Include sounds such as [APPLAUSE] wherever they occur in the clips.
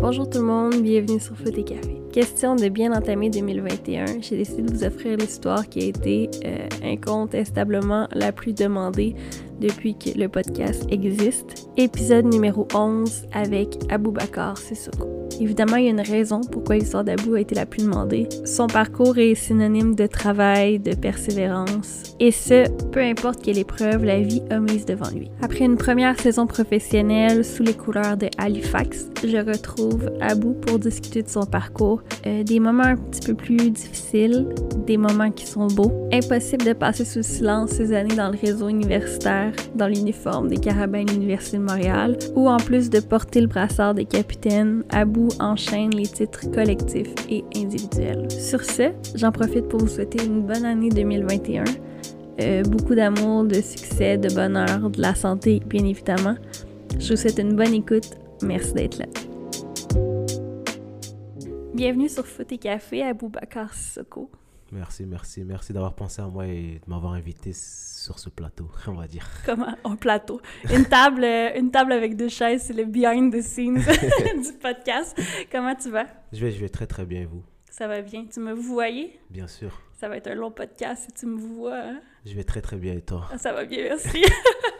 Bonjour tout le monde, bienvenue sur Foot et Café. Question de bien entamer 2021, j'ai décidé de vous offrir l'histoire qui a été euh, incontestablement la plus demandée depuis que le podcast existe. Épisode numéro 11 avec Bakar Sissoko. Évidemment, il y a une raison pourquoi l'histoire d'Abou a été la plus demandée. Son parcours est synonyme de travail, de persévérance, et ce, peu importe quelle épreuve la vie a mise devant lui. Après une première saison professionnelle sous les couleurs de Halifax, je retrouve Abou pour discuter de son parcours, euh, des moments un petit peu plus difficiles, des moments qui sont beaux. Impossible de passer sous silence ces années dans le réseau universitaire, dans l'uniforme des Carabins de l'Université de Montréal, ou en plus de porter le brassard des capitaines, Abou enchaîne les titres collectifs et individuels. Sur ce, j'en profite pour vous souhaiter une bonne année 2021. Euh, beaucoup d'amour, de succès, de bonheur, de la santé, bien évidemment. Je vous souhaite une bonne écoute. Merci d'être là. Bienvenue sur Foot et Café à Boubacar Sissoko. Merci, merci. Merci d'avoir pensé à moi et de m'avoir invité sur ce plateau, [LAUGHS] on va dire. Comment Un plateau. Une table, euh, une table avec deux chaises, c'est le behind the scenes [LAUGHS] du podcast. Comment tu vas? Je vais, je vais très très bien, vous Ça va bien. Tu me voyez Bien sûr. Ça va être un long podcast si tu me vois. Hein? Je vais très très bien et toi? Ça va bien, merci.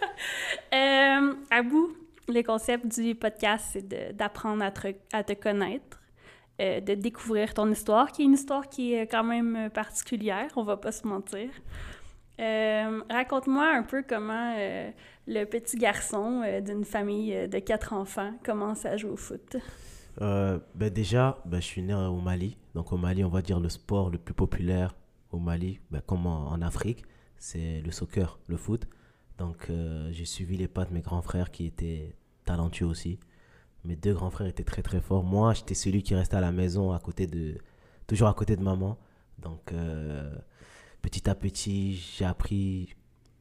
[LAUGHS] euh, Abou, le concept du podcast, c'est d'apprendre à, à te connaître euh, de découvrir ton histoire, qui est une histoire qui est quand même particulière, on va pas se mentir. Euh, raconte-moi un peu comment euh, le petit garçon d'une famille de quatre enfants commence à jouer au foot. ben déjà, ben, je suis né au Mali. Donc au Mali, on va dire le sport le plus populaire au Mali, ben, comme en, Afrique, c'est le soccer, le foot. Donc j'ai suivi les pas de mes grands frères qui étaient talentueux aussi. Mes deux grands frères étaient très très forts. Moi, j'étais celui qui restait à la maison, à côté de, toujours à côté de maman. Donc, euh, petit à petit, j'ai appris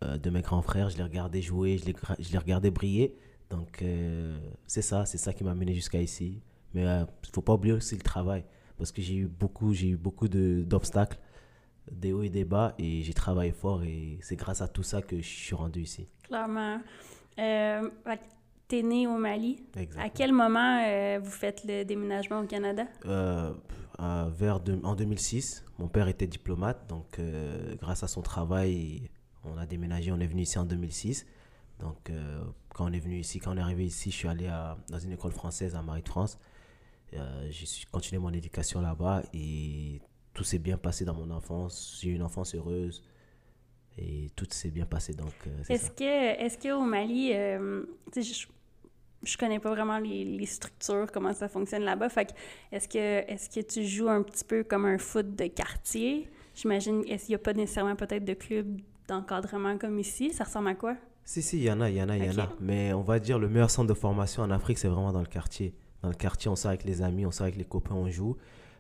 euh, de mes grands frères. Je les regardais jouer, je les, je les regardais briller. Donc, euh, c'est ça, c'est ça qui m'a mené jusqu'à ici. Mais il faut pas oublier aussi le travail. Parce que j'ai eu beaucoup, j'ai eu beaucoup d'obstacles, des hauts et des bas. Et j'ai travaillé fort. Et c'est grâce à tout ça que je suis rendu ici. Clairement né au Mali. À quel moment euh, vous faites le déménagement au Canada? Euh, vers en 2006. Mon père était diplomate, donc euh, grâce à son travail, on a déménagé. On est venu ici en 2006. Donc quand on est venu ici, quand on est arrivé ici, je suis allé à, dans une école française à Marie-de-France. j'ai continué mon éducation là-bas et tout s'est bien passé dans mon enfance. J'ai eu une enfance heureuse et tout s'est bien passé. Donc, est-ce que, est-ce qu'au Mali, je connais pas vraiment les, structures, comment ça fonctionne là-bas. Fait est-ce que, est-ce que tu joues un petit peu comme un foot de quartier? J'imagine, est-ce qu'il n'y a pas nécessairement peut-être de club d'encadrement comme ici? Ça ressemble à quoi? Si, si, il y en a, il y en a, il y en a. Mais on va dire le meilleur centre de formation en Afrique, c'est vraiment dans le quartier. Dans le quartier, on sort avec les amis, on sort avec les copains, on joue.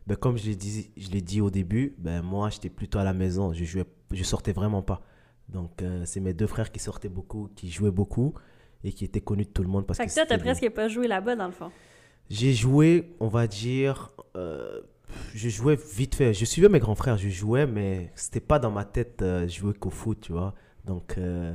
Ben, comme je l'ai dit, je l'ai dit au début, ben, moi, j'étais plutôt à la maison. Je jouais, je sortais vraiment pas. Donc, euh, c'est mes deux frères qui sortaient beaucoup, qui jouaient beaucoup et qui était connu de tout le monde. Parce fait que, toi, t'as presque pas joué là-bas, dans le fond. J'ai joué, on va dire, euh, je jouais vite fait. Je suivais mes grands frères, je jouais, mais c'était pas dans ma tête euh, jouer qu'au foot, tu vois. Donc, euh,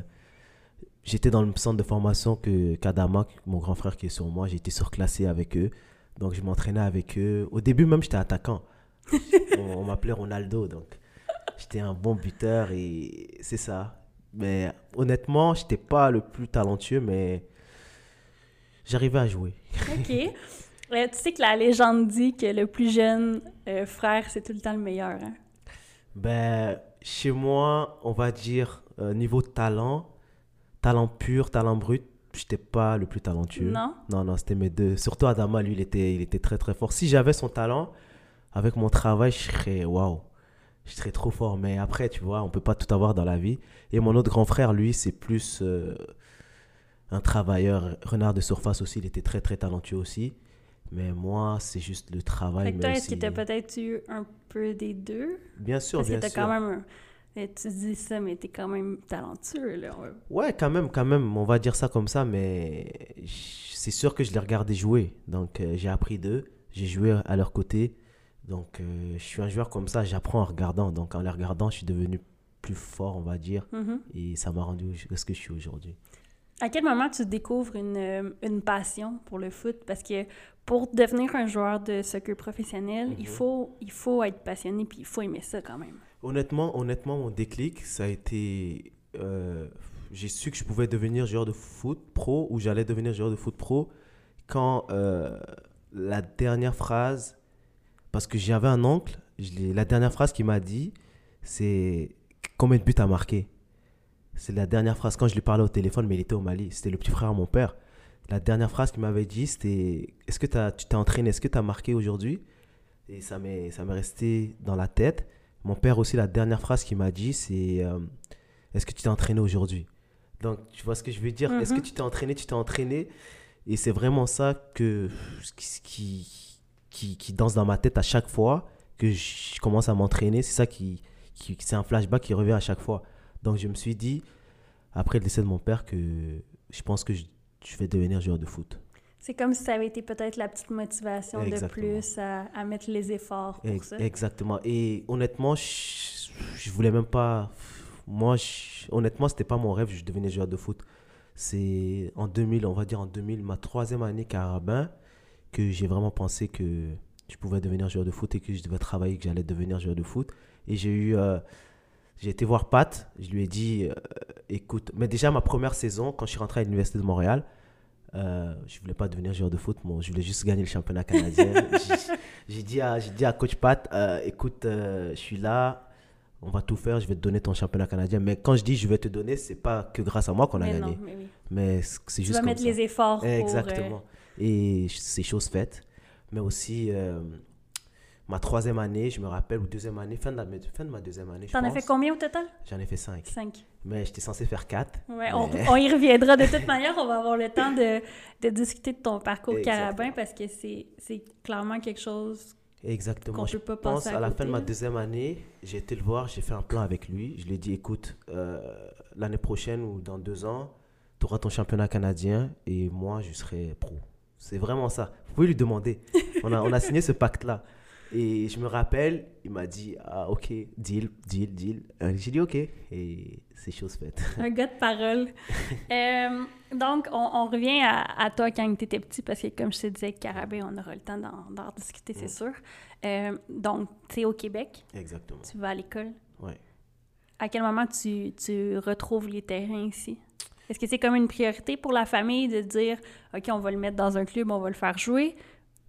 j'étais dans le centre de formation que Kadama, mon grand frère qui est sur moi, j'étais surclassé avec eux. Donc, je m'entraînais avec eux. Au début, même, j'étais attaquant. [LAUGHS] on, on m'appelait Ronaldo, donc j'étais un bon buteur et c'est ça. Mais honnêtement, je n'étais pas le plus talentueux, mais j'arrivais à jouer. OK. [LAUGHS] Euh, tu sais que la légende dit que le plus jeune euh, frère, c'est tout le temps le meilleur. Hein? Ben, chez moi, on va dire euh, niveau talent, talent pur, talent brut, je n'étais pas le plus talentueux. Non? Non, non, c'était mes deux. Surtout Adama, lui, il était, il était très, très fort. Si j'avais son talent, avec mon travail, je serais waouh je serais trop fort. Mais après, tu vois, on peut pas tout avoir dans la vie. Et mon autre grand frère, lui, c'est plus euh, un travailleur, renard de surface aussi. Il était très, très talentueux aussi. Mais moi, c'est juste le travail. Fait toi, est-ce tu as peut-être eu un peu des deux? Bien sûr, Parce bien que quand même... Tu dis ça, mais tu es quand même talentueux, là. Ouais, quand même, quand même. On va dire ça comme ça, mais c'est sûr que je les regardais jouer. Donc, euh, j'ai appris d'eux. J'ai joué à leur côté. Donc, euh, je suis un joueur comme ça, j'apprends en regardant. Donc, en les regardant, je suis devenu plus fort, on va dire. Mm-hmm. Et ça m'a rendu ce que je suis aujourd'hui. À quel moment tu découvres une, euh, une passion pour le foot? Parce que pour devenir un joueur de soccer professionnel, il, Mhm. faut, il faut être passionné puis il faut aimer ça quand même. Honnêtement, honnêtement, mon déclic, ça a été. euh, j'ai su que je pouvais devenir joueur de foot pro ou j'allais devenir joueur de foot pro quand euh, la dernière phrase. Parce que j'avais un oncle, je la dernière phrase qu'il m'a dit, c'est combien de buts t'as marqué? C'est la dernière phrase quand je lui parlais au téléphone, mais il était au Mali. C'était le petit frère à mon père. La dernière phrase qu'il m'avait dit, c'était Est-ce que tu t'es entraîné Est-ce que tu as marqué aujourd'hui? Et ça m'est ça m'est resté dans la tête. Mon père aussi, la dernière phrase qu'il m'a dit, c'est euh, Est-ce que tu t'es entraîné aujourd'hui? Donc, tu vois ce que je veux dire? Est-ce que Mhm. tu t'es entraîné Tu t'es entraîné? Et c'est vraiment ça que, qui, qui, qui, danse dans ma tête à chaque fois que je commence à m'entraîner. C'est ça qui, qui c'est un flashback qui revient à chaque fois. Donc, je me suis dit, après le décès de mon père, que je pense que je, je vais devenir joueur de foot. C'est comme si ça avait été peut-être la petite motivation de plus à, à mettre les efforts pour Ex- ça. Exactement. Et honnêtement, je, je voulais même pas. Moi, je- honnêtement, c'était pas mon rêve, je devenais joueur de foot. C'est en 2000, on va dire en 2000, ma troisième année carabin, que j'ai vraiment pensé que je pouvais devenir joueur de foot et que je devais travailler, que j'allais devenir joueur de foot. Et j'ai eu. euh, j'ai été voir Pat, je lui ai dit, euh, écoute, mais déjà ma première saison, quand je suis rentré à l'Université de Montréal, euh, je voulais pas devenir joueur de foot, moi, je voulais juste gagner le championnat canadien. [LAUGHS] J'ai- dit, à- dit à coach Pat, euh, écoute, je suis là, on va tout faire, je vais te donner ton championnat canadien. Mais quand je dis je vais te donner, c'est pas que grâce à moi qu'on a mais gagné. non, mais oui. Mais c'est c'est Tu juste vas comme mettre ça. les efforts pour... Et c'est chose faite. Mais aussi, euh, ma troisième année, je me rappelle, ou deuxième année, fin de, la, fin de ma deuxième année, je T'en as fait combien au total? J'en ai fait cinq. Cinq. Mais j'étais censé faire quatre. Ouais, on, Mais- [LAUGHS] on y reviendra. De toute manière, on va avoir le temps de, de discuter de ton parcours Exactement. carabin parce que c'est clairement quelque chose Exactement. qu'on Je peut pas pense à, à la fin de ma deuxième année, j'ai été le voir, j'ai fait un plan avec lui. Je lui ai dit, écoute, euh, l'année prochaine ou dans deux ans, tu auras ton championnat canadien et moi, je serai pro. C'est vraiment ça. Vous pouvez lui demander. On a, on a signé ce pacte-là. Et je me rappelle, il m'a dit, ah ok, deal, deal, deal. Euh, J'ai dit ok. Et c'est chose faite. [LAUGHS] Un gars de parole. [LAUGHS] Euh, donc, on, on revient à, à toi quand tu étais petit, parce que comme je te disais, Carabin, on aura le temps d'en d'en discuter, c'est sûr. Euh, donc, tu es au Québec, Exactement. tu vas à l'école. Ouais. À quel moment tu, tu retrouves les terrains ici? Est-ce que c'est comme une priorité pour la famille de dire, OK, on va le mettre dans un club, on va le faire jouer?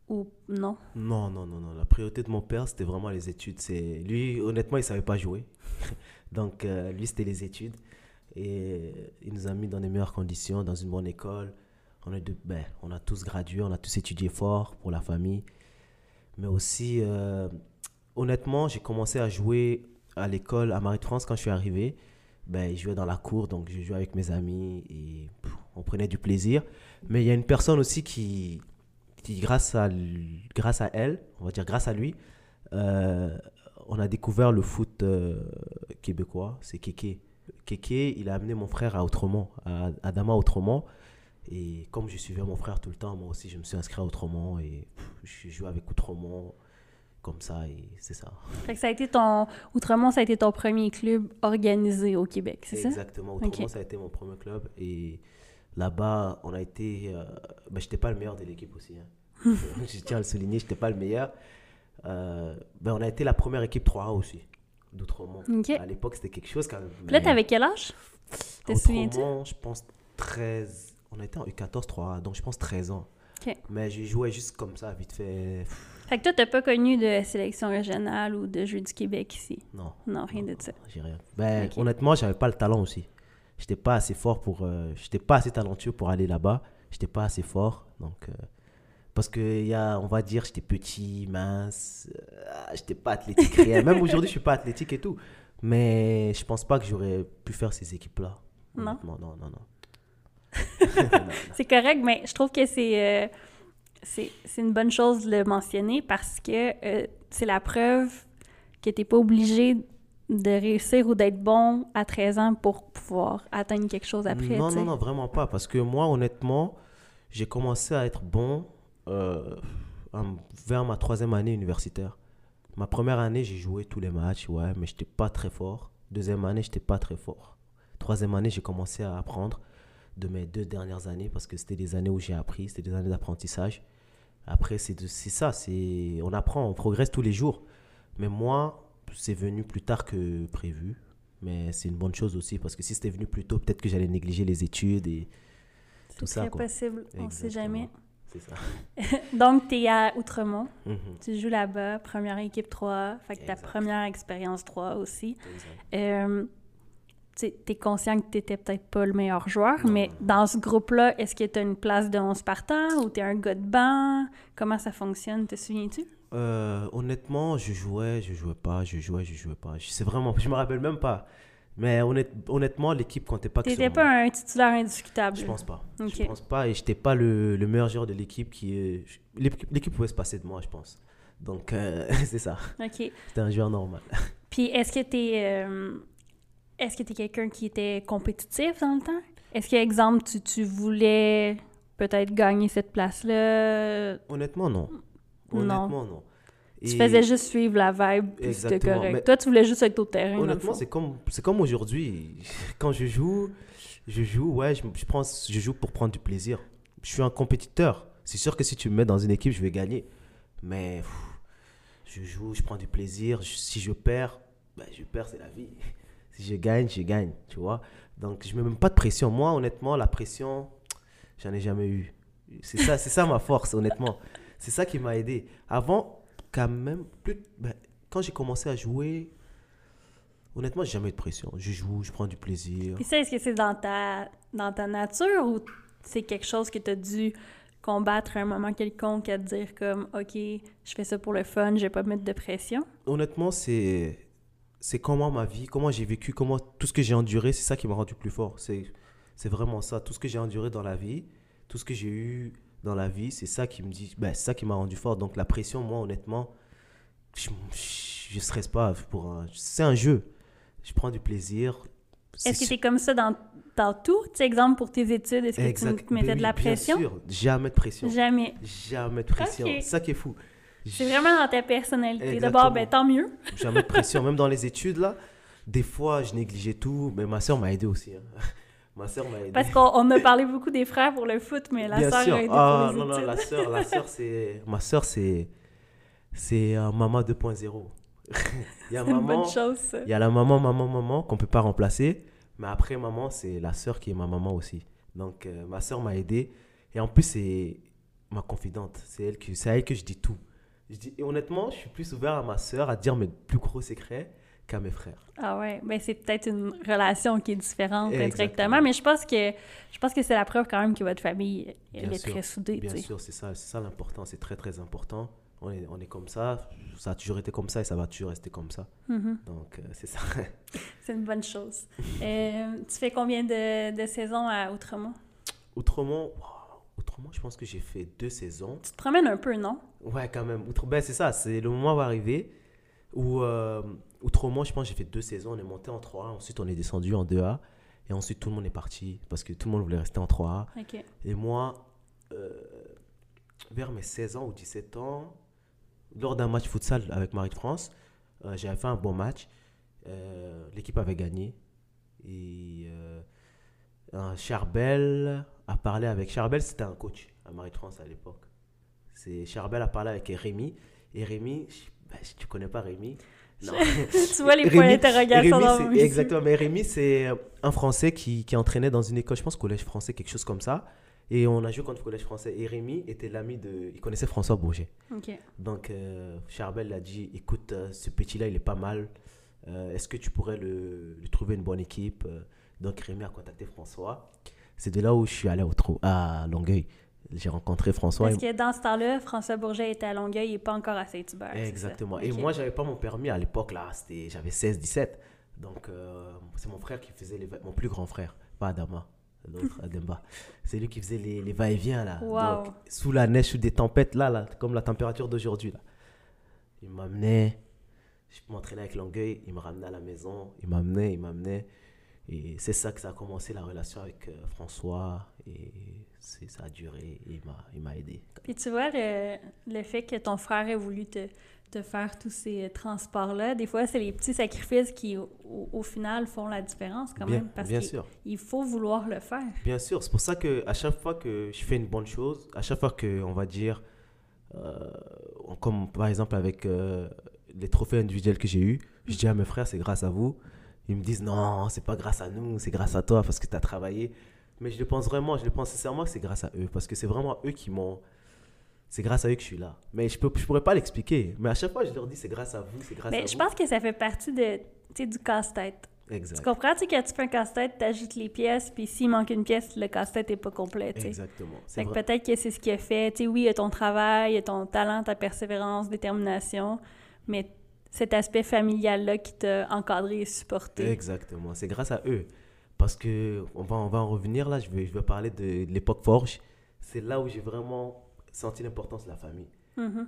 Ou non? Non, non, non, non. La priorité de mon père, c'était vraiment les études. C'est lui, honnêtement, il savait pas jouer. [LAUGHS] Donc, euh, lui, c'était les études. Et il nous a mis dans les meilleures conditions, dans une bonne école. On, est de, ben, on a tous gradué, on a tous étudié fort pour la famille. Mais aussi, euh, honnêtement, j'ai commencé à jouer à l'école à Marie-de-France quand je suis arrivé. Ben, je jouais dans la cour, donc je jouais avec mes amis et on prenait du plaisir. Mais il y a une personne aussi qui, qui grâce, à, grâce à elle, on va dire grâce à lui, euh, on a découvert le foot euh, québécois, c'est Kéké. Kéké, il a amené mon frère à Outremont, à Adama Outremont. Et comme je suivais mon frère tout le temps, moi aussi, je me suis inscrit à Outremont et je joue avec Outremont comme ça et c'est ça. Fait que ça a été ton... Outremont, ça a été ton premier club organisé au Québec, c'est ça? Exactement. Outremont, Ok. ça a été mon premier club. Et là-bas, on a été. Euh, ben, je n'étais pas le meilleur de l'équipe aussi. hein. [LAUGHS] je tiens à le souligner, je n'étais pas le meilleur. Euh, ben, on a été la première équipe 3A aussi, d'Outremont. Ok. À l'époque, c'était quelque chose quand même. Là, t'avais quel âge? Te souviens-tu? Je pense 13. On a été en U14 3A, donc je pense 13 ans. Ok. Mais je jouais juste comme ça, vite fait. Fait que toi, t'as pas connu de sélection régionale ou de Jeux du Québec ici? Non. Non, rien de ça. J'ai rien. Ben, honnêtement, j'avais pas le talent aussi. J'étais pas assez fort pour. euh, j'étais pas assez talentueux pour aller là-bas. J'étais pas assez fort. Donc. euh, parce que, y a, on va dire, j'étais petit, mince. euh, j'étais pas athlétique, [LAUGHS] rien. Même aujourd'hui, je suis pas athlétique et tout. Mais je pense pas que j'aurais pu faire ces équipes-là. Non? Honnêtement, non, non, non. [LAUGHS] [LAUGHS] C'est correct, mais je trouve que c'est euh, c'est une bonne chose de le mentionner parce que euh, c'est la preuve que t'es pas obligé de réussir ou d'être bon à 13 ans pour pouvoir atteindre quelque chose après. Non, tu non, non, vraiment pas. Parce que moi, honnêtement, j'ai commencé à être bon euh, en- vers ma troisième année universitaire. Ma première année, j'ai joué tous les matchs, ouais, mais j'étais pas très fort. Deuxième année, j'étais pas très fort. Troisième année, j'ai commencé à apprendre. de mes deux dernières années parce que c'était des années où j'ai appris, c'était des années d'apprentissage. Après, c'est ça, c'est on apprend, on progresse tous les jours. Mais moi, c'est venu plus tard que prévu. Mais c'est une bonne chose aussi parce que si c'était venu plus tôt, peut-être que j'allais négliger les études et tout ça. C'est possible, on ne sait jamais. C'est ça. [LAUGHS] Donc, tu es à Outremont. Mhm. Tu joues là-bas, première équipe 3. Fait que ta première expérience 3 aussi. Euh, tu es conscient que tu n'étais peut-être pas le meilleur joueur, mais dans ce groupe-là, est-ce que tu as une place de 11 partants ou tu es un gars de banc? Comment ça fonctionne? Te souviens-tu? Euh, honnêtement, je jouais, je jouais pas, je jouais, je jouais pas. C'est vraiment, je me rappelle même pas. Mais honnêtement, l'équipe comptait pas que T'étais pas un titulaire indiscutable. Je pense pas. Je pense pas et j'étais pas le, le, meilleur joueur de l'équipe qui l'équipe pouvait se passer de moi, je pense. Donc euh, [LAUGHS] c'est ça. OK. C'était un joueur normal. Puis est-ce que tu es euh, est-ce que tu es quelqu'un qui était compétitif dans le temps? Est-ce que exemple tu, tu voulais peut-être gagner cette place-là? Honnêtement non. Honnêtement, non. Tu faisais juste suivre la vibe, c'était correct. Toi, tu voulais juste être au terrain. Honnêtement, c'est comme, comme aujourd'hui. Quand je joue, je joue, ouais, je, je, prends, je joue pour prendre du plaisir. Je suis un compétiteur. C'est sûr que si tu me mets dans une équipe, je vais gagner. Mais je joue, je prends du plaisir. si je perds, ben, je perds, c'est la vie. Je gagne, je gagne, tu vois. Donc, je ne mets même pas de pression. Moi, honnêtement, la pression, j'en ai jamais eu. C'est ça, c'est ça ma force, honnêtement. C'est ça qui m'a aidé. Avant, quand même, plus, ben, quand j'ai commencé à jouer, honnêtement, j'ai jamais eu de pression. Je joue, je prends du plaisir. Puis ça, est-ce que c'est dans ta, dans ta nature ou c'est quelque chose que tu as dû combattre à un moment quelconque à te dire comme, OK, je fais ça pour le fun, je vais pas mettre de pression? Honnêtement, c'est c'est comment ma vie, comment j'ai vécu, comment tout ce que j'ai enduré, c'est ça qui m'a rendu plus fort. C'est c'est vraiment ça. Tout ce que j'ai enduré dans la vie, tout ce que j'ai eu dans la vie, c'est ça qui me dit, ben, c'est ça qui m'a rendu fort. Donc la pression, moi, honnêtement, je, ne stresse pas pour c'est un jeu. Je prends du plaisir. Est-ce que tu es comme ça dans, dans tout? Tu exemple, pour tes études, est-ce que tu mettais ben de la pression? Bien sûr, jamais de pression. Jamais. Jamais de pression. C'est ça qui est fou. C'est vraiment dans ta personnalité. D'abord, ben, tant mieux. jamais de pression. Même dans les études, là, des fois, je négligeais tout, mais ma soeur m'a aidé aussi. Hein. [LAUGHS] Ma soeur m'a aidé. Parce qu'on a parlé beaucoup des frères pour le foot, mais la soeur a aidé ah, pour les non, études. Non, la soeur, la soeur c'est... Ma soeur, c'est... C'est un maman 2.0. [LAUGHS] il y a maman, une bonne chose, ça. Il y a la maman, maman, maman qu'on peut pas remplacer. Mais après maman, c'est la soeur qui est ma maman aussi. Donc, euh, ma soeur m'a aidé. Et en plus, c'est ma confidente. C'est elle, qui, c'est à elle que je dis tout. Je dis, et honnêtement, je suis plus ouvert à ma soeur à dire mes plus gros secrets qu'à mes frères. Ah ouais, ben c'est peut-être une relation qui est différente indirectement, mais je pense que je pense que c'est la preuve quand même que votre famille elle est très soudée. Bien sûr, c'est ça, c'est ça l'important, c'est très très important. On est, on est comme ça, ça a toujours été comme ça et ça va toujours rester comme ça. Mm-hmm. Donc euh, c'est ça. [LAUGHS] c'est une bonne chose. Euh, tu fais combien de, de saisons à Outremont? Outremont, Outremont, je pense que j'ai fait deux saisons. Tu te promènes un peu, non? Ouais, quand même. Outre... Ben, c'est ça, c'est le moment va arriver où euh, Outremont, je pense que j'ai fait deux saisons. On est monté en 3A, ensuite on est descendu en 2A. Et ensuite tout le monde est parti parce que tout le monde voulait rester en 3A. Et moi, euh, vers mes 16 ans ou 17 ans, lors d'un match futsal avec Marie de France, euh, j'avais fait un bon match. Euh, l'équipe avait gagné. Et Charbel a parlé avec. Charbel, c'était un coach à Marie de France à l'époque. C'est Charbel a parlé avec Rémi. Et Rémi, bah, si tu connais pas Rémi, non. [LAUGHS] tu vois les points d'interrogation dans Exactement, mais Rémi, c'est un Français qui, qui entraînait dans une école, je pense collège français, quelque chose comme ça. Et on a joué contre le collège français. Et Rémi était l'ami de. Il connaissait François Bourget. Donc, euh, Charbel l'a dit écoute, euh, ce petit-là, il est pas mal. Euh, est-ce que tu pourrais le, lui trouver une bonne équipe? Donc, Rémi a contacté François. C'est de là où je suis allé au trou, à Longueuil j'ai rencontré François. Parce que dans ce temps-là, François Bourget était à Longueuil et pas encore à Saint-Hubert. Exactement. Et moi, j'avais pas mon permis à l'époque, là. J'avais 16-17. Donc, euh, c'est mon frère qui faisait les mon plus grand frère, pas Adama, l'autre, [LAUGHS] Ademba. C'est lui qui faisait les, les va-et-vient, là. Donc, sous la neige, sous des tempêtes, là, là comme la température d'aujourd'hui, là. Il m'amenait, je m'entraînais avec Longueuil, il me ramenait à la maison, il m'amenait, il m'amenait. Et c'est ça que ça a commencé la relation avec euh, François. Et ça a duré et il m'a, aidé. Puis tu vois, le, le fait que ton frère ait voulu te, te faire tous ces euh, transports-là, des fois, c'est les petits sacrifices qui, au, au final, font la différence quand bien, même. Parce bien qu'il sûr. il faut vouloir le faire. Bien sûr, c'est pour ça que à chaque fois que je fais une bonne chose, à chaque fois que on va dire, euh, comme par exemple avec euh, les trophées individuels que j'ai eus, je dis à mes frères c'est grâce à vous. Ils me disent non, c'est pas grâce à nous, c'est grâce à toi parce que tu as travaillé. Mais je le pense vraiment, je le pense sincèrement que c'est grâce à eux parce que c'est vraiment eux qui m'ont. C'est grâce à eux que je suis là. Mais je peux, je pourrais pas l'expliquer. Mais à chaque fois, je leur dis c'est grâce à vous, c'est grâce à Mais vous. je pense que ça fait partie de, tu sais, du casse-tête. Tu Exact. comprends? Tu sais, quand tu fais un casse-tête, tu ajoutes les pièces, puis s'il manque une pièce, le casse-tête n'est pas complet. tu sais. Exactement. C'est Fait que peut-être que c'est ce qui a fait. Tu sais, oui, il y a ton travail, il y a ton talent, ta persévérance, détermination, mais cet aspect familial-là qui t'a encadré et supporté? Exactement, c'est grâce à eux. Parce que on va, on va en revenir là, je vais, je vais parler de, de l'époque Forge. C'est là où j'ai vraiment senti l'importance de la famille. Mhm.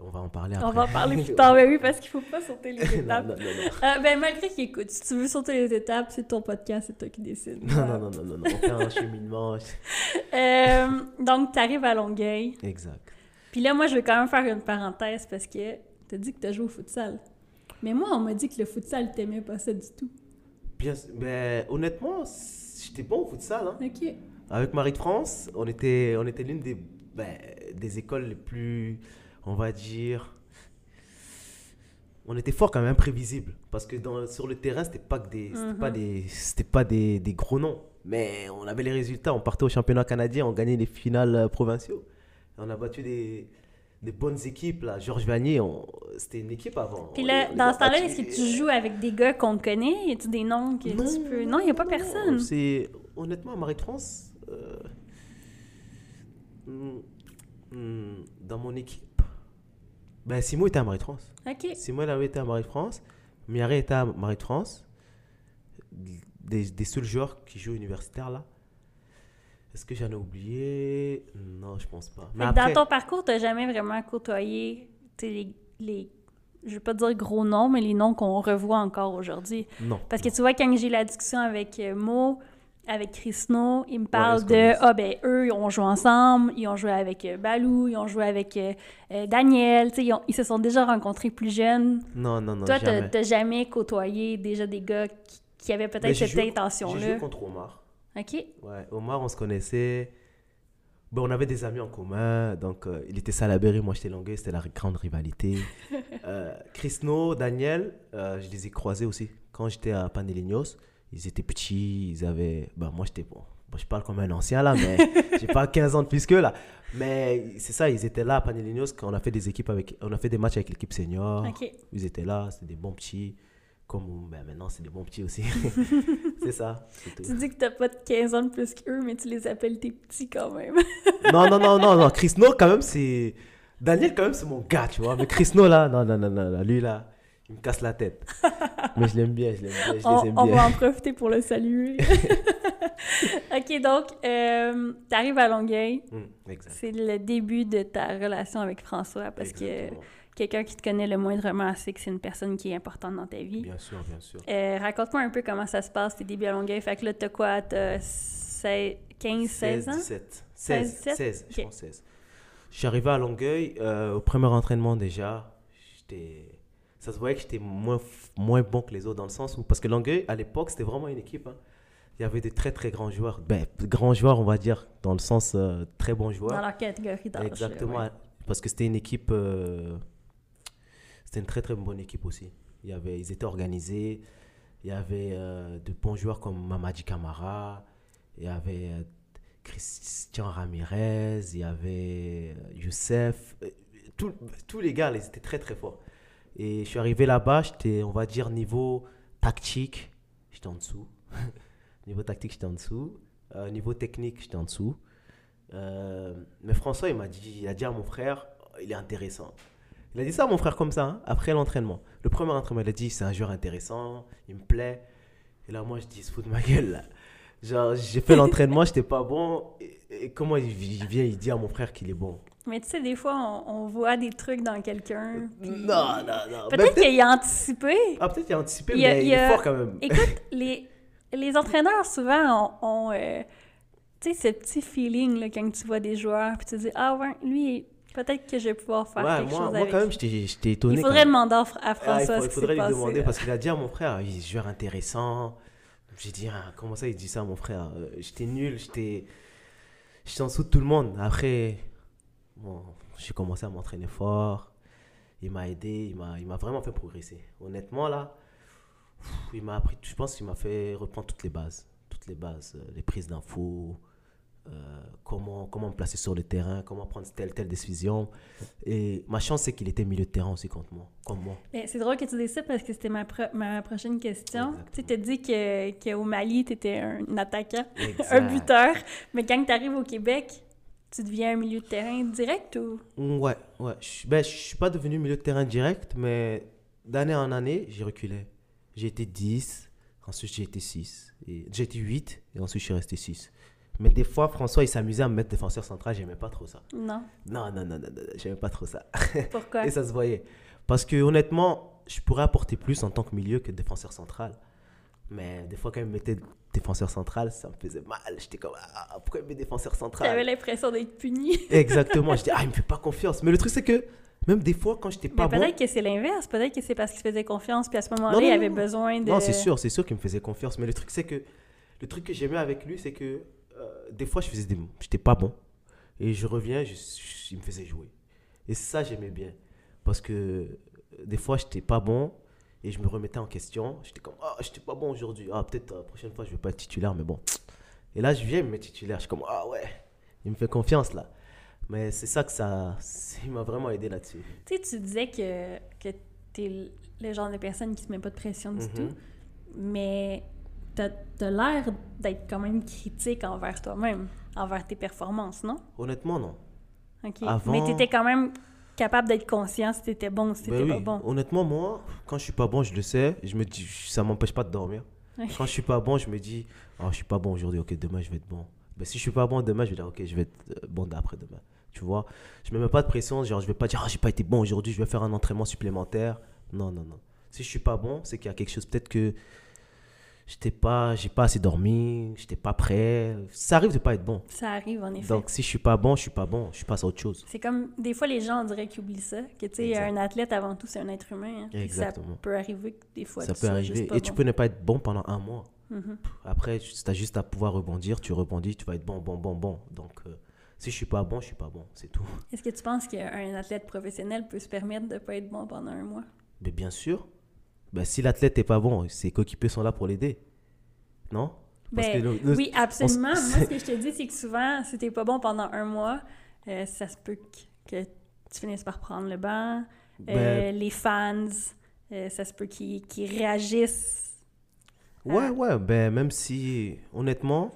On va en parler après. On va en parler plus [LAUGHS] tard, mais oui, parce qu'il faut pas sauter les [LAUGHS] non, étapes. non, non, non. Euh, ben, malgré qu'il écoute, si tu veux sauter les étapes, c'est ton podcast, c'est toi qui décides. Non, non, non, non, non, non. On fait un cheminement. [LAUGHS] Euh, donc, tu arrives à Longueuil. Exact. Puis là, moi, je vais quand même faire une parenthèse parce que tu as dit que tu as joué au futsal. Mais moi, on m'a dit que le futsal, t'aimais pas ça du tout. Bien, ben, honnêtement, j'étais bon au futsal. Hein. OK. Avec Marie de France, on était, on était l'une des, ben, des écoles les plus, on va dire, on était fort quand même imprévisible parce que dans, sur le terrain c'était pas que des, c'était pas Mhm. des, c'était pas des, des gros noms, mais on avait les résultats. On partait au championnat canadien, on gagnait les finales euh, provinciaux, on a battu des, des bonnes équipes là. Georges Vanier, on- c'était une équipe avant. Puis là, on dans ce temps-là, est-ce que tu joues avec des gars qu'on connaît? Y a-tu des noms que tu peux... Non, il n'y a pas personne. C'est honnêtement Marie de France. euh, hmm, hmm, dans mon équipe. Ben Simon était à Marie de France. OK. Simon avait été à Marie de France. Miaré était à Marie de France. Des, des seuls joueurs qui jouent universitaire là. Est-ce que j'en ai oublié? Non, je pense pas. Mais après, Dans ton parcours, tu jamais vraiment côtoyé les, les... Je vais pas dire gros noms, mais les noms qu'on revoit encore aujourd'hui. non. Parce que tu vois, quand j'ai la discussion avec euh, Mo, avec Chrisno, il me parle de. Ah, ben, eux, ils ont joué ensemble, ils ont joué avec euh, Balou, ils ont joué avec euh, Daniel, ils, ont- ils se sont déjà rencontrés plus jeunes. Non, non, non. Toi, t'as jamais. t'as jamais côtoyé déjà des gars qui, qui avaient Mais peut-être j'ai cette joué- J'ai intention-là? joué contre Omar. OK? Ouais, Omar, on se connaissait. Bon, on avait des amis en commun. Donc, euh, il était Salaberry, moi j'étais Longueuil, c'était la grande rivalité. [LAUGHS] euh, Chrisno, Daniel, euh, je les ai croisés aussi. Quand j'étais à Panelignos, ils étaient petits, ils avaient. Bah, moi j'étais bon. Bon, je parle comme un ancien là, mais [LAUGHS] j'ai pas 15 ans de plus qu'eux là. Mais c'est ça, ils étaient là à Panelignos quand on a fait des équipes avec. On a fait des matchs avec l'équipe senior. OK. Ils étaient là, c'était des bons petits. Comme ben, maintenant, c'est des bons petits aussi. [LAUGHS] c'est ça. tout. Tu dis que t'as pas de 15 ans de plus qu'eux, mais tu les appelles tes petits quand même. [LAUGHS] Non, non, non, non, non. Chris No, quand même, c'est. Daniel, quand même, c'est mon gars, tu vois. Mais Chris No, là, non, non, non, non, lui, là, il me casse la tête. [LAUGHS] Mais je l'aime bien, je l'aime bien, je on, les aime on bien. va en profiter pour le saluer. OK, donc, euh, t'arrives à Longueuil. Exact. C'est le début de ta relation avec François parce que. Quelqu'un qui te connaît le moindrement sait que c'est une personne qui est importante dans ta vie. Bien sûr, bien sûr. Euh, Raconte-moi un peu comment ça se passe, tes débuts à Longueuil. Fait que là, t'as quoi? T'as 16 15, 16 ans? 17. 16, 16, 17? 16, je Ok. pense 16. Je suis arrivé à Longueuil, euh, au premier entraînement déjà, j'étais... Ça se voyait que j'étais moins, moins bon que les autres dans le sens où... Parce que Longueuil, à l'époque, c'était vraiment une équipe. hein. Il y avait de très, très grands joueurs. Ben, grands joueurs, on va dire, dans le sens euh, très bons joueurs. Dans leur catégorie d'âge. Exactement, ouais. parce que c'était une équipe, euh, c'était une très très bonne équipe aussi. Il y avait, ils étaient organisés, il y avait euh, de bons joueurs comme Mamadi Camara, il y avait euh, Christian Ramirez, il y avait euh, Youssef, euh, tous- les gars, ils étaient très très forts. Et je suis arrivé là-bas, j'étais, on va dire, niveau tactique, j'étais en dessous. [LAUGHS] niveau tactique, j'étais en dessous. Niveau technique, j'étais en dessous. Mais François, il m'a dit, il a dit à mon frère, il est intéressant. Il a dit ça à mon frère comme ça, hein, après l'entraînement. Le premier entraînement, il a dit, c'est un joueur intéressant, il me plaît. Et là, moi, je dis, il se fout de ma gueule, là. Genre, j'ai fait l'entraînement, [LAUGHS] j'étais pas bon. Et, et comment il, il vient, il dit à mon frère qu'il est bon Mais tu sais, des fois, on, on voit des trucs dans quelqu'un. puis- Non, non, non. Mais Peut-être qu'il a anticipé. Ah, peut-être qu'il a anticipé, Il a- mais il il, y a- est fort quand même. [LAUGHS] Écoute, les, les entraîneurs, souvent, ont, ont, euh, Tu sais, ce petit feeling là, quand tu vois des joueurs, puis tu te dis, ah ouais, lui, peut-être que je vais pouvoir faire Ouais, quelque moi, chose moi avec quand même, j'étais étonné. Il faudrait demander à Fra- à Ah, il, François faut- il faudrait lui passé. demander là. parce qu'il a dit à mon frère, il est joueur intéressant. J'ai dit, ah, comment ça, il dit ça à mon frère? Euh, J'étais nul, j'étais j'étais en dessous de tout le monde. Après, bon, j'ai commencé à m'entraîner fort. Il m'a aidé, il m'a vraiment fait progresser. Honnêtement, là, il m'a appris, je pense qu'il m'a fait reprendre toutes les bases. Toutes les bases, euh, les prises d'infos, euh, comment, comment me placer sur le terrain, comment prendre telle, telle décision. Et ma chance, c'est qu'il était milieu de terrain aussi contre moi, comme moi. Mais c'est drôle que tu dises ça parce que c'était ma, pro- ma prochaine question. Exactement. Tu t'as dit que, qu'au Mali, tu étais un attaquant, [LAUGHS] un buteur, mais quand tu arrives au Québec, tu deviens un milieu de terrain direct ou? Ouais, ouais. Je ben, je suis pas devenu milieu de terrain direct, mais d'année en année, j'ai reculé. J'ai été 10, ensuite j'ai été 6. Et... J'ai été 8, et ensuite je suis resté 6. Mais des fois, François, il s'amusait à me mettre défenseur central, j'aimais pas trop ça. Non. Non, non, non, non, non, j'aimais pas trop ça. [LAUGHS] Pourquoi? Et ça se voyait. Parce que honnêtement, je pourrais apporter plus en tant que milieu que défenseur central. Mais des fois, quand il me mettait défenseur central, ça me faisait mal. J'étais comme, ah, pourquoi il me met défenseur central? T'avais l'impression d'être puni. [LAUGHS] Exactement. Je dis, ah, il me fait pas confiance. Mais le truc, c'est que même des fois, quand j'étais pas Mais bon. peut-être que c'est l'inverse. Peut-être que c'est parce qu'il se faisait confiance, puis à ce moment-là, il avait non. besoin de. Non, c'est sûr, c'est sûr qu'il me faisait confiance. Mais le truc, c'est que le truc que j'aimais avec lui, c'est que des fois, je faisais des, j'étais pas bon. Et je reviens, je, je- il me faisait jouer. Et ça, j'aimais bien. Parce que euh, des fois, j'étais pas bon et je me remettais en question. J'étais comme, ah, j'étais pas bon aujourd'hui. Ah, peut-être euh, la prochaine fois, je vais pas être titulaire, mais bon. Et là, je viens, il me met titulaire. Je suis comme, ah ouais, il me fait confiance là. Mais c'est ça que ça. [LAUGHS] Il m'a vraiment aidé là-dessus. Tu sais, tu disais que, que t'es le genre de personne qui se met pas de pression du Mhm. tout, mais t'as as, l'air d'être quand même critique envers toi-même, envers tes performances, non? Honnêtement, non. OK. Avant- Mais t'étais quand même capable d'être conscient si t'étais bon ou si Ben t'étais oui, pas bon. honnêtement, moi, quand je suis pas bon, je le sais. Je me dis, ça m'empêche pas de dormir. Quand je suis pas bon, je me dis, oh, je suis pas bon aujourd'hui, ok, demain je vais être bon. Ben, si je suis pas bon demain, je vais dire, ok, je vais être euh, bon d'après-demain. Tu vois, je me mets pas de pression, genre, je vais pas dire, ah, j'ai pas été bon aujourd'hui, je vais faire un entraînement supplémentaire. Non, non, non. Si je suis pas bon, c'est qu'il y a quelque chose, peut-être que j'étais pas, j'ai pas assez dormi, j'étais pas prêt. Ça arrive de pas être bon. Ça arrive, en effet. Donc, si je suis pas bon, je suis pas bon, je passe à autre chose. C'est comme, des fois, les gens, on dirait qu'ils oublient ça, que, tu sais, un athlète, avant tout, c'est un être humain. hein. Exactement. Ça peut arriver que des fois, ça tu peut arriver. Et tu bon. peux ne pas être bon pendant un mois. Mhm. Après, tu as juste à pouvoir rebondir, tu rebondis, tu vas être bon, bon, bon, bon. Donc, euh, si je suis pas bon, je suis pas bon, c'est tout. Est-ce que tu penses qu'un athlète professionnel peut se permettre de pas être bon pendant un mois? Mais bien sûr, ben, si l'athlète n'est pas bon, ses coéquipiers sont là pour l'aider. Non? Parce Ben, que le- le- Oui, absolument. on Moi, ce [LAUGHS] que je te dis, c'est que souvent, si t'es pas bon pendant un mois, euh, ça se peut que, tu finisses par prendre le banc. Euh, Ben- les fans, euh, ça se peut qu'ils qu'ils réagissent. Ouais, ouais, ben, même si, honnêtement,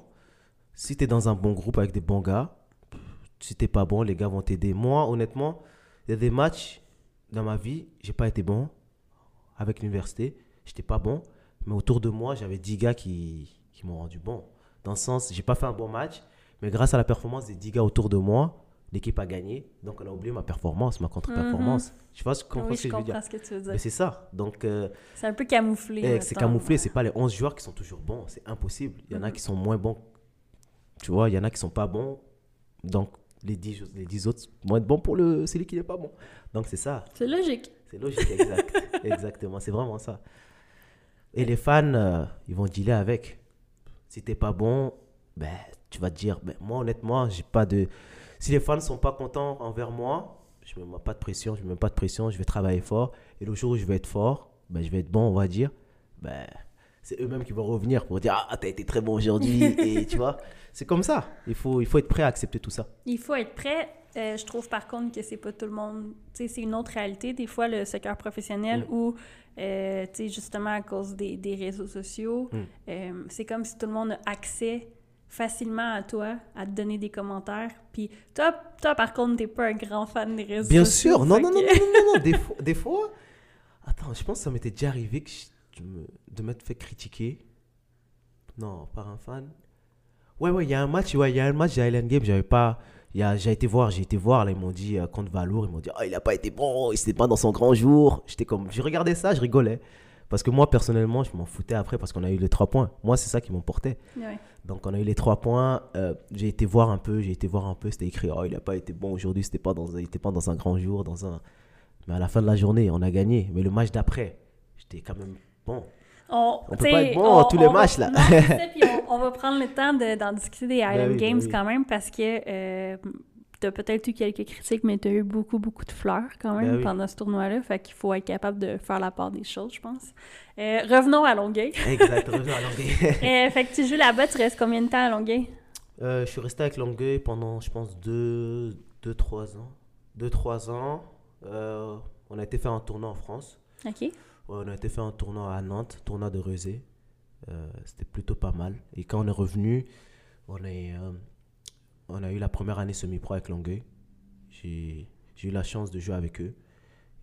si tu es dans un bon groupe avec des bons gars, si t'es pas bon, les gars vont t'aider. Moi, honnêtement, il y a des matchs dans ma vie, j'ai pas été bon avec l'université, j'étais pas bon, mais autour de moi, j'avais 10 gars qui, qui m'ont rendu bon. Dans le sens, j'ai pas fait un bon match, mais grâce à la performance des 10 gars autour de moi, l'équipe a gagné, donc on a oublié ma performance, ma contre-performance. Je sais pas si tu comprends oui, ce que je je veux dire? comprends ce que tu veux dire. Mais c'est ça. Donc, euh, C'est un peu camouflé. eh, c'est camouflé, c'est pas les 11 joueurs qui sont toujours bons, c'est impossible. Il y en a Mhm. qui sont moins bons. Tu vois, il y en a qui sont pas bons. Donc, les 10, les 10 autres vont être bons pour le, celui qui n'est pas bon. Donc, c'est ça. C'est logique. C'est logique, exact. [LAUGHS] Exactement, c'est vraiment ça. Et les fans, euh, ils vont dealer avec. Si t'es pas bon, ben, tu vas te dire, ben, moi, honnêtement, j'ai pas de. Si les fans sont pas contents envers moi, je me mets pas de pression, je me mets pas de pression, je vais travailler fort. Et le jour où je vais être fort, ben, je vais être bon, on va dire, ben, c'est eux-mêmes qui vont revenir pour dire, ah, t'as été très bon aujourd'hui. [LAUGHS] et tu vois, c'est comme ça. Il faut, il faut être prêt à accepter tout ça. Il faut être prêt. Euh, je trouve par contre que c'est pas tout le monde. Tu sais, c'est une autre réalité. Des fois, le soccer professionnel Mm. où, euh, justement à cause des, des réseaux sociaux, Mm. euh, c'est comme si tout le monde a accès facilement à toi, à te donner des commentaires. Puis toi, toi par contre, t'es pas un grand fan des réseaux Bien sociaux. sûr, non, non, non, non, que- non, non, non, [LAUGHS] Des fois, des fois, attends, je pense que ça m'était déjà arrivé que je- de m'être fait critiquer. Non, par un fan. Ouais, ouais, il y a un match, ouais, il y a un match de Highland Game, j'avais pas. J'ai été voir, j'ai été voir, là, ils m'ont dit euh, contre Valour, ils m'ont dit, ah, il a pas été bon, il s'était pas dans son grand jour. J'étais comme, j'ai regardé ça, je rigolais. Parce que moi, personnellement, je m'en foutais après parce qu'on a eu les trois points. Moi, c'est ça qui m'emportait. Ouais. Donc on a eu les trois points. Euh, j'ai été voir un peu, j'ai été voir un peu. C'était écrit, oh il n'a pas été bon aujourd'hui, c'était pas dans, il était pas dans un grand jour, dans un. Mais à la fin de la journée, on a gagné. Mais le match d'après, j'étais quand même bon. On, On peut pas être bon tous les matchs, là. On, va prendre le temps de- d'en discuter des Island Ben oui, ben Games oui. quand même parce que euh, t'as peut-être eu quelques critiques, mais t'as eu beaucoup, beaucoup de fleurs quand même Ben oui. pendant ce tournoi-là. Fait qu'il faut être capable de faire la part des choses, je pense. Euh, revenons à Longueuil. Exact, revenons à [LAUGHS] Longueuil. Euh, fait que tu joues là-bas, tu restes combien de temps à Longueuil? Euh, je suis resté avec Longueuil pendant, je pense, 2-3 deux, deux, trois ans. 2-3 ans. On a été faire un tournoi en France. OK. On a été faire un tournoi à Nantes, tournoi de Rezé. Euh, C'était plutôt pas mal. Et quand on est revenu, on, est, euh, on a eu la première année semi-pro avec Longueuil. J'ai eu la chance de jouer avec eux.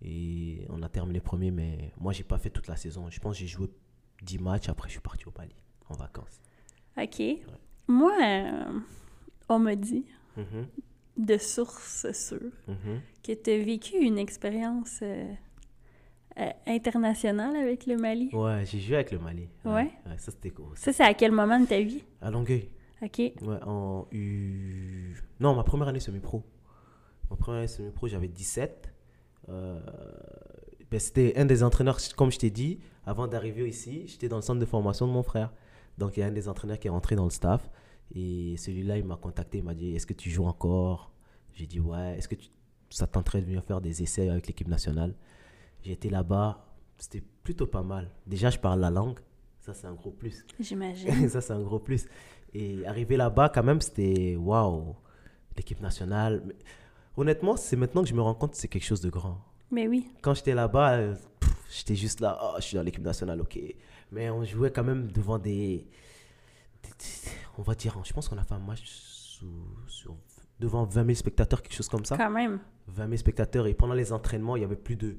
Et on a terminé premier, mais moi, j'ai pas fait toute la saison. Je pense que j'ai joué 10 matchs. Après, je suis parti au Bali en vacances. OK. Moi, euh, on m'a dit, Mhm, de sources sûres, mhm. que tu as vécu une expérience euh, internationale avec le Mali. Ouais, j'ai joué avec le Mali. Ouais? ça, c'était cool. Ça, c'est à quel moment de ta vie? À Longueuil. OK. Ouais, en U... Non, ma première année semi-pro. Ma première année semi-pro, j'avais 17. Euh, ben, c'était un des entraîneurs, comme je t'ai dit, avant d'arriver ici, j'étais dans le centre de formation de mon frère. Donc, il y a un des entraîneurs qui est rentré dans le staff. Et celui-là, il m'a contacté, il m'a dit Est-ce que tu joues encore? J'ai dit Ouais. Est-ce que tu... ça tenterait de venir faire des essais avec l'équipe nationale? Été là-bas, c'était plutôt pas mal. Déjà, je parle la langue, ça, c'est un gros plus. [LAUGHS] J'imagine. ça, c'est un gros plus. Et arriver là-bas, quand même, c'était waouh, l'équipe nationale. Mais honnêtement, c'est maintenant que je me rends compte que c'est quelque chose de grand. Mais oui. Quand j'étais là-bas, euh, j'étais juste là, oh, je suis dans l'équipe nationale, ok. Mais on jouait quand même devant des. des- des- on va dire, je pense qu'on a fait un match sous- sur- devant 20 000 spectateurs, quelque chose comme ça. Quand même. 20 000 spectateurs. Et pendant les entraînements, il y avait plus de,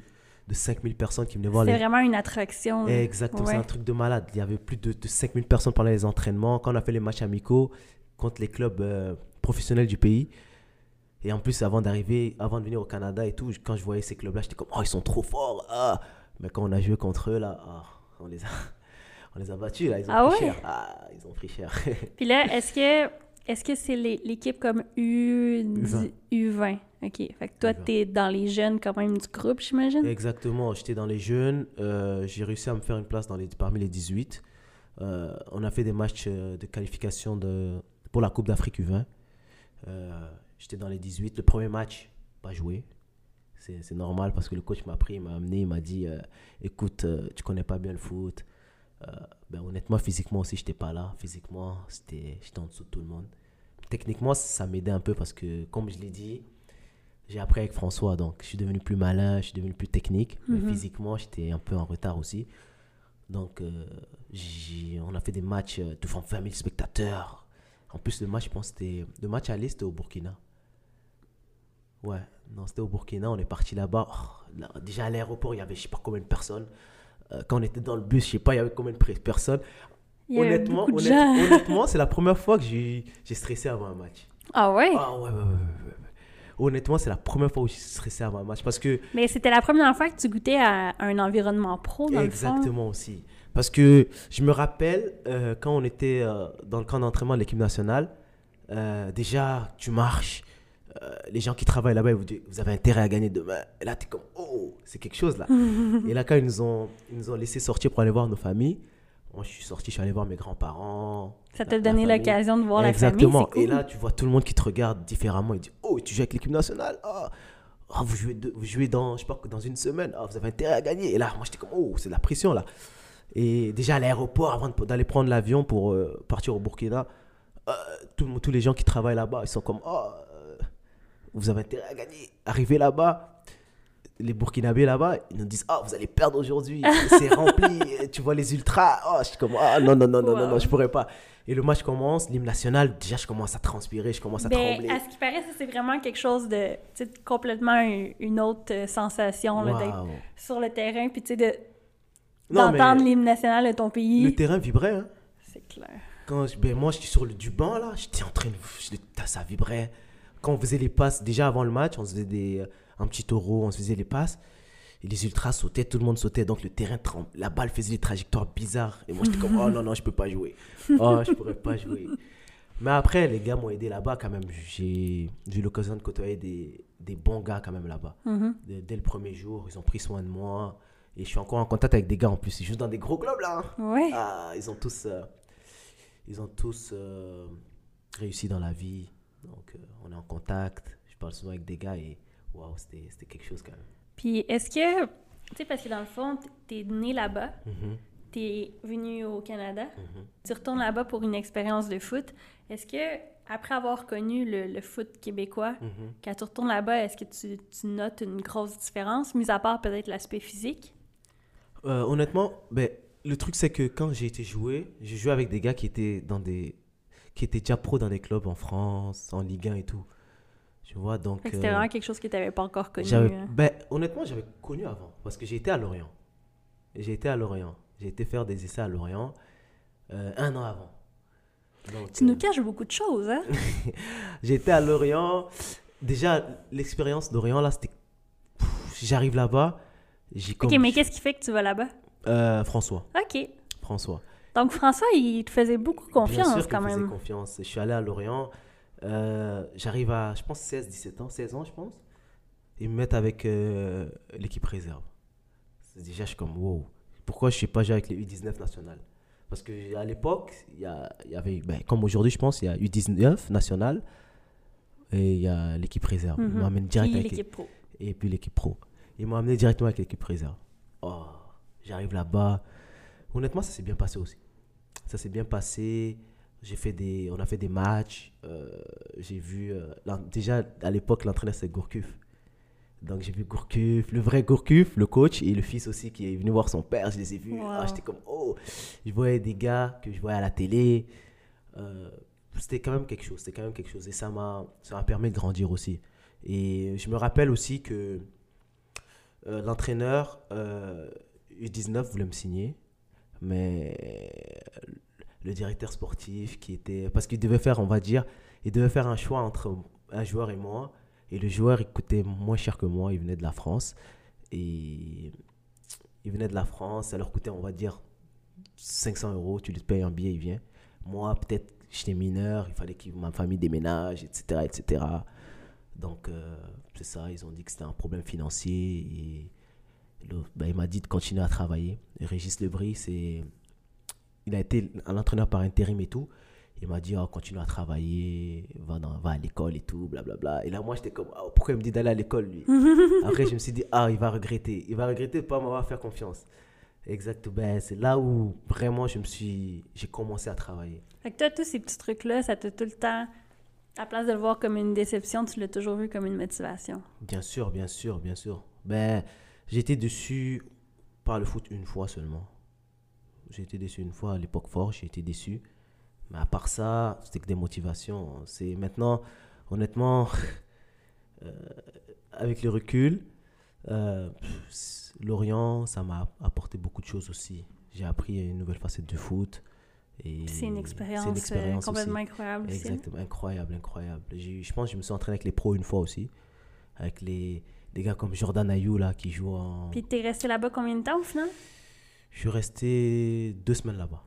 de 5 000 personnes qui venaient voir C'est les, vraiment une attraction. Exactement, c'est un truc de malade. Il y avait plus de, de 5000 personnes pendant les entraînements. Quand on a fait les matchs amicaux contre les clubs euh, professionnels du pays. Et en plus, avant d'arriver, avant de venir au Canada et tout, quand je voyais ces clubs-là, j'étais comme, oh, ils sont trop forts. Ah. Mais quand on a joué contre eux, là, ah, on, les a, [LAUGHS] on les a battus. Là. Ils ont Ah pris ouais? cher. Ah, ils ont pris cher. [LAUGHS] Puis là, est-ce que est-ce que c'est l'équipe comme U... U20. U20? OK. Fait que toi, U20. t'es dans les jeunes quand même du groupe, j'imagine? Exactement, j'étais dans les jeunes, euh, j'ai réussi à me faire une place dans les, parmi les 18. Euh, on a fait des matchs euh, de qualification de, pour la Coupe d'Afrique U20. Euh, j'étais dans les 18. Le premier match, pas joué. C'est normal parce que le coach m'a pris, il m'a amené, il m'a dit écoute, tu connais pas bien le foot. Ben, honnêtement, physiquement aussi, j'étais pas là. Physiquement, c'était- j'étais en dessous de tout le monde. Techniquement, ça m'aidait un peu parce que, comme je l'ai dit, j'ai appris avec François, donc je suis devenu plus malin, je suis devenu plus technique. Mhm. Mais physiquement, j'étais un peu en retard aussi. Donc, euh, on a fait des matchs euh, devant 20 000 spectateurs. En plus, le match, je pense, c'était. Le match aller, c'était au Burkina. Ouais, non, c'était au Burkina. On est parti là-bas. Oh, là, déjà à l'aéroport, il y avait je sais pas combien de personnes. Euh, quand on était dans le bus, je sais pas, il y avait combien de personnes. Il y avait Honnêtement, honnêtement, c'est la première fois que j'ai stressé avant un match. Ah ouais? Ah ouais, ouais, ouais. Honnêtement, c'est la première fois où j'ai stressé avant un match parce que Mais c'était la première fois que tu goûtais à un environnement pro, dans le fond. Exactement aussi. Parce que je me rappelle euh, quand on était euh, dans le camp d'entraînement de l'équipe nationale, euh, déjà tu marches, les gens qui travaillent là-bas ils vous disent vous avez intérêt à gagner demain. Et là tu es comme oh c'est quelque chose là. [LAUGHS] Et là quand ils nous ont ils nous ont laissé sortir pour aller voir nos familles, moi je suis sorti, je suis allé voir mes grands-parents. Ça t'a donné l'occasion de voir la Exactement. famille, c'est Et là, tu vois tout le monde qui te regarde différemment. Il dit Oh, tu joues avec l'équipe nationale? Ah, vous, jouez de- vous jouez dans, je sais pas, dans une semaine. Ah, vous avez intérêt à gagner. Et là, moi, j'étais comme Oh, c'est de la pression là. Et déjà à l'aéroport, avant d'aller prendre l'avion pour euh, partir au Burkina, euh, tout tous les gens qui travaillent là-bas, ils sont comme Oh, euh, vous avez intérêt à gagner. Arrivé là-bas, les Burkinabés là-bas, ils nous disent Ah, vous allez perdre aujourd'hui, c'est rempli, [LAUGHS] tu vois les ultras. Oh, je suis comme Ah, non, non, non, non, non, non, Wow. je pourrais pas. Et le match commence, l'hymne national, déjà je commence à transpirer, je commence à Ben, trembler. à ce qui paraît, c'est vraiment quelque chose de complètement une, une autre euh, sensation là, d'être sur le terrain, puis tu sais, de- d'entendre l'hymne national de ton pays. le terrain vibrait. Hein. C'est clair. Quand je- ben, moi, j'étais sur le du banc là, j'étais en train de. Ça vibrait. Quand on faisait les passes, déjà avant le match, on se faisait des, un petit taureau, on se faisait les passes. Et les ultras sautaient, tout le monde sautait, donc le terrain tremble. La balle faisait des trajectoires bizarres. Et moi, j'étais comme, oh non, non, je peux pas jouer. Oh, je pourrais pas jouer. Mais après, les gars m'ont aidé là-bas quand même. J'ai eu l'occasion de côtoyer des, des, bons gars quand même là-bas. Mm-hmm. Dès, le premier jour, ils ont pris soin de moi. Et je suis encore en contact avec des gars en plus. Ils jouent dans des gros clubs là. Ouais. Ah, ils ont tous, euh, ils ont tous euh, réussi dans la vie. Donc, euh, on est en contact. Je parle souvent avec des gars et waouh, c'était quelque chose quand même. Puis, est-ce que, tu sais, parce que dans le fond, tu es né là-bas, Mhm, tu es venu au Canada, mhm. tu retournes là-bas pour une expérience de foot. Est-ce que, après avoir connu le, le foot québécois, Mhm. quand tu retournes là-bas, est-ce que tu, tu notes une grosse différence, mis à part peut-être l'aspect physique? Euh, honnêtement, ben, le truc c'est que quand j'ai été jouer, j'ai joué avec des gars qui étaient dans des qui étaient déjà pro dans des clubs en France, en Ligue 1 et tout. Tu vois, donc C'était euh, vraiment quelque chose que tu n'avais pas encore connu. j'avais hein. ben, honnêtement, j'avais connu avant parce que j'ai été à Lorient. J'ai été à Lorient. J'ai été faire des essais à Lorient euh, un an avant. Donc, Tu nous euh, caches beaucoup de choses, hein? [LAUGHS] Été à Lorient. Déjà, l'expérience d'Orient, là, c'était. J'arrive là-bas. J'ai OK, mais qu'est-ce qui fait que tu vas là-bas? Euh, François. OK. François. Donc, François, il te faisait beaucoup Bien confiance sûr qu'il quand me faisait même. confiance. Je suis allé à Lorient. Euh, J'arrive à, je pense, 16, 17 ans, 16 ans, je pense. Ils me mettent avec euh, l'équipe réserve. Déjà, je suis comme, wow. Pourquoi je ne suis pas joué avec les U19 nationales? Parce qu'à l'époque, il y, avait, ben, comme aujourd'hui, je pense, il y a U19 national et il y a l'équipe réserve. Ils Mhm. m'amènent direct avec l'équipe pro. et puis l'équipe pro. Ils m'ont amené directement avec l'équipe réserve. Oh, j'arrive là-bas. Honnêtement, ça s'est bien passé aussi. Ça s'est bien passé. J'ai fait des, on a fait des matchs. euh, j'ai vu euh, déjà à l'époque l'entraîneur c'est Gourcuff. Donc j'ai vu Gourcuff, le vrai Gourcuff, le coach et le fils aussi qui est venu voir son père. Je les ai vus. Wow. Ah, J'étais comme oh, je voyais des gars que je voyais à la télé. Euh, c'était quand même quelque chose. C'était quand même quelque chose et ça m'a, ça m'a permis de grandir aussi. Et je me rappelle aussi que l'entraîneur euh, U19 voulait me signer, mais le directeur sportif qui était... Parce qu'il devait faire, on va dire, il devait faire un choix entre un joueur et moi. Et le joueur, il coûtait moins cher que moi, il venait de la France. Et il venait de la France, ça leur coûtait, on va dire, 500 euros. Tu lui payes un billet, il vient. Moi, peut-être, j'étais mineur, il fallait que ma famille déménage, etc. etc. Donc, euh, c'est ça, ils ont dit que c'était un problème financier. Et le- ben, il m'a dit de continuer à travailler. Régis Lebris, c'est, il a été un entraîneur par intérim et tout. Il m'a dit, oh, continue à travailler, va, dans- va à l'école et tout, blablabla. Et là, moi, j'étais comme, Ah, pourquoi il me dit d'aller à l'école, lui? [LAUGHS] Après, je me suis dit, ah, il va regretter. Il va regretter de ne pas m'avoir fait confiance. Exact. Ben, c'est là où vraiment je me suis, j'ai commencé à travailler. Fait que toi, tous ces petits trucs-là, ça t'a tout le temps... À place de le voir comme une déception, tu l'as toujours vu comme une motivation? Bien sûr, bien sûr, bien sûr. Ben, j'ai été déçu par le foot une fois seulement. J'ai été déçu une fois à l'époque fort, j'ai été déçu. Mais à part ça, c'était que des motivations. C'est maintenant, honnêtement, [LAUGHS] euh, avec le recul, euh, Lorient, ça m'a apporté beaucoup de choses aussi. J'ai appris une nouvelle facette de foot. C'est une expérience, une euh, expérience aussi. complètement incroyable aussi. Exactement, incroyable, incroyable. Je pense que je me suis entraîné avec les pros une fois aussi. Avec les, des gars comme Jordan Ayou là, qui jouent en. Puis t'es resté là-bas combien de temps au final? Je suis resté deux semaines là-bas.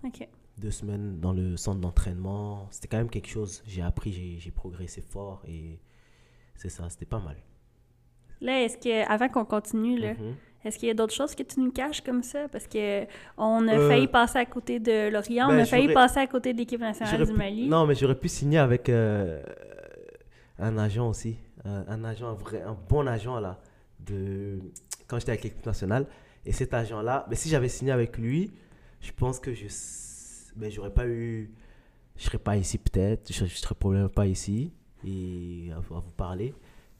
Deux semaines dans le centre d'entraînement. C'était quand même quelque chose. J'ai appris, j'ai- progressé fort et c'est ça, c'était pas mal. Là, est-ce que, avant qu'on continue, là, Mhm. est-ce qu'il y a d'autres choses que tu nous caches comme ça? Parce que on a Euh, failli passer à côté de Lorient, on ben, a failli passer à côté de l'équipe nationale du pu- Mali. Non, mais j'aurais pu signer avec euh, un agent aussi. Un, un agent, un, vrai, un bon agent là. De, quand j'étais avec l'équipe nationale. Et cet agent-là, mais si j'avais signé avec lui, je pense que je mais j'aurais pas eu. Je serais pas ici peut-être. Je, je serais probablement pas ici et à, vous- parler.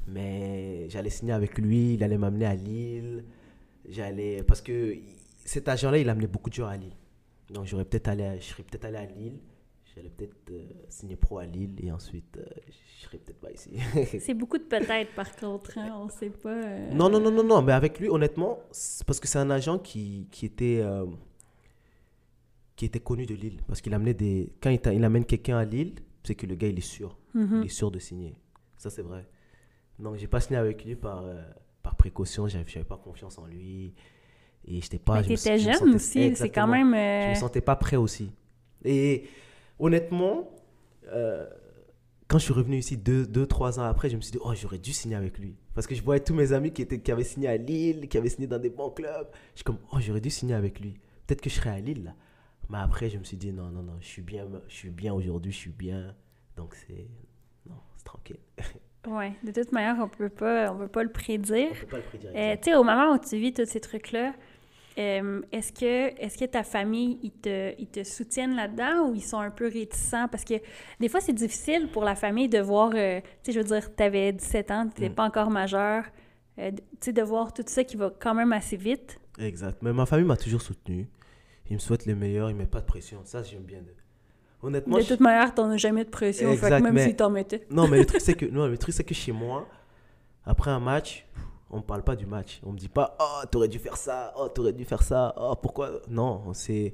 Mais j'allais signer avec lui. Il allait m'amener à Lille. J'allais. Parce que cet agent-là, il amenait beaucoup de joueurs à Lille. Donc j'aurais peut-être allé, je serais peut-être allé à Lille. J'allais peut-être euh, signer pro à Lille et ensuite euh, je serais peut-être pas ici. [LAUGHS] C'est beaucoup de peut-être, par contre. hein, On sait pas. euh, non, non, non, non, non, mais avec lui, honnêtement, parce que c'est un agent qui, qui était euh, qui était connu de Lille. Parce qu'il amenait des. Quand il, il amène quelqu'un à Lille, c'est que le gars il est sûr. mhm. Il est sûr de signer. Ça c'est vrai. Donc j'ai pas signé avec lui par, par précaution, j'avais pas confiance en lui. Et j'étais pas. Mais je me- t'étais je me jeune sentais- aussi, c'est quand même... Je me sentais pas prêt aussi. Et honnêtement, euh, quand je suis revenu ici deux, deux, trois ans après, je me suis dit, oh, j'aurais dû signer avec lui. Parce que je voyais tous mes amis qui, étaient, qui avaient signé à Lille, qui avaient signé dans des bons clubs. Je suis comme, oh, j'aurais dû signer avec lui. Peut-être que je serais à Lille, là. Mais après, je me suis dit, non, non, non, je suis bien, je suis bien aujourd'hui, je suis bien. Donc, c'est. Non, c'est tranquille. [LAUGHS] Ouais, de toute manière, on peut pas, on peut pas le prédire. On peut pas le prédire. Euh, tu sais, au moment où tu vis tous ces trucs-là, euh, est-ce que, est que ta famille, ils te, ils te soutiennent là-dedans ou ils sont un peu réticents? Parce que des fois, c'est difficile pour la famille de voir, euh, tu sais, je veux dire, tu avais 17 ans, tu n'étais Mm. pas encore majeur, euh, tu sais, de voir tout ça qui va quand même assez vite. Exact. Mais ma famille m'a toujours soutenu. Ils me souhaitent le meilleur, ils ne mettent pas de pression. Ça, j'aime bien. De... Honnêtement, de je- toute manière, t'en as jamais de pression, fait que Exact, même mais- s'ils t'en mettaient. Non, mais le truc, c'est que, [LAUGHS] non, le truc, c'est que chez moi, après un match, on ne parle pas du match. On me dit pas, oh, t'aurais dû faire ça, oh, t'aurais dû faire ça, oh, pourquoi? Non, c'est,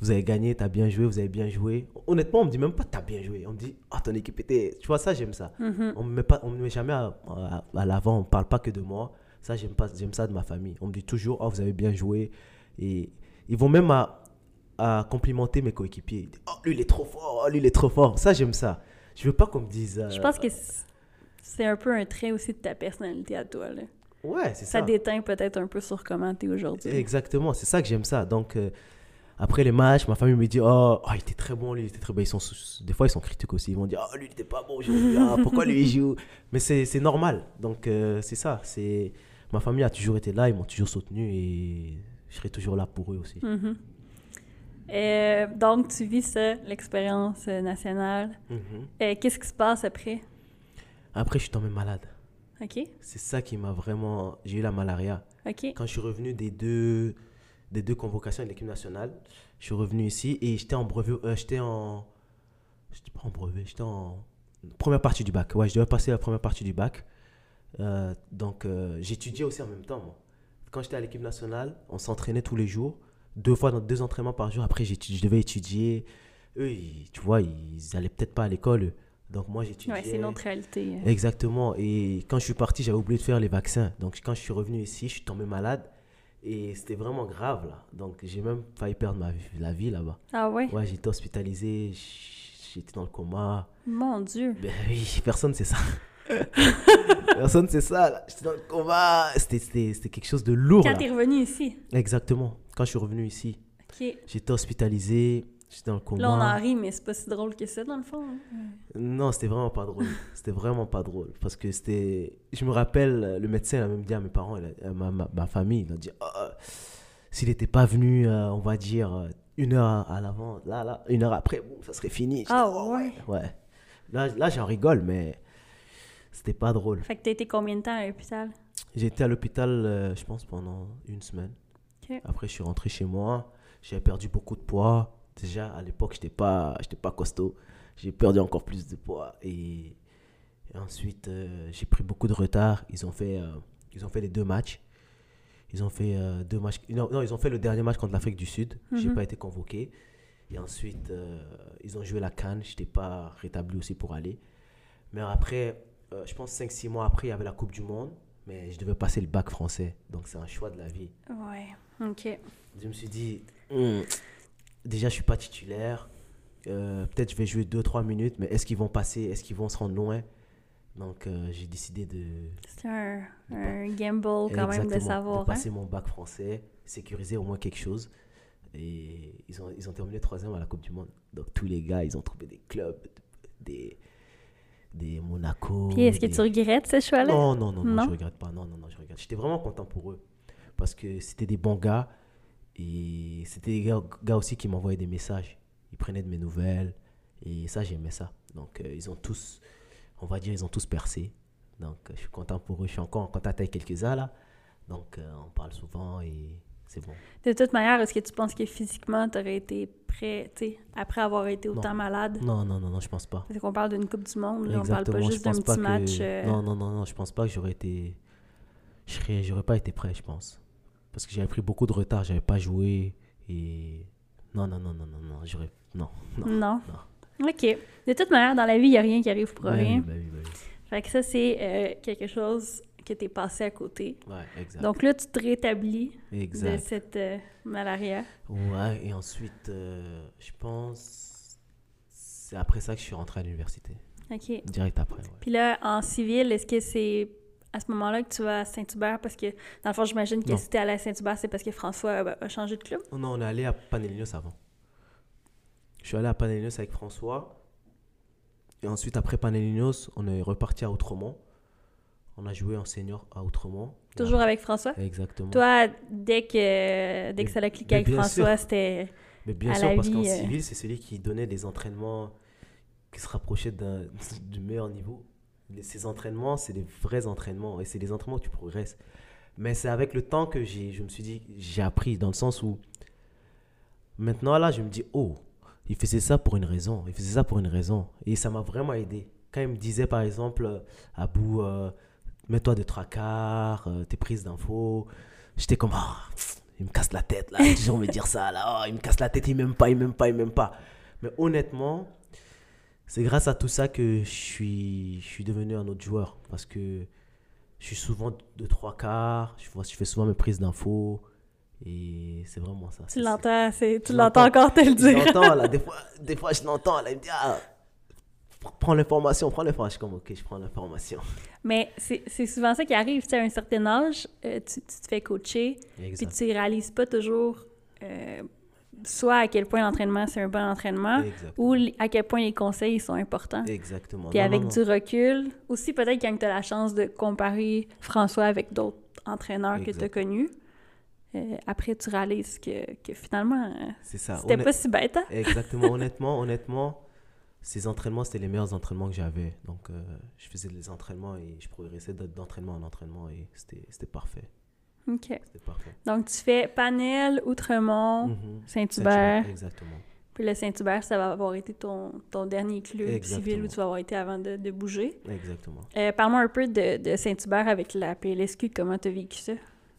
vous avez gagné, t'as bien joué, vous avez bien joué. Honnêtement, on me dit même pas, t'as bien joué. On me dit, oh, ton équipe était. Tu vois, ça, j'aime ça. On met pas, on me met jamais à, à- à l'avant, on parle pas que de moi. Ça, j'aime pas, j'aime ça de ma famille. On me dit toujours, oh, vous avez bien joué. Et ils vont même à, à complimenter mes coéquipiers. Disent, Oh, lui, il est trop fort, oh, lui, il est trop fort. Ça, j'aime ça. Je veux pas qu'on me dise. euh, Je pense que c'est un peu un trait aussi de ta personnalité à toi. Là. Ouais, c'est Ça ça. déteint peut-être un peu sur comment aujourd'hui. Exactement, c'est ça que j'aime ça. Donc, euh, après les matchs, ma famille me dit Oh, oh, il était très bon, lui, il était très bon. Ils sont, sous- des fois, ils sont critiques aussi. Ils vont dire Oh, lui, il était pas bon aujourd'hui. [LAUGHS] Ah, pourquoi lui, il joue? Mais c'est normal. Donc, euh, c'est ça. C'est Ma famille a toujours été là, ils m'ont toujours soutenu et je serai toujours là pour eux aussi. Mhm. Euh, donc, tu vis ça, l'expérience nationale. Mhm. Euh, Qu'est-ce qui se passe après? Après, je suis tombé malade. C'est ça qui m'a vraiment. J'ai eu la malaria. Quand je suis revenu des deux, des deux convocations de l'équipe nationale, je suis revenu ici et j'étais en brevet. euh, j'étais en. J'étais pas en brevet, j'étais en. Première partie du bac. Ouais, je devais passer la première partie du bac. Euh, donc, euh, j'étudiais aussi en même temps, moi. Quand j'étais à l'équipe nationale, on s'entraînait tous les jours, deux fois dans deux entraînements par jour. Après, je devais étudier. Eux, ils- tu vois, ils allaient peut-être pas à l'école. Donc, moi, j'étudiais. Ouais, c'est une autre réalité. euh. Exactement. Et quand je suis parti, j'avais oublié de faire les vaccins. Donc quand je suis revenu ici, je suis tombé malade. Et c'était vraiment grave là. Donc j'ai même failli perdre ma vie, la vie là-bas. Ah ouais? Ouais, j'étais hospitalisé, j'étais dans le coma. Mon Dieu! Ben oui, personne sait ça. [LAUGHS] personne sait ça là. J'étais dans le coma. C'était- quelque chose de lourd Quand t'es revenu ici, Exactement. Quand je suis revenu ici, j'étais hospitalisé, j'étais dans le coma. Là, on en rit, mais c'est pas si drôle que ça, dans le fond. hein. Non, c'était vraiment pas drôle. C'était vraiment pas drôle. Parce que c'était. Je me rappelle, le médecin a même dit à mes parents, a- à ma, ma, ma famille, il a dit Ah, s'il n'était pas venu, euh, on va dire, euh, une heure à, l'avant, là, là, une heure après, ça serait fini. Ah Oh, ouais? Ouais. Là, là j'en rigole, mais c'était pas drôle. Fait que t'as été combien de temps à l'hôpital? J'ai été à l'hôpital, euh, je pense, pendant une semaine. Après, je suis rentré chez moi. J'ai perdu beaucoup de poids. Déjà, à l'époque, je n'étais pas, j'étais pas costaud. J'ai perdu encore plus de poids. Et, et ensuite, euh, j'ai pris beaucoup de retard. Ils ont fait, euh, ils ont fait les deux matchs. Ils ont fait euh, deux matchs. Non, non, ils ont fait le dernier match contre l'Afrique du Sud. J'ai Mhm. pas été convoqué. Et ensuite, ils ont joué la Cannes. Je n'étais pas rétabli aussi pour aller. Mais après, je pense 5-6 mois après, il y avait la Coupe du Monde. Mais je devais passer le bac français. Donc, c'est un choix de la vie. Ouais. OK. Je me suis dit, Hmm, déjà, je suis pas titulaire. Euh, Peut-être je vais jouer 2-3 minutes, mais est-ce qu'ils vont passer? Est-ce qu'ils vont se rendre loin? Donc, euh, j'ai décidé de. C'est un, un gamble quand même de savoir. de hein. passer mon bac français, sécuriser au moins quelque chose. Et ils ont, ils ont terminé troisième à la Coupe du Monde. Donc, tous les gars, ils ont trouvé des clubs, des, des Monaco. Puis est-ce que des- tu regrettes ce choix-là? non, non, non, non, Non? je regrette pas. Non, non, non, je regrette. J'étais vraiment content pour eux. Parce que c'était des bons gars. Et c'était des gars, gars aussi qui m'envoyaient des messages. Ils prenaient de mes nouvelles. Et ça, j'aimais ça. Donc, euh, ils ont tous, on va dire, ils ont tous percé. Donc, euh, je suis content pour eux. Je suis encore en contact avec quelques-uns là. Donc, euh, on parle souvent et c'est bon. De toute manière, est-ce que tu penses que physiquement, tu aurais été prêt, tu sais, après avoir été autant Non. malade? Non, non, non, non, je pense pas. Parce qu'on parle d'une Coupe du Monde, là, on parle pas juste d'un petit que. match. Non, non, non, non, je pense pas que j'aurais été. Je serais... J'aurais pas été prêt, je pense. Parce que j'avais pris beaucoup de retard, j'avais pas joué. Et. Non, non, non, non, non, non, j'aurais. Non, non. Non. OK. De toute manière, dans la vie, il n'y a rien qui arrive pour rien. oui, bah oui, bah oui. Fait que ça, c'est euh, quelque chose que tu es passé à côté. Ouais, exact. Donc là, tu te rétablis de exact. cette euh, malaria. Ouais, et ensuite, euh, je pense, c'est après ça que je suis rentré à l'université. OK. Direct après, ouais. Puis là, en civil, est-ce que c'est à ce moment-là que tu vas à Saint-Hubert? Parce que, dans le fond, j'imagine que Non. si tu allé à Saint-Hubert, c'est parce que François a, a changé de club? Oh non, on est allé à Panelinos avant. Je suis allé à Panelinos avec François. Et ensuite, après Panelinos, on est reparti à Outremont. On a joué en senior à Outremont. Toujours avec François? Exactement. Toi, dès que, dès que ça a cliqué avec François, c'était... Mais bien à sûr, la parce qu'en euh. civil, c'est celui qui donnait des entraînements qui se rapprochaient [LAUGHS] du meilleur niveau. Ces entraînements, c'est des vrais entraînements et c'est des entraînements où tu progresses. Mais c'est avec le temps que j'ai, je me suis dit, j'ai appris dans le sens où maintenant là, je me dis, oh, il faisait ça pour une raison, il faisait ça pour une raison. Et ça m'a vraiment aidé. Quand il me disait par exemple, euh, Abou, euh, mets-toi des trois quarts, euh, tes prises d'infos, j'étais comme, Ah, il me casse la tête là, [LAUGHS] toujours me dire ça là, Oh, il me casse la tête, il m'aime pas, il m'aime pas, il m'aime pas. Mais honnêtement, c'est grâce à tout ça que je suis, je suis devenu un autre joueur parce que je suis souvent de trois quarts, je, vois- je fais souvent mes prises d'infos et c'est vraiment ça. Tu l'entends, tu encore te le je dire. l'entends là, [LAUGHS] des fois, des fois je l'entends il me dit ah, prends l'information, prends l'information. Je suis comme ok, je prends l'information. Mais c'est souvent ça qui arrive, tu sais, à un certain âge, euh, tu, tu te fais coacher, puis Exact. tu réalises pas toujours euh, soit à quel point l'entraînement c'est un bon entraînement, ou à quel point les conseils sont importants. Exactement. Puis Non, avec non, du recul, aussi peut-être quand tu as la chance de comparer François avec d'autres entraîneurs que tu as connus, euh, après tu réalises que, que finalement, euh, c'était Honnêt- pas si bête. hein? Exactement, [LAUGHS] honnêtement, honnêtement, ces entraînements, c'était les meilleurs entraînements que j'avais. Donc, euh, je faisais des entraînements et je progressais d'entraînement en entraînement et c'était parfait. OK. C'était parfait. Donc tu fais Panel, Outremont, Mhm. Saint-Hubert. Exactement. Puis le Saint-Hubert, ça va avoir été ton, ton dernier club Exactement. civil où tu vas avoir été avant de, de bouger. Exactement. Euh, Parle-moi un peu de, de Saint-Hubert avec la PLSQ, comment tu as vécu ça?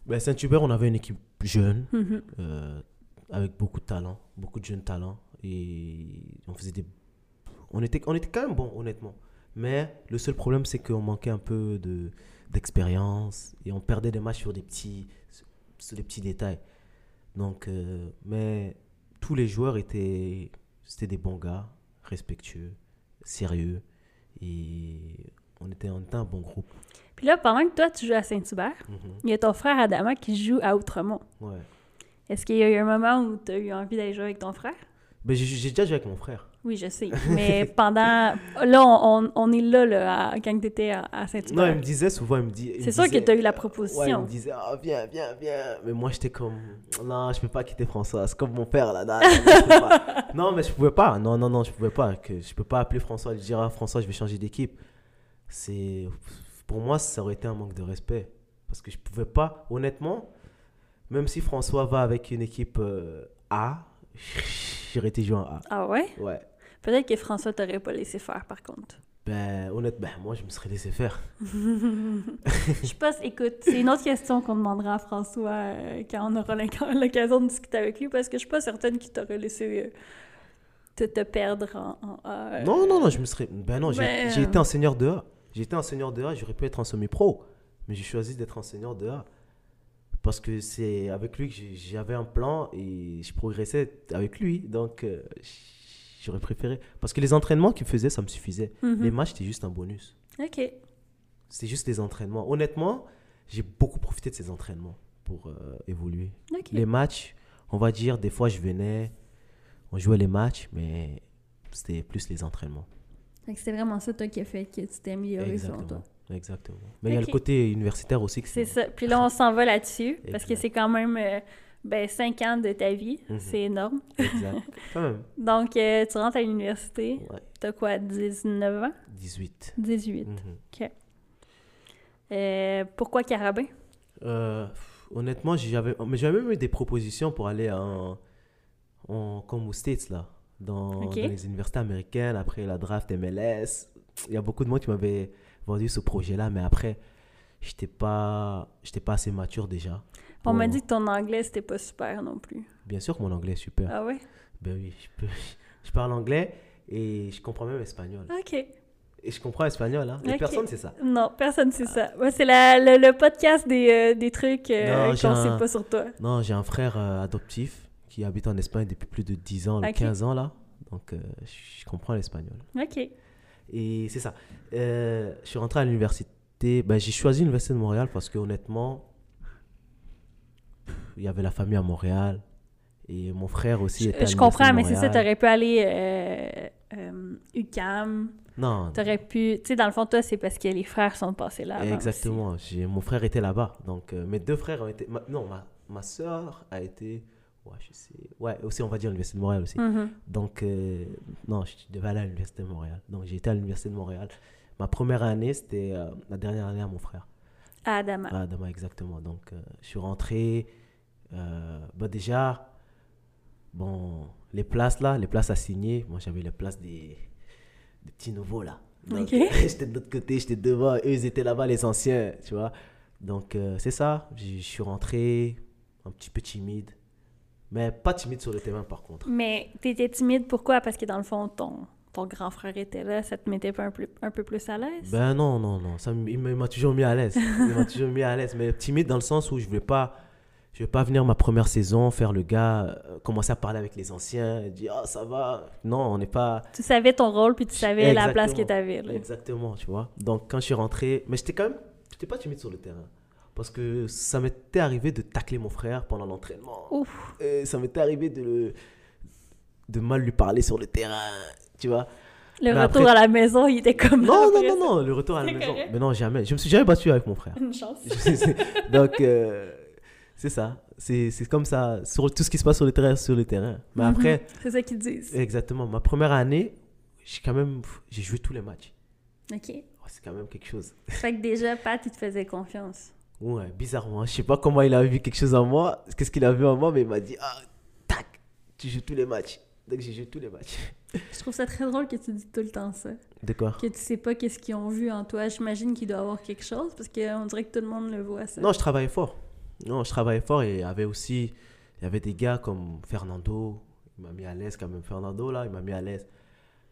Ben, Saint-Hubert, on avait une équipe jeune, Mhm. euh, avec beaucoup de talent, beaucoup de jeunes talents. Et on faisait des. On était, on était quand même bon, honnêtement. Mais le seul problème, c'est qu'on manquait un peu de d'expérience et on perdait des matchs sur des petits, sur des petits détails. Donc, euh, mais tous les joueurs étaient, c'était des bons gars, respectueux, sérieux et on était, un bon groupe. Puis là, pendant que toi, tu joues à Saint-Hubert, Mhm. il y a ton frère Adama qui joue à Outremont. Ouais. Est-ce qu'il y a eu un moment où tu as eu envie d'aller jouer avec ton frère? Ben, j'ai déjà joué avec mon frère. Oui, je sais. Mais [LAUGHS] pendant... Là, on, on- est là, là à- quand tu étais à, à Non, il Saint-Hubert. me disait souvent, il me dit. C'est sûr que tu as eu la Ouais, il proposition. me disait, ah, viens, viens, viens. Mais moi, j'étais comme, non, je peux pas quitter François. C'est comme mon père, là. Non, [LAUGHS] mais je pouvais pas. Non, non, non, je pouvais pas. Que, je peux pas appeler François et lui dire, ah, François, je vais changer d'équipe. C'est, pour moi, ça aurait été un manque de respect. Parce que je pouvais pas, honnêtement, même si François va avec une équipe euh, A, j'aurais été joué en A. Ah ouais? Ouais. Peut-être que François t'aurait pas laissé faire, par contre. Ben, honnêtement, ben, moi, je me serais laissé faire. [LAUGHS] Je pense, écoute, c'est une autre question qu'on demandera à François euh, quand on aura l'oc- [LAUGHS] l'occasion de discuter avec lui, parce que je suis pas certaine qu'il t'aurait laissé euh, te, te perdre en... en- euh, Non, non, non, je me serais. Ben non, j'ai Ben, j'ai été enseigneur de A. J'ai été enseigneur de A, j'aurais pu être en semi-pro. Mais j'ai choisi d'être enseigneur de A. Parce que c'est avec lui que j'avais un plan et je progressais avec lui. Donc, euh, j'aurais préféré. Parce que les entraînements qu'il faisait, ça me suffisait. mhm. Les matchs, c'était juste un bonus. OK. C'était juste des entraînements. Honnêtement, j'ai beaucoup profité de ces entraînements pour euh, évoluer. OK. Les matchs, on va dire, des fois, je venais, on jouait les matchs, mais c'était plus les entraînements. C'est vraiment ça, toi, qui a fait que tu t'es amélioré selon toi. Exactement. Exactement. Mais il y a le côté universitaire aussi. C'est ça. Puis là, on s'en va là-dessus, parce que c'est quand même euh, ben, 5 ans de ta vie. Mhm. C'est énorme. Exact. [LAUGHS] Donc, euh, tu rentres à l'université. Ouais. T'as quoi, 19 ans? 18. 18. Mhm. Euh, pourquoi Carabin? Euh, honnêtement, j'avais mais j'avais même eu des propositions pour aller en, en comme aux States, là, dans, Ok. dans les universités américaines, après la draft MLS. Il y a beaucoup de monde qui m'avait vendu ce projet-là, mais après, j'étais pas, j'étais pas assez mature déjà. On m'a dit que ton anglais, c'était pas super non plus. Bien sûr que mon anglais est super. Ah ouais? Ben oui, je, peux, je parle anglais et je comprends même l'espagnol. OK. Et je comprends l'espagnol, hein. Et Ok. personne sait ça. Non, personne sait ça. Moi, c'est le, le podcast des, euh, des trucs euh, qu'on un- sait pas sur toi. Non, j'ai un frère euh, adoptif qui habite en Espagne depuis plus de 10 ans, Ok. 15 ans là. Donc, euh, je comprends l'espagnol. OK. Et c'est ça. Je suis rentré à l'université. Ben, j'ai choisi l'université de Montréal parce que honnêtement, il y avait la famille à Montréal. Et mon frère aussi était à Je comprends, mais c'est ça, t'aurais pu aller euh, euh, UCAM, Non, t'aurais pu... Tu sais, dans le fond, toi, c'est parce que les frères sont passés là. exactement. J'ai- Mon frère était là-bas. Donc, euh, mes deux frères ont été. ma- non, ma, ma soeur a été. Ouais, je sais. Ouais, aussi, on va dire l'université de Montréal aussi. Mhm. Donc, euh, non, je devais aller à l'Université de Montréal. Donc, j'ai été à l'Université de Montréal. Ma première année, c'était la dernière année à mon frère. À Adama. À Adama, exactement. Donc, euh, je suis rentré. euh, bah, déjà, bon, les places là, les places à signer, moi, j'avais les places des, des petits nouveaux là. Donc, Ok. [LAUGHS] j'étais de l'autre côté, j'étais devant. Eux, ils étaient là-bas, les anciens, tu vois. Donc, euh, c'est ça. Je suis rentré un petit peu timide. Mais pas timide sur le terrain, par contre. Mais t'étais timide, pourquoi? Parce que dans le fond, ton, ton grand frère était là, ça te mettait pas un, plus, un peu plus à l'aise? Ben non, non, non. Ça, il m'a toujours mis à l'aise. Il m'a toujours mis à l'aise. Mais timide dans le sens où je ne vais pas... Je vais pas venir ma première saison, faire le gars, euh, commencer à parler avec les anciens, dire « Ah, ça va ». Non, on n'est pas... Tu savais ton rôle, puis tu savais la place que t'avais, là. Exactement, tu vois. Donc, quand je suis rentré... Mais j'étais quand même... J'étais pas timide sur le terrain. Parce que ça m'était arrivé de tacler mon frère pendant l'entraînement. Ouf! Et ça m'était arrivé de, le- de mal lui parler sur le terrain, tu vois. Le Mais retour après- à la maison, il était comme... Non, non, non, ça. non, le retour à la maison. Mais non, jamais. Je me suis jamais battu avec mon frère. Une chance. [LAUGHS] Donc, euh, c'est ça. C'est c'est comme ça. Sur tout ce qui se passe sur le terrain, sur le terrain. Mais après, [LAUGHS] C'est ça qu'ils disent. exactement, ma première année, j'ai quand même j'ai joué tous les matchs. OK. Oh, c'est quand même quelque chose. Fait que déjà, Pat, il te faisait confiance. Ouais, bizarrement. Je sais pas comment il a vu quelque chose en moi. Qu'est-ce qu'il a vu en moi, mais il m'a dit Ah, tac, tu joues tous les matchs. Donc, j'ai joué tous les matchs. Je trouve ça très drôle que tu dis tout le temps ça. De quoi? Que tu sais pas qu'est-ce qu'ils ont vu en toi. J'imagine qu'il doit y avoir quelque chose, parce qu'on dirait que tout le monde le voit, ça. Non, je travaillais fort. Non, je travaillais fort et il y avait aussi il y avait des gars comme Fernando. Il m'a mis à l'aise quand même. Fernando, là, il m'a mis à l'aise.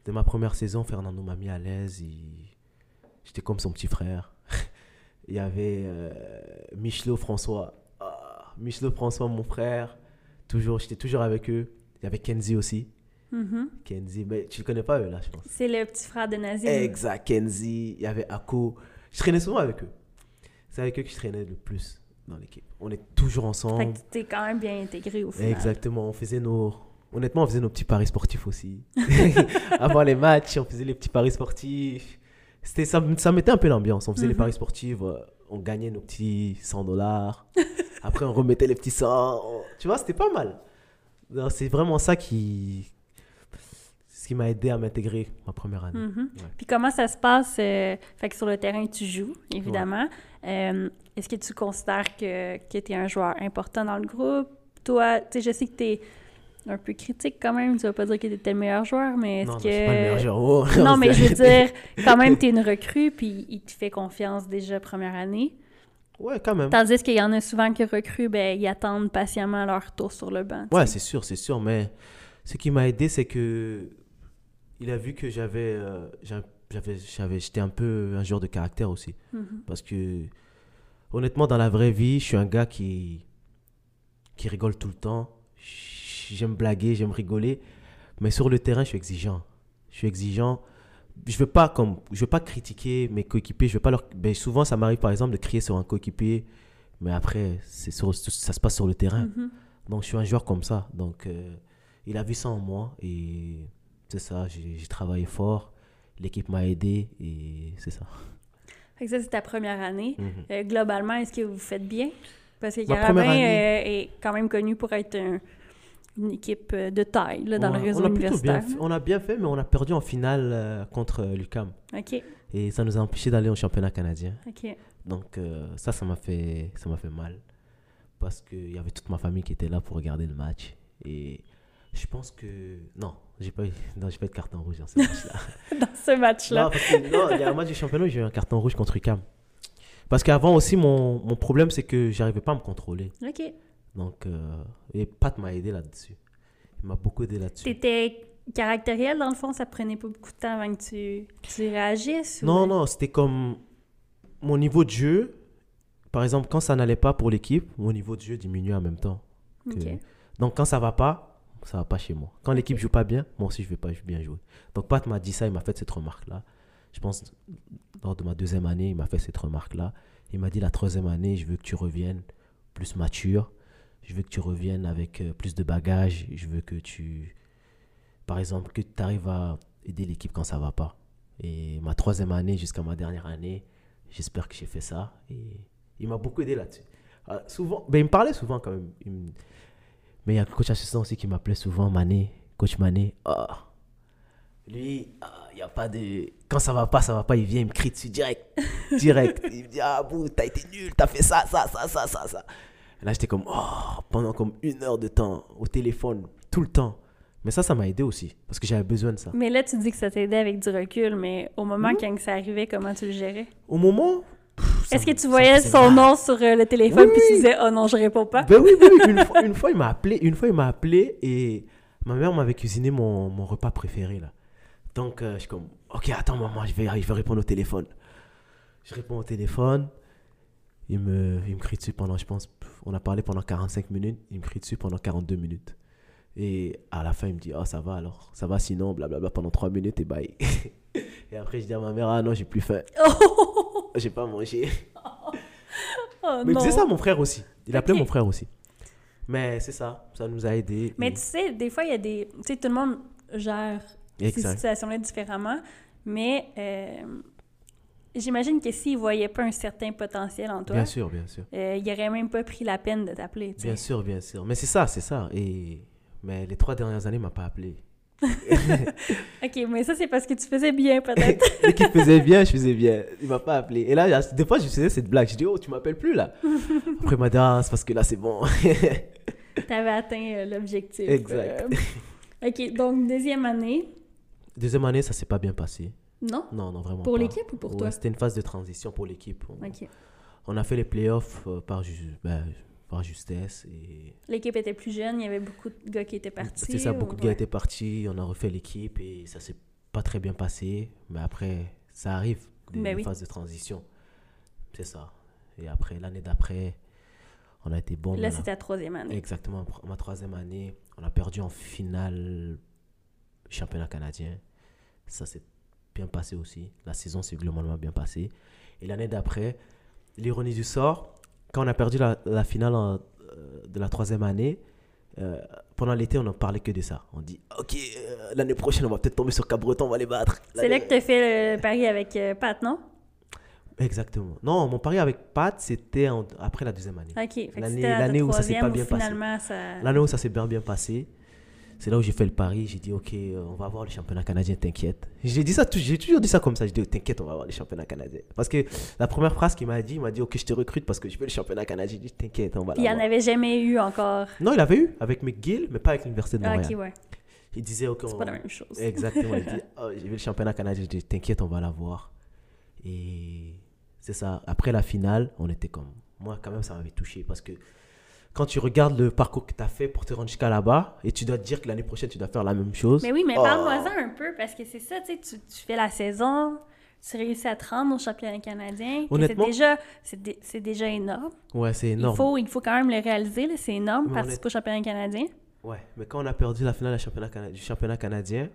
De ma première saison, Fernando m'a mis à l'aise. Il... J'étais comme son petit frère. [LAUGHS] il y avait euh, Michelot François. Ah, Michelot François, mon frère. Toujours, j'étais toujours avec eux. Il y avait Kenzie aussi. Mhm. Kenzie, mais tu ne connais pas eux là, je pense. C'est le petit frère de Nazim. Exact, Kenzie, il y avait Ako. Je traînais souvent avec eux. C'est avec eux que je traînais le plus dans l'équipe. On est toujours Fait ensemble. que tu t'es quand même bien intégré au final. Exactement, on faisait nos... Honnêtement, on faisait nos petits paris sportifs aussi. [LAUGHS] Avant les matchs, on faisait les petits paris sportifs. C'était, ça, ça mettait un peu l'ambiance. On faisait les Mhm. paris sportifs, euh, on gagnait nos petits 100 dollars. Après, on remettait les petits 100. on- Tu vois, c'était pas mal. C'est vraiment ça qui... Ce qui m'a aidé à m'intégrer ma première année. Ouais. Puis comment ça se passe? euh, fait que sur le terrain, tu joues, évidemment. Euh, Est-ce que tu considères que, que tu es un joueur important dans le groupe? Toi, tu sais, je sais que tu es un peu critique quand même. Tu vas pas dire que tu étais le meilleur joueur, mais est-ce Non, non, que... je suis pas le meilleur joueur. Oh, [LAUGHS] Non, on mais je veux dire, quand même, tu es une [LAUGHS] recrue, puis il te fait confiance déjà première année. Ouais, quand même. Tandis qu'il y en a souvent qui recruent, ben, ils attendent patiemment leur tour sur le banc. Ouais, c'est sûr, c'est sûr. Mais ce qui m'a aidé, c'est que il a vu que j'avais, euh, j'a- j'avais, j'avais, j'étais un peu un joueur de caractère aussi. Mhm. Parce que honnêtement, dans la vraie vie, je suis un gars qui qui rigole tout le temps. J'aime blaguer, j'aime rigoler. Mais sur le terrain, je suis exigeant. Je suis exigeant. Je veux pas comme, je veux pas critiquer mes coéquipiers. Je veux pas leur. Ben, souvent, ça m'arrive par exemple de crier sur un coéquipier, mais après, c'est sur, ça se passe sur le terrain. Mhm. Donc, je suis un joueur comme ça. Donc, euh, il a vu ça en moi et c'est ça. J'ai travaillé fort. L'équipe m'a aidé et c'est ça. Fait que ça, c'est ta première année. Mhm. Euh, globalement, est-ce que vous faites bien? Parce que Carabin année- euh, est quand même connu pour être un- une équipe euh, de taille là, dans Ouais, le réseau on a bien universitaire. fait- on a bien fait, mais on a perdu en finale euh, contre l'UCAM. OK, Et ça nous a empêché d'aller au championnat canadien. OK. Donc, ça, ça m'a fait, ça m'a fait mal. Parce qu'il y avait toute ma famille qui était là pour regarder le match. Et je pense que. Non, j'ai pas, eu- non, j'ai pas eu de carton rouge dans ce match-là. [LAUGHS] Dans ce match-là. Non, parce que, non, il y a un match du championnat où j'ai eu un carton rouge contre UCAM. Parce qu'avant aussi, mon, mon problème, c'est que j'arrivais pas à me contrôler. OK. Donc, euh, et Pat m'a aidé là-dessus. Il m'a beaucoup aidé là-dessus. T'étais caractériel, dans le fond, ça prenait pas beaucoup de temps avant que tu, tu réagisses? ou- Non, non, c'était comme mon niveau de jeu. Par exemple, quand ça n'allait pas pour l'équipe, mon niveau de jeu diminuait en même temps. que- Ok. Donc quand ça va pas, ça va pas chez moi. Quand l'équipe joue pas bien, moi aussi je vais pas bien jouer. Donc Pat m'a dit ça, il m'a fait cette remarque-là. Je pense lors de ma deuxième année, il m'a fait cette remarque-là. Il m'a dit la troisième année, je veux que tu reviennes plus mature. Je veux que tu reviennes avec euh, plus de bagages. Je veux que tu, par exemple, que tu arrives à aider l'équipe quand ça va pas. Et ma troisième année jusqu'à ma dernière année, j'espère que j'ai fait ça. Et il m'a beaucoup aidé là-dessus. Ah, souvent, ben, il me parlait souvent quand même. Il me- mais il y a le coach assistant aussi qui m'appelait souvent Mané, coach Mané. Ah, lui, ah, il y a pas de. Quand ça va pas, ça va pas, il vient, il me crie dessus direct. Direct. [LAUGHS] il me dit Ah, bouh, t'as été nul, t'as fait ça, ça, ça, ça, ça, ça. Et là, j'étais comme Oh, pendant comme une heure de temps, au téléphone, tout le temps. Mais ça, ça m'a aidé aussi, parce que j'avais besoin de ça. Mais là, tu dis que ça t'aidait avec du recul, mais au moment quand ça arrivait, comment tu le gérais? Au moment. Est-ce que tu voyais son nom sur euh, le téléphone Oui, puis tu disais « Oh non, je réponds pas Ben oui, oui. Une fois, une fois, il m'a appelé. Une fois, il m'a appelé et ma mère m'avait cuisiné mon, mon repas préféré là. Donc, euh, je suis comme, ok, attends, maman, je vais, je vais répondre au téléphone. Je réponds au téléphone. Il me, il me crie dessus pendant, je pense, on a parlé pendant 45 minutes. Il me crie dessus pendant 42 minutes. Et à la fin, il me dit, oh, ça va alors, ça va sinon, blablabla, pendant 3 minutes et bye. [LAUGHS] et après, je dis à ma mère, ah non, j'ai plus faim. [LAUGHS] J'ai pas mangé. [LAUGHS] oh Mais il non. faisait ça à mon frère aussi. Il appelait mon frère aussi. Mais c'est ça, ça nous a aidés. Mais et- tu sais, des fois, il y a des... Tu sais, tout le monde gère ces Exact. situations-là différemment, mais euh, j'imagine que s'il voyait pas un certain potentiel en toi, Bien sûr, bien sûr. euh, il aurait même pas pris la peine de t'appeler, sais. Bien sûr, bien sûr. Mais c'est ça, c'est ça. Et... Mais les trois dernières années, il m'a pas appelé. [LAUGHS] OK, mais ça, c'est parce que tu faisais bien, peut-être. [LAUGHS] Dès qu'il faisait bien, je faisais bien. Il m'a pas appelé. Et là, des fois, je faisais cette blague. Je dis, oh, tu m'appelles plus là. [LAUGHS] Après, m'a dit, ah, c'est parce que là, c'est bon. T'avais atteint euh, l'objectif. Exact. Euh, OK, donc, deuxième année. Deuxième année, ça s'est pas bien passé. Non? Non, non, vraiment Pour l'équipe ou pour Ouais, toi? C'était une phase de transition pour l'équipe. On, OK. on a fait les playoffs euh, par, ben, par justesse. Et L'équipe était plus jeune, il y avait beaucoup de gars qui étaient partis. C'est ça, ou- beaucoup de gars étaient partis, on a refait l'équipe et ça s'est pas très bien passé. Mais après, ça arrive, des, Ben oui. phases de transition. C'est ça. Et après, l'année d'après, on a été bon. Là, c'était la troisième année. Exactement, ma troisième année, on a perdu en finale championnat canadien. Ça s'est bien passé aussi. La saison s'est globalement bien passée. Et l'année d'après, l'ironie du sort, quand on a perdu la, la finale en- euh, de la troisième année, euh, pendant l'été, on n'en parlait que de ça. On dit, OK, euh, l'année prochaine, on va peut-être tomber sur Cabreton, on va les battre. C'est là que tu as fait le pari avec euh, Pat, non? Exactement. Non, mon pari avec Pat, c'était après la deuxième année. OK. L'année- la où ça s'est pas bien passé. ça... L'année où ça s'est bien bien passé, c'est là où j'ai fait le pari. J'ai dit, OK, euh, on va avoir le championnat canadien, t'inquiète. J'ai dit ça, j'ai toujours dit ça comme ça. J'ai dit, t'inquiète, on va avoir le championnat canadien. Parce que la première phrase qu'il m'a dit, il m'a dit, OK, je te recrute parce que je veux le championnat canadien. J'ai dit, t'inquiète, on va il n'y en avait jamais eu encore. Non, il avait eu avec McGill, mais pas avec l'Université de Ah, Montréal. OK, ouais. Il disait, OK, C'est on- pas la même chose. Exactement. Il dit, [LAUGHS] oh, j'ai vu le championnat canadien. J'ai dit, t'inquiète, on va l'avoir. Et c'est ça. Après la finale, on était comme. Moi, quand même, ça m'avait touché parce que quand tu regardes le parcours que tu as fait pour te rendre jusqu'à là-bas et tu dois te dire que l'année prochaine, tu dois faire la même chose. Mais oui, mais Oh. parle-moi-en un peu, parce que c'est ça, tu sais, tu, tu fais la saison, tu réussis à te rendre au championnat canadien. Honnêtement- C'est déjà, c'est dé- c'est déjà énorme. Ouais, c'est Il énorme. faut, il faut quand même le réaliser, là, c'est énorme, Mais participer au championnat canadien. Ouais, mais quand on a perdu la finale du championnat, cana- du championnat canadien,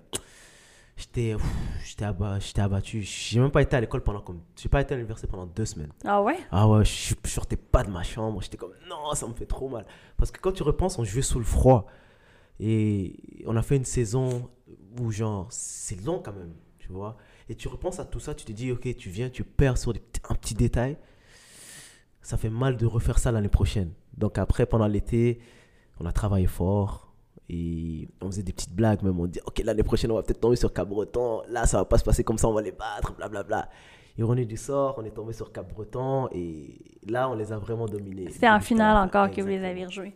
j'étais pff, j'étais aba- j'étais abattu. J'ai même pas été à l'école pendant comme. J'ai pas été à l'université pendant deux semaines. Ah ouais? Ah ouais, je, je sortais pas de ma chambre. J'étais comme, non, ça me fait trop mal. Parce que quand tu repenses, on jouait sous le froid. Et on a fait une saison où, genre, c'est long quand même, tu vois. Et tu repenses à tout ça, tu te dis, ok, tu viens, tu perds sur des un petit détail. Ça fait mal de refaire ça l'année prochaine. Donc après, pendant l'été, on a travaillé fort. Et on faisait des petites blagues même. On dit, ok, l'année prochaine, on va peut-être tomber sur Cap-Breton. Là, ça va pas se passer comme ça, on va les battre, blablabla. Ironie du sort, on est tombé sur Cap-Breton. Et là, on les a vraiment dominés. C'était en finale encore que vous les avez rejoués.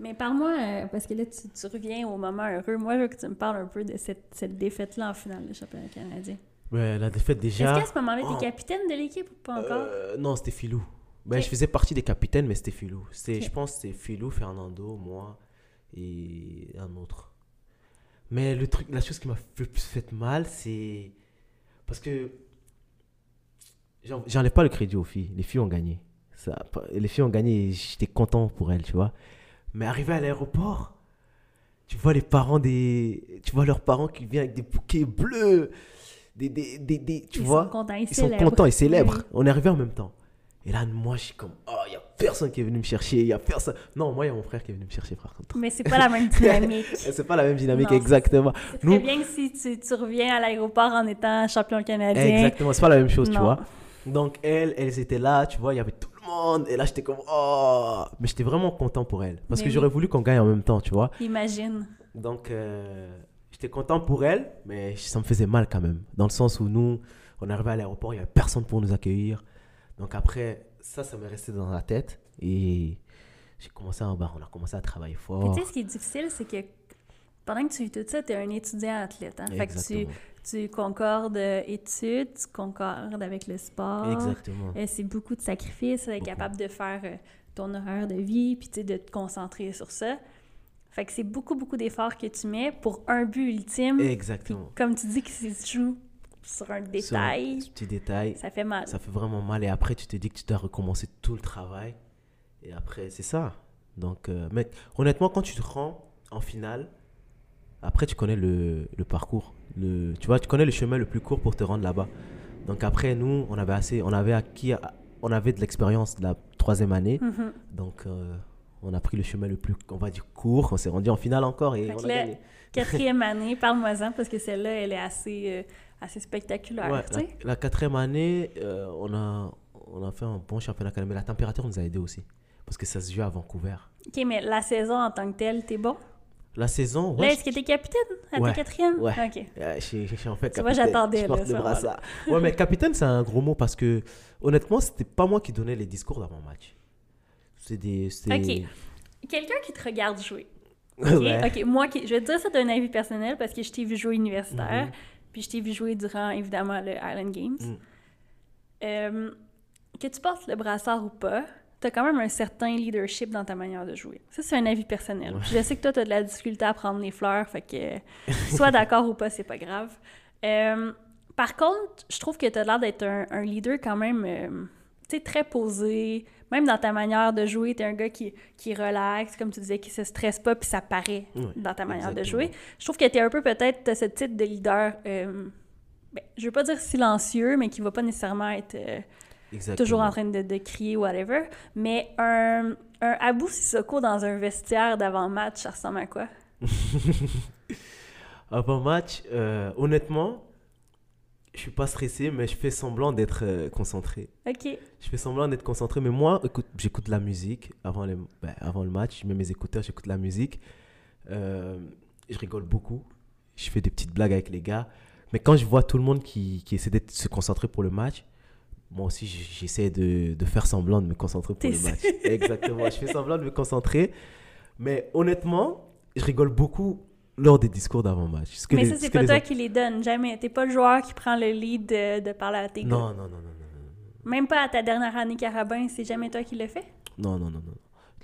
Mais parle-moi, euh, parce que là, tu, tu reviens au moment heureux. Moi, je veux que tu me parles un peu de cette, cette défaite-là en finale du championnat canadien. Ouais, la défaite déjà. Est-ce qu'à ce moment-là, tu Oh. es capitaine de l'équipe ou pas encore? Euh, non, c'était Filou. Ben. Je faisais partie des capitaines, mais c'était Filou. C'était- Ok. Je pense que c'était Filou, Fernando, moi et un autre. Mais le truc, la chose qui m'a le plus fait mal, c'est. Parce que. j'en- J'enlève pas le crédit aux filles. Les filles ont gagné. Ça, les filles ont gagné et j'étais content pour elles, tu vois. Mais arrivé à l'aéroport, tu vois les parents des. Tu vois leurs parents qui viennent avec des bouquets bleus. Des, des, des, des- tu ils vois sont contents, ils, ils sont contents, célèbrent. Oui. On est arrivé en même temps. Et là, moi, je suis comme, oh, il n'y a personne qui est venu me chercher. Il y a personne. Non, moi, il y a mon frère qui est venu me chercher, par contre. Mais c'est pas la même [LAUGHS] dynamique. C'est pas la même dynamique, Non, exactement. C'est Nous- bien que si tu, tu reviens à l'aéroport en étant champion canadien. Exactement, c'est pas la même chose, tu vois. Donc, elles, elles étaient là, tu vois, il y avait tout le monde. Et là, j'étais comme, oh. Mais j'étais vraiment content pour elles. Parce Mais que oui. j'aurais voulu qu'on gagne en même temps, tu vois. Imagine. Donc, euh, j'étais content pour elles, mais ça me faisait mal quand même. Dans le sens où nous, on arrivé à l'aéroport, il n'y avait personne pour nous accueillir. Donc après, ça, ça m'est resté dans la tête. Et j'ai commencé à, bah, on a commencé à travailler fort. tu sais, ce qui est difficile, c'est que pendant que tu vis tout ça, tu es un étudiant athlète. Hein? Fait que tu, tu concordes euh, études, tu concordes avec le sport. Exactement. Euh, c'est beaucoup de sacrifices, Beaucoup. capable de faire euh, ton horaire de vie, puis de te concentrer sur ça. Fait que c'est beaucoup, beaucoup d'efforts que tu mets pour un but ultime. Exactement. comme tu dis que si tu joues sur un détail, Ce petit détail, ça fait mal. ça fait vraiment mal. Et après, tu te dis que tu dois recommencer tout le travail. Et après, c'est ça. Donc, euh, mec, honnêtement, quand tu te rends en finale, après, tu connais le, le parcours. Le, tu vois, tu connais le chemin le plus court pour te rendre là-bas. Donc, après, nous, on avait assez, on avait acquis, on avait de l'expérience de la troisième année. Mhm. Donc, euh, on a pris le chemin le plus, on va dire, court. On s'est rendu en finale encore et Fait on a gagné. Quatrième [LAUGHS] année, parle-moi-en, parce que celle-là, elle est assez, euh, assez spectaculaire, Ouais, la, quatrième année, euh, on, a, on a fait un bon championnat même. Mais la température nous a aidé aussi. Parce que ça se joue à Vancouver. OK, mais la saison en tant que telle, t'es bon? La saison, ouais. là, je- est-ce que t'es capitaine? À Ouais, ta quatrième? ouais. OK. Euh, je, je suis en fait Tu vois, capitaine. j'attendais, Je porte le brassard. Ouais, mais capitaine, c'est un gros mot parce que, honnêtement, c'était pas moi qui donnais les discours d'avant-match. C'est des. Ok. Quelqu'un qui te regarde jouer. OK? [LAUGHS] Ouais. OK, moi, qui, je vais te dire ça d'un avis personnel parce que je t'ai vu jouer universitaire, Mhm. Puis je t'ai vu jouer durant, évidemment, le Island Games. Mm. Euh, que tu portes le brassard ou pas, t'as quand même un certain leadership dans ta manière de jouer. Ça, c'est un avis personnel. Ouais. Je sais que toi, t'as de la difficulté à prendre les fleurs, fait que [LAUGHS] soit d'accord ou pas, c'est pas grave. Euh, par contre, je trouve que t'as l'air d'être un, un leader quand même, euh, tu sais, très posé. Même dans ta manière de jouer, t'es un gars qui, qui relaxe, comme tu disais, qui se stresse pas, puis ça paraît dans ta manière de jouer. Je trouve que t'es un peu peut-être, ce titre de leader, euh, ben, je veux pas dire silencieux, mais qui va pas nécessairement être euh, toujours en train de, de crier, whatever. Mais un, un Abou Sissoko dans un vestiaire d'avant-match, ça ressemble à quoi? [LAUGHS] Avant match, euh, honnêtement, je suis pas stressé, mais je fais semblant d'être euh, concentré. OK. Je fais semblant d'être concentré, mais moi, écoute, j'écoute la musique avant, les, ben, avant le match. Je mets mes écouteurs, j'écoute la musique. Euh, je rigole beaucoup. Je fais des petites blagues avec les gars. Mais quand je vois tout le monde qui, qui essaie de se concentrer pour le match, moi aussi, j'essaie de, de faire semblant de me concentrer pour le match. Exactement. Je fais semblant de me concentrer. Mais honnêtement, je rigole beaucoup lors des discours d'avant-match. Ce que Mais les- ça, ce c'est pas toi qui les donne, jamais. T'es pas le joueur qui prend le lead de, de parler à tes gars. Non, non, non, non, non. Même pas à ta dernière année carabin, c'est jamais toi qui le fais? Non, non, non, non.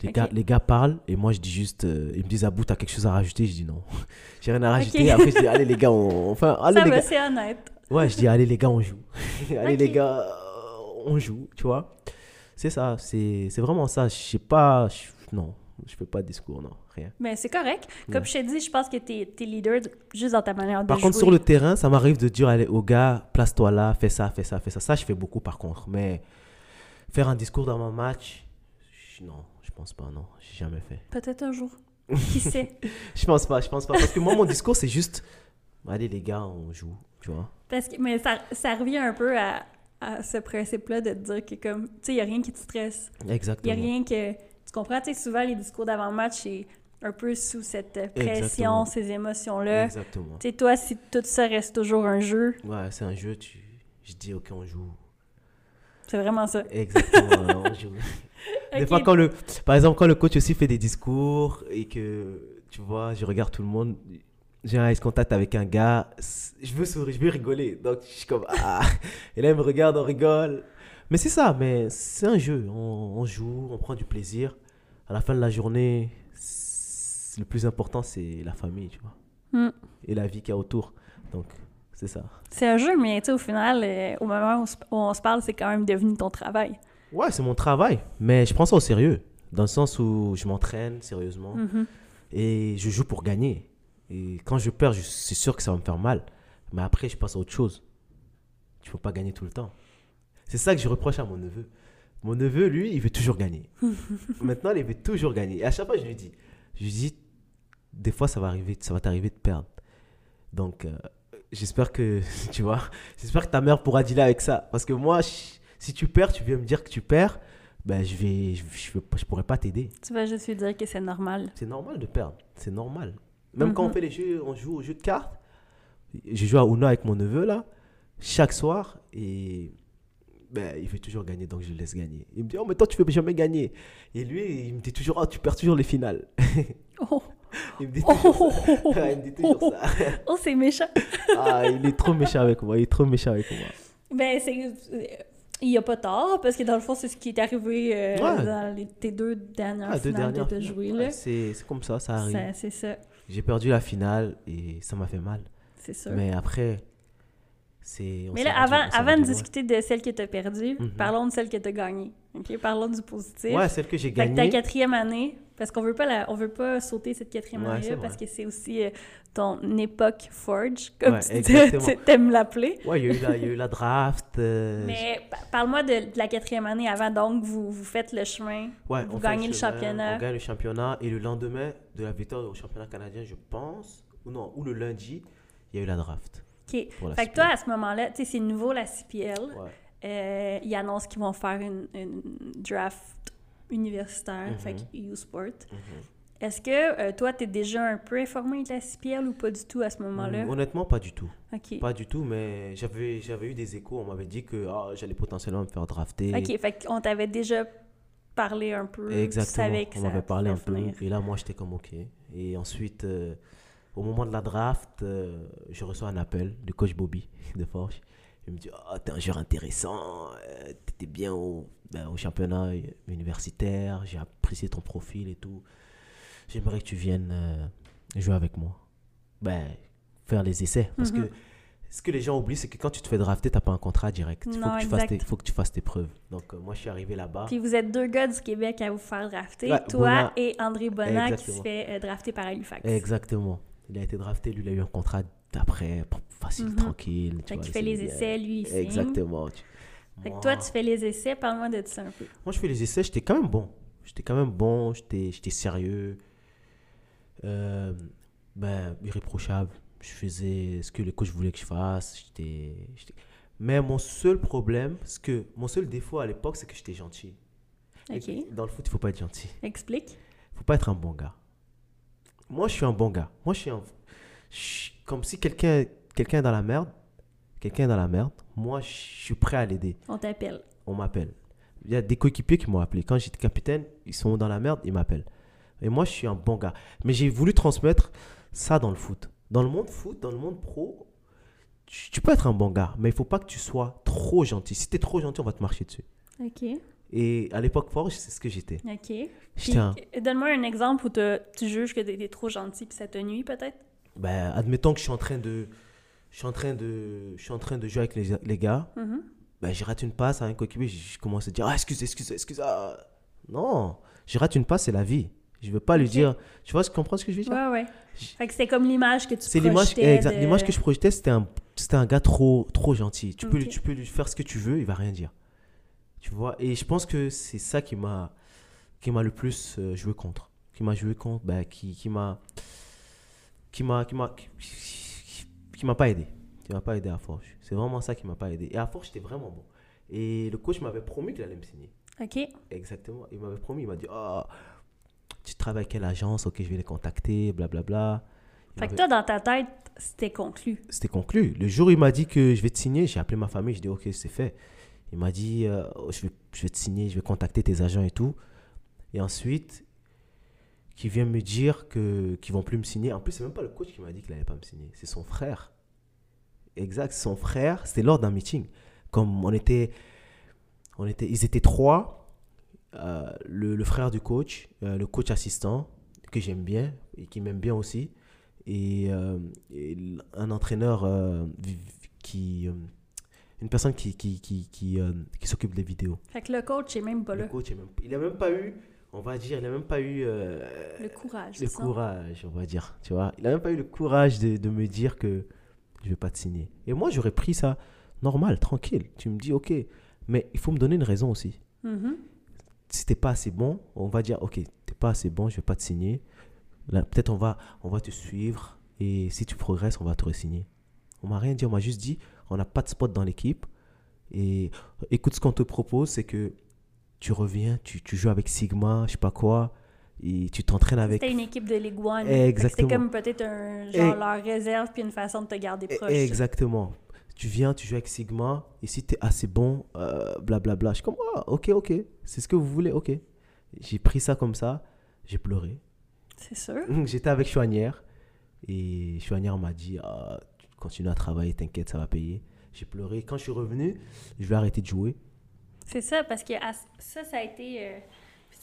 Les, gars, les gars parlent et moi je dis juste, euh, ils me disent Abou, t'as quelque chose à rajouter? Je dis non. [LAUGHS] J'ai rien à rajouter. Ok. Après je dis, allez les gars, on. Enfin, allez ça les va, gars. c'est honnête. Ouais, je dis, allez les gars, on joue. [LAUGHS] allez les gars, euh, on joue, tu vois. C'est ça, c'est vraiment ça. Je sais pas, non, je fais pas de discours, non, rien. Mais c'est correct. Comme Ouais. je t'ai dit, je pense que t'es es leader de- juste dans ta manière de Par jouer. contre, sur le terrain, ça m'arrive de dire allez, aux gars, place-toi là, fais ça, fais ça, fais ça. Ça, je fais beaucoup par contre. Mais faire un discours dans mon match, je- non, je pense pas, non, j'ai jamais fait. Peut-être un jour. Qui [LAUGHS] sait? Je pense pas, je pense pas. Parce que moi, mon discours, c'est juste allez, les gars, on joue, tu vois. Parce que, mais ça, ça revient un peu à, à ce principe-là de te dire que, comme, tu sais, il n'y a rien qui te stresse. Il n'y Exactement. a rien que. Tu comprends? Tu sais, souvent, les discours d'avant-match, c'est un peu sous cette pression, Exactement. ces émotions-là. Exactement. Tu sais, toi, si tout ça reste toujours un jeu, Ouais, c'est un jeu, tu... je dis ok, on joue. c'est vraiment ça. Exactement, [LAUGHS] on joue. Des fois, quand le, par exemple, quand le coach aussi fait des discours et que, tu vois, je regarde tout le monde, j'ai un contact avec un gars, je veux sourire, je veux rigoler. Donc, je suis comme, ah, et là, il me regarde, on rigole. Mais c'est ça, mais c'est un jeu. On, on joue, on prend du plaisir. À la fin de la journée, le plus important, c'est la famille, tu vois. Mm. et la vie qu'il y a autour. Donc, c'est ça. C'est un jeu, mais tu sais, au final, euh, au moment où on, se- parle, c'est quand même devenu ton travail. Ouais, c'est mon travail, mais je prends ça au sérieux, dans le sens où je m'entraîne sérieusement Mhm. et je joue pour gagner. Et quand je perds, c'est sûr que ça va me faire mal, mais après, je passe à autre chose. Tu peux pas gagner tout le temps. C'est ça que je reproche à mon neveu. Mon neveu, lui, il veut toujours gagner. [LAUGHS] Maintenant, il veut toujours gagner. Et à chaque fois, je lui dis, je lui dis, des fois, ça va arriver, ça va t'arriver de perdre. Donc, euh, j'espère que, [LAUGHS] tu vois, j'espère que ta mère pourra dealer avec ça. Parce que moi, je- si tu perds, tu viens me dire que tu perds, ben, je vais, je, je, pourrais pas t'aider. Tu vas juste lui dire que c'est normal. C'est normal de perdre. C'est normal. Même quand on Mhm. fait les jeux, on joue aux jeux de cartes. Je joue à Uno avec mon neveu, là, chaque soir. Et ben, il veut toujours gagner, donc je le laisse gagner. Il me dit, oh, mais toi, tu veux jamais gagner. Et lui, il me dit toujours, oh, tu perds toujours les finales. [LAUGHS] Oh, [LAUGHS] il me dit toujours ça. oh, oh, [LAUGHS] il me dit toujours ça. [LAUGHS] c'est méchant. Ah, il est trop méchant avec moi. Il est trop méchant avec moi. Ben, c'est. Il n'y a pas tort, parce que dans le fond, c'est ce qui est arrivé euh, Ouais. dans les- tes deux dernières Ah, deux finales dernières que tu as finales. jouées. Ouais, là. c'est c'est comme ça, ça arrive. C'est ça, J'ai perdu la finale et ça m'a fait mal. c'est sûr. Mais après, c'est. Mais là, avant, avant de loin. discuter de celle que tu as perdue, Mhm. parlons de celle que tu as gagnée. OK? Parlons du positif. Ouais, celle que j'ai que ta gagnée. quatrième année, parce qu'on veut pas la, on veut pas sauter cette quatrième Ouais, c'est parce que c'est aussi euh, ton époque Forge, comme Ouais, tu [LAUGHS] t'aimes l'appeler. Ouais, il y a eu la, draft. euh, [LAUGHS] Mais pa- parle-moi de, de la quatrième année avant, donc vous, vous faites le chemin, Ouais, vous on gagnez le chemin, championnat. On gagne le championnat et le lendemain de la victoire au championnat canadien, je pense, ou non, ou le lundi, il y a eu la draft. OK. La Fait que toi, à ce moment-là, tu sais, c'est nouveau la CPL. Euh, ils annoncent qu'ils vont faire une, une draft universitaire, Mhm. fait que U-Sport. Mhm. Est-ce que euh, toi, tu es déjà un peu informé de la CPL ou pas du tout à ce moment-là? Mm, Honnêtement, pas du tout. Pas du tout, mais j'avais j'avais eu des échos. On m'avait dit que ah, j'allais potentiellement me faire drafter. OK, fait qu'on t'avait déjà parlé un peu. Exactement. que On m'avait parlé un peu. Et là, moi, j'étais comme OK. Et ensuite, euh, au moment de la draft, euh, je reçois un appel du coach Bobby [LAUGHS] de Forge. Il me dit Ah, T'es un joueur intéressant. euh, T'étais bien au, ben, au championnat universitaire. J'ai apprécié ton profil et tout. J'aimerais que tu viennes euh, jouer avec moi. Ben, faire les essais. Parce Mhm. que ce que les gens oublient, c'est que quand tu te fais drafter, t'as pas un contrat direct. Il faut, que tu fasses tes- faut que tu fasses tes preuves. Donc, euh, moi, je suis arrivé là-bas. Puis vous êtes deux gars du Québec à vous faire drafter, Ouais, toi et André Bonnat qui se fait euh, drafter par Halifax. Exactement. Il a été drafté, lui, il a eu un contrat d'après, facile, Mhm. tranquille. tu Fait vois, il fait les essais, lui. Exactement. Tu- Fait que Moi- toi, tu fais les essais, parle-moi de ça un peu. Moi, je fais les essais, j'étais quand même bon. J'étais quand même bon, j'étais sérieux. Euh, ben, irréprochable. Je faisais ce que le coach voulait que je fasse. J'étais- Mais mon seul problème, ce que, mon seul défaut à l'époque, c'est que j'étais gentil. Dans le foot, il faut pas être gentil. Explique. Il faut pas être un bon gars. Moi, je suis un bon gars. Moi, je suis un... Comme si quelqu'un quelqu'un est dans la merde, quelqu'un est dans la merde, moi, je suis prêt à l'aider. On t'appelle. On m'appelle. Il y a des coéquipiers qui m'ont appelé. Quand j'étais capitaine, ils sont dans la merde, ils m'appellent. Et moi, je suis un bon gars. Mais j'ai voulu transmettre ça dans le foot. Dans le monde foot, dans le monde pro, tu, tu peux être un bon gars, mais il faut pas que tu sois trop gentil. Si tu es trop gentil, on va te marcher dessus. OK. Et à l'époque Forge, c'est ce que j'étais. OK. Un... donne-moi un exemple où tu juges que t'es t'es trop gentil puis ça te nuit, peut-être? Ben, admettons que je suis en train de, je suis en train de, je suis en train de jouer avec les, les gars. Je rate une passe à un coéquipier, je, je commence à dire ah excusez, excusez, excusez. ah. Non, je rate une passe, c'est la vie. Je veux pas lui dire. Tu vois, tu comprends ce que je veux dire? Ouais, ouais. Je- c'était comme l'image que tu C'est l'image, projetais exact. de- L'image que je projetais, c'était un, c'était un gars trop, trop gentil. Tu peux, lui, tu peux lui faire ce que tu veux, il va rien dire. Tu vois. Et je pense que c'est ça qui m'a, qui m'a le plus euh, joué contre, qui m'a joué contre, ben, qui, qui m'a, qui m'a, qui m'a, qui, qui m'a pas aidé, qui m'a pas aidé à Forge. C'est vraiment ça qui m'a pas aidé. Et à Forge, j'étais vraiment bon. Et le coach m'avait promis qu'il allait me signer. OK. Exactement. Il m'avait promis, il m'a dit, ah, tu travailles avec quelle agence? Ok, je vais les contacter, blablabla. Fait que toi, dans ta tête, c'était conclu. c'était conclu. Le jour où il m'a dit que je vais te signer, j'ai appelé ma famille, je dis ok, c'est fait. Il m'a dit euh, oh, je, vais, je vais te signer, je vais contacter tes agents et tout. Et ensuite, qui vient me dire que qu'ils vont plus me signer. En plus, c'est même pas le coach qui m'a dit qu'il allait pas me signer, c'est son frère. Exact, son frère, c'était lors d'un meeting. Comme on était, on était, ils étaient trois, euh, le, le frère du coach, euh, le coach assistant, que j'aime bien et qui m'aime bien aussi, et, euh, et un entraîneur qui. une personne qui, qui, qui, qui, euh, qui s'occupe des vidéos. Fait que le coach est même pas Le là. coach, est même- il n'a même pas eu, on va dire, il n'a même pas eu euh, Le courage. le ça. courage, on va dire. Tu vois, il n'a même pas eu le courage de, de me dire que je vais pas te signer. Et moi, j'aurais pris ça normal, tranquille. Tu me dis, ok, mais il faut me donner une raison aussi. Mhm. Si t'es pas assez bon, on va dire, ok, t'es pas assez bon, je vais pas te signer. Là, peut-être on va, on va te suivre et si tu progresses, on va te re-signer. On m'a rien dit, on m'a juste dit, on n'a pas de spot dans l'équipe. Et écoute, ce qu'on te propose, c'est que tu reviens, tu, tu joues avec Sigma, je sais pas quoi, et tu t'entraînes avec. C'était une équipe de Ligue One. Fait que Exactement. C'était comme peut-être un genre Et- leur réserve puis une façon de te garder Eh, proche. Exactement. Tu viens, tu joues avec Sigma, et si tu es assez bon, euh, blablabla. Je suis comme, ah, ok, ok, c'est ce que vous voulez, ok. J'ai pris ça comme ça, j'ai pleuré. C'est sûr. [LAUGHS] J'étais avec Chouanière, et Chouanière m'a dit, ah, tu continues à travailler, t'inquiète, ça va payer. J'ai pleuré. Quand je suis revenu, je vais arrêter de jouer. C'est ça, parce que à- ça, ça a été. euh,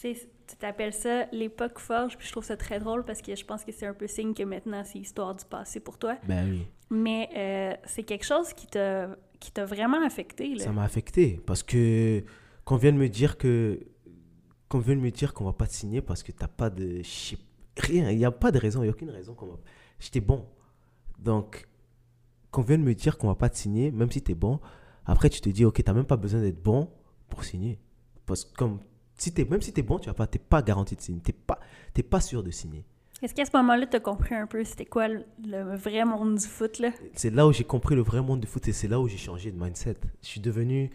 tu t'appelles ça l'époque forge, puis je trouve ça très drôle parce que je pense que c'est un peu signe que maintenant c'est histoire du passé pour toi. Ben oui, Mais euh, c'est quelque chose qui t'a qui t'a vraiment affecté. Là. ça m'a affecté, parce que qu'on vienne me dire que qu'on vienne me dire qu'on va pas te signer parce que t'as pas de je sais- rien, il n'y a pas de raison, il n'y a aucune raison qu'on va. J'étais bon, donc qu'on vienne me dire qu'on va pas te signer, même si tu es bon, après tu te dis ok, t'as même pas besoin d'être bon pour signer, parce que comme si même si tu es bon, tu vas pas, pas garanti de signer, t'es pas, t'es pas sûr de signer. Est-ce qu'à ce moment-là, tu as compris un peu c'était quoi le, le vrai monde du foot? Là? C'est là où j'ai compris le vrai monde du foot et c'est là où j'ai changé de mindset. Je suis devenu,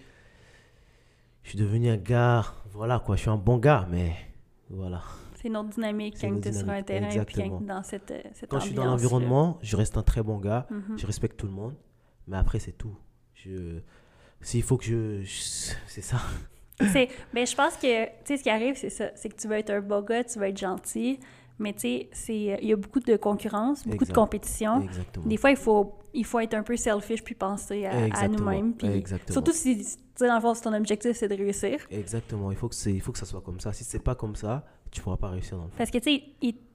je suis devenu un gars, voilà quoi, je suis un bon gars, mais voilà. C'est une autre dynamique quand tu es sur un terrain et puis exactement. t'es dans cette, euh, cette Quand je suis dans l'environnement, je reste un très bon gars, Mhm. je respecte tout le monde, mais après c'est tout. Je, s'il faut que je, je- c'est ça. [LAUGHS] C'est- ben, je pense que, tu sais, ce qui arrive, c'est ça. C'est que tu vas être un beau gars, tu vas être gentil, mais tu sais, il y a beaucoup de concurrence, beaucoup Exact. de compétition. Exactement. Des fois, il faut, il faut être un peu selfish puis penser à, nous-mêmes. Surtout si, tu sais, dans le fond, si ton objectif, c'est de réussir. Exactement. Il faut que il faut que ça soit comme ça. Si c'est pas comme ça, tu pourras pas réussir dans le fond. Parce que, tu sais,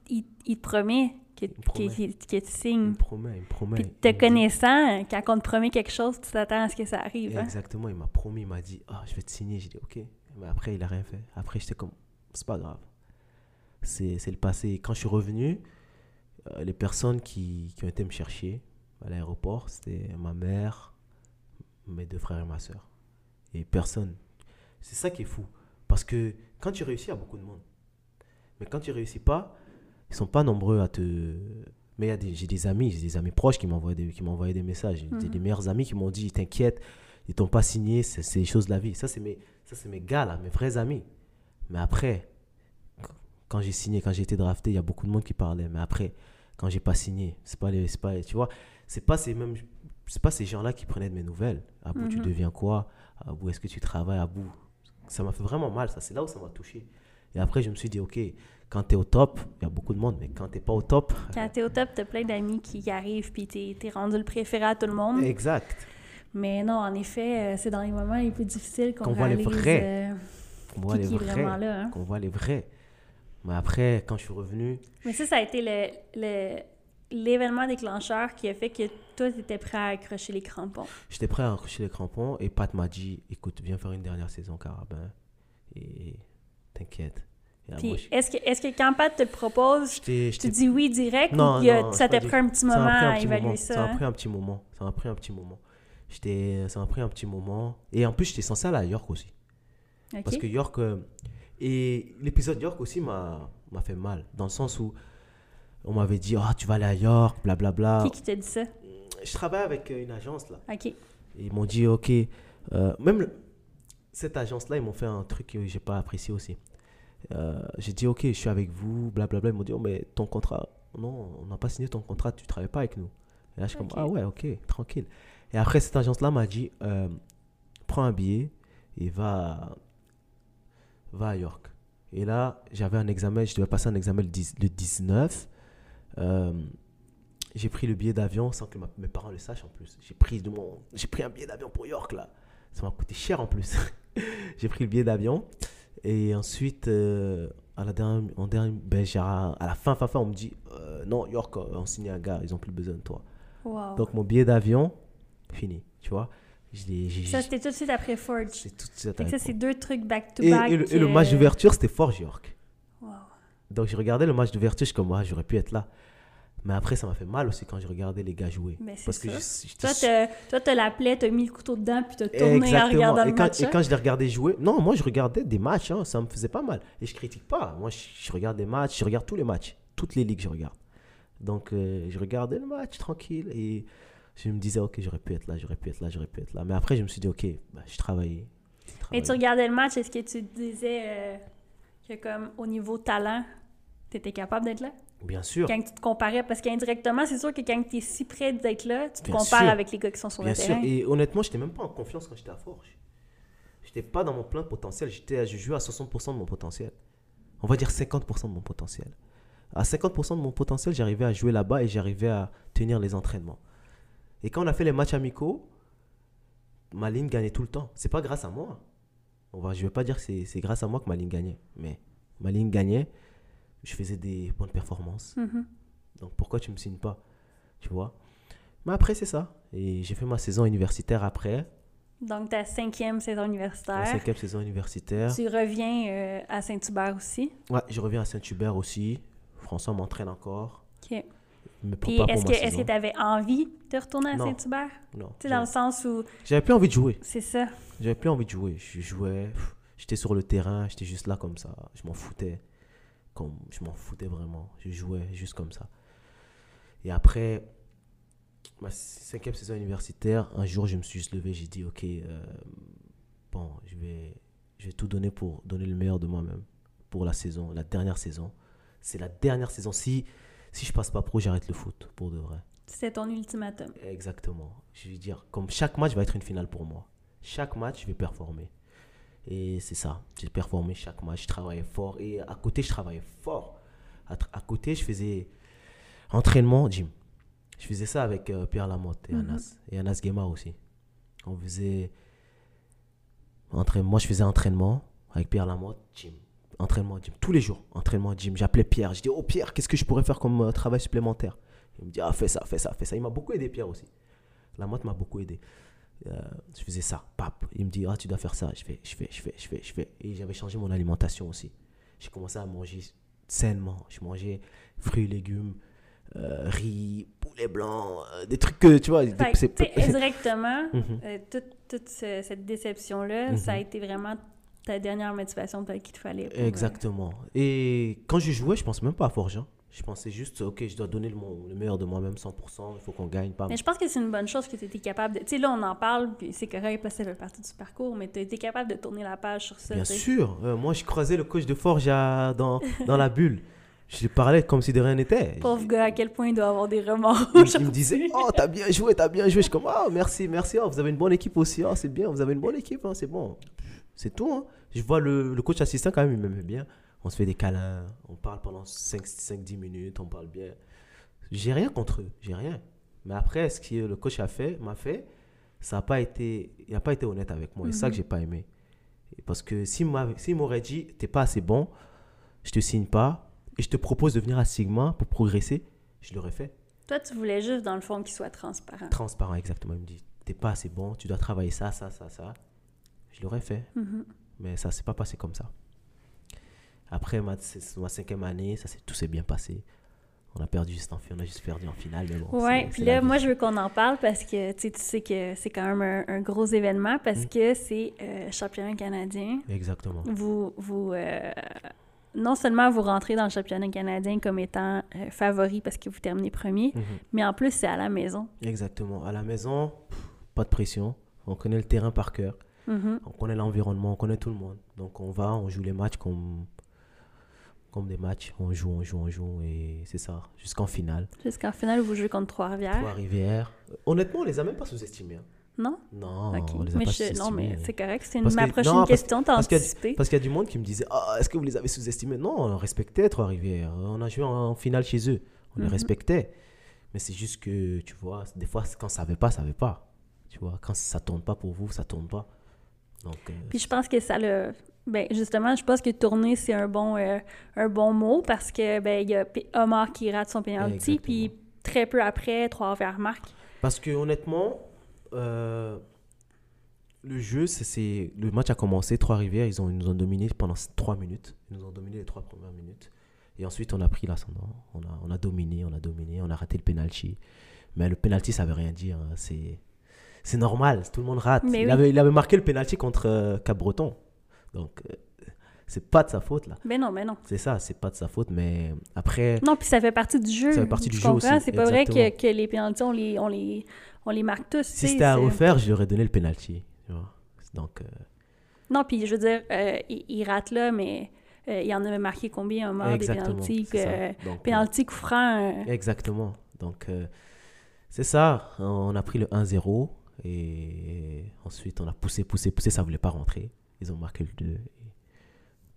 il, te promet que, me promet. que- que- que tu Il signes. me promet, il me promet. Puis te dit- connaissant, quand on te promet quelque chose, tu t'attends à ce que ça arrive. hein? Exactement, il m'a promis, il m'a dit, ah, je vais te signer. J'ai dit, ok. Mais après, il a rien fait. Après, j'étais comme, c'est pas grave. C'est c'est le passé. Quand je suis revenu, euh, les personnes qui, qui ont été me chercher à l'aéroport, c'était ma mère, mes deux frères et ma soeur. Et personne. C'est ça qui est fou. Parce que quand tu réussis, il y a beaucoup de monde. Mais quand tu réussis pas, ils sont pas nombreux à te. Mais j'ai des amis, j'ai des amis proches qui m'envoient des, qui m'envoyaient des messages. J'ai Mhm. des meilleurs amis qui m'ont dit T'inquiète, ils t'ont pas signé, c'est les choses de la vie. Ça, c'est mes, ça, c'est mes gars, là, mes vrais amis. Mais après, qu- quand j'ai signé, quand j'ai été drafté, il y a beaucoup de monde qui parlait. Mais après, quand j'ai pas signé, c'est pas les, c'est pas, tu vois, c'est pas ces mêmes, c'est pas ces gens-là qui prenaient de mes nouvelles. À bout, tu Mhm. deviens quoi? À bout, est-ce que tu travailles? À bout, ça m'a fait vraiment mal. Ça, c'est là où ça m'a touché. Et après, je me suis dit, ok, quand tu es au top, il y a beaucoup de monde, mais quand t'es pas au top, Quand t'es au top, t'as plein d'amis qui arrivent, puis t'es t'es rendu le préféré à tout le monde. exact. Mais non, en effet, euh, c'est dans les moments les plus difficiles qu'on Qu'on voit les vrais. euh, On voit les vrais. hein. Qu'on voit les vrais. Mais après, quand je suis revenu, Mais ça, ça a été le- l'événement déclencheur qui a fait que toi, t'étais prêt à accrocher les crampons. J'étais prêt à accrocher les crampons et Pat m'a dit écoute, viens faire une dernière saison carabin et t'inquiète. Là, Puis est-ce que, est que quand Pat te propose, tu dis oui direct Non, ou a- non, ça t'a pris un petit moment à évaluer moment. ça? Ça? m'a hein? pris un petit moment. Ça m'a pris un petit moment. J'étais, ça m'a pris un petit moment. Et en plus, j'étais censé aller à York aussi. Parce que York. euh, et l'épisode York aussi m'a, m'a fait mal. Dans le sens où on m'avait dit Ah, tu vas aller à York, blablabla. Qui qui t'a dit ça? Je travaille avec euh, une agence là. OK. Et ils m'ont dit, OK, euh, même le- cette agence-là, ils m'ont fait un truc que j'ai pas apprécié aussi. Euh, j'ai dit, OK, je suis avec vous, blablabla. Ils m'ont dit, oh, mais ton contrat, non, on n'a pas signé ton contrat, tu travailles pas avec nous. Et là, je suis Ok. comme, ah ouais, OK, tranquille. Et après, cette agence-là m'a dit, euh, prends un billet et va, va à York. Et là, j'avais un examen, je devais passer un examen le, 10 le 19. Euh, j'ai pris le billet d'avion sans que ma- mes parents le sachent en plus. J'ai pris, j'ai pris un billet d'avion pour York là. Ça m'a coûté cher en plus. [LAUGHS] j'ai pris le billet d'avion. Et ensuite, euh, à, la dernière, en dernière, ben, à la fin, fin, fin, on me dit euh, Non, York, euh, on signe un gars, ils ont plus besoin de toi. Wow. Donc, mon billet d'avion, fini, tu vois. Je ça, c'était tout de suite après Forge. c'est tout de suite que ça, c'est deux trucs et, back-to-back. et le, et le que- match d'ouverture, c'était Forge York. Wow. Donc, je regardais le match d'ouverture, je suis comme, ah, j'aurais pu être là. Mais après, ça m'a fait mal aussi quand je regardais les gars jouer. Mais Parce que ça. je- j'étais Toi, t'as la plaie, t'as mis le couteau dedans, puis t'as tourné en Exactement. regardant et le quand, match. et hein? quand je les regardais jouer, non, moi je regardais des matchs, hein, ça me faisait pas mal. Et je critique pas. Moi je, je regarde des matchs, je regarde tous les matchs, toutes les ligues je regarde. Donc euh, je regardais le match tranquille et je me disais, ok, j'aurais pu être là, j'aurais pu être là, j'aurais pu être là. Mais après je me suis dit, ok, bah, je travaillais. j'ai Mais tu regardais le match, est-ce que tu disais euh, que, comme, au niveau talent, t'étais capable d'être là? Bien sûr, Quand tu te comparais, parce qu'indirectement, c'est sûr que quand tu es si près d'être là, tu te Bien compares sûr. avec les gars qui sont sur bien le sûr. terrain. Et honnêtement, j'étais même pas en confiance quand j'étais à Forge. J'étais pas dans mon plein potentiel, j'étais, je jouais à 60% de mon potentiel. On va dire 50% de mon potentiel. À 50% de mon potentiel, j'arrivais à jouer là-bas et j'arrivais à tenir les entraînements. Et quand on a fait les matchs amicaux, ma ligne gagnait tout le temps. C'est pas grâce à moi. On va, je vais pas dire que c'est grâce à moi que ma ligne gagnait, mais ma ligne gagnait. Je faisais des bonnes performances. Mhm. Donc pourquoi tu me signes pas Tu vois? Mais après, c'est ça. Et j'ai fait ma saison universitaire après, Donc, ta cinquième saison ma universitaire. cinquième saison universitaire. Tu reviens euh, à Saint-Hubert aussi? Ouais, je reviens à Saint-Hubert aussi. François m'entraîne encore. OK. Me Puis, est-ce que tu avais envie de retourner à. Saint-Hubert? Non, Tu sais, dans le sens où j'avais plus envie de jouer. c'est ça. J'avais plus envie de jouer. Je jouais, j'étais sur le terrain, j'étais juste là comme ça. Je m'en foutais. Comme, je m'en foutais vraiment. Je jouais juste comme ça. Et après, ma cinquième saison universitaire, un jour, je me suis juste levé. J'ai dit, OK, euh, bon, je vais, je vais tout donner pour donner le meilleur de moi-même pour la saison, la dernière saison. C'est la dernière saison. Si, si je passe pas pro, j'arrête le foot, pour de vrai. C'était ton ultimatum. Exactement. Je veux dire, comme chaque match va être une finale pour moi. Chaque match, je vais performer. Et c'est ça. J'ai performé chaque match. Je travaillais fort. Et à côté, je travaillais fort. À, à côté, je faisais entraînement, gym. Je faisais ça avec euh, Pierre Lamotte et Mhm. Anas. Et Anas aussi. On faisait. entraînement. Moi, je faisais entraînement avec Pierre Lamotte, gym. Entraînement, gym. Tous les jours, entraînement, gym. J'appelais Pierre. Je dis, oh Pierre, qu'est-ce que je pourrais faire comme euh, travail supplémentaire? Il me dit, ah, fais ça, fais ça, fais ça. Il m'a beaucoup aidé, Pierre aussi. Lamotte m'a beaucoup aidé. Euh, je faisais ça, pap. Il me dit, ah, tu dois faire ça. Je fais, je fais, je fais, je fais, je fais. Et j'avais changé mon alimentation aussi. J'ai commencé à manger sainement. Je mangeais fruits, légumes, euh, riz, poulet blanc, euh, des trucs que, tu vois, c'est- indirectement, [LAUGHS] euh, toute, toute ce- cette déception-là, Mhm. ça a été vraiment ta dernière motivation qu'il te fallait. pour, Exactement. Et quand je jouais, je pensais même pas à Forgeant. Je pensais juste, ok, je dois donner le, meilleur de moi-même, 100%, il faut qu'on gagne, pas Mais je pense que c'est une bonne chose que tu étais capable de. Tu sais, là, on en parle, puis c'est correct, parce que ça fait partie du parcours, mais tu as été capable de tourner la page sur ça. Bien sûr. Euh, moi, je croisais le coach de Forge à- dans, dans la bulle. Je lui parlais comme si de rien n'était. Pauvre gars, à quel point il doit avoir des remords. Il, il me disait Oh, t'as bien joué, t'as bien joué. Je suis comme Oh, merci, merci. Oh, vous avez une bonne équipe aussi. Oh, c'est bien, vous avez une bonne équipe. hein, c'est bon. C'est tout. hein. Je vois le, le coach assistant quand même, il m'aimait bien. On se fait des câlins. On parle pendant 5-10 minutes. On parle bien. J'ai rien contre eux. J'ai rien. Mais après, ce que le coach a fait, m'a fait, ça n'a pas été. Il n'a pas été honnête avec moi. Et c'est ça que j'ai pas aimé. Parce que s'il s'il m'aurait dit T'es pas assez bon, je te signe pas. Et je te propose de venir à Sigma pour progresser, je l'aurais fait. Toi, tu voulais juste, dans le fond, qu'il soit transparent. transparent exactement. Il me dit, t'es pas assez bon, tu dois travailler ça, ça, ça, ça. Je l'aurais fait, Mhm. mais ça s'est pas passé comme ça. Après ma, c'est ma cinquième année, ça tout s'est bien passé. On a perdu juste en on a juste perdu en finale, mais bon. Ouais, puis là, moi, je veux qu'on en parle parce que tu sais, que c'est quand même un, un gros événement parce Mm. que c'est euh, championnat canadien. Exactement. Vous, vous euh, non seulement vous rentrez dans le championnat canadien comme étant euh, favori parce que vous terminez premier, Mhm. mais en plus, c'est à la maison. Exactement. À la maison, pff, pas de pression. On connaît le terrain par cœur. Mhm. On connaît l'environnement, on connaît tout le monde. Donc on va, on joue les matchs comme, comme des matchs. On joue, on joue, on joue. Et c'est ça, jusqu'en finale. Jusqu'en finale, vous jouez contre Trois-Rivières. Trois-Rivières. Honnêtement, on les a même pas sous-estimés. hein. Non? Non, Ok. on les a Mais pas je- sous-estimés. non, mais c'est correct. C'est ma que- prochaine non, question, t'as anticipé. Parce qu'il y a du monde qui me disait Ah, est-ce que vous les avez sous-estimés? Non, on respectait Trois-Rivières. On a joué en, finale chez eux. On les Mhm. respectait. Mais c'est juste que, tu vois, des fois, quand ça ne savait pas, ça ne savait pas. Tu vois, quand ça tourne pas pour vous, ça tourne pas. Donc, euh, Puis je pense que ça l'a Ben, justement, je pense que tourner, c'est un bon, euh, un bon mot parce que ben, il y a Omar qui rate son penalty, puis très peu après, trois vers marque. Parce que honnêtement, euh, le jeu, c'est- le match a commencé, Trois-Rivières, ils, ont, ils nous ont dominé pendant 3 minutes. Ils nous ont dominé les 3 premières minutes. Et ensuite, on a pris l'ascendant. On a, on a dominé, on a dominé, on a raté le penalty. Mais le penalty, ça veut rien dire. hein. C'est, c'est normal, tout le monde rate. Il, oui. avait, il avait marqué le penalty contre euh, Cap-Breton. Donc, euh, c'est pas de sa faute, là. Ben non, ben non. C'est ça, c'est pas de sa faute. Mais après, Non, puis ça fait partie du jeu. Ça fait partie du jeu aussi, C'est pas vrai que, que les pénalties, on les, on les, on les marque tous. si c'était à refaire, je lui aurais donné le vois. Donc, euh, Non, puis je veux dire, euh, il, il rate là, mais euh, il en avait marqué combien, Omar, des exactement. pénalties? Pénalty, coup franc. Exactement. Donc, c'est ça. On a pris le 1-0 et ensuite on a poussé, poussé, poussé. Ça voulait pas rentrer. Ils ont marqué le 2. et-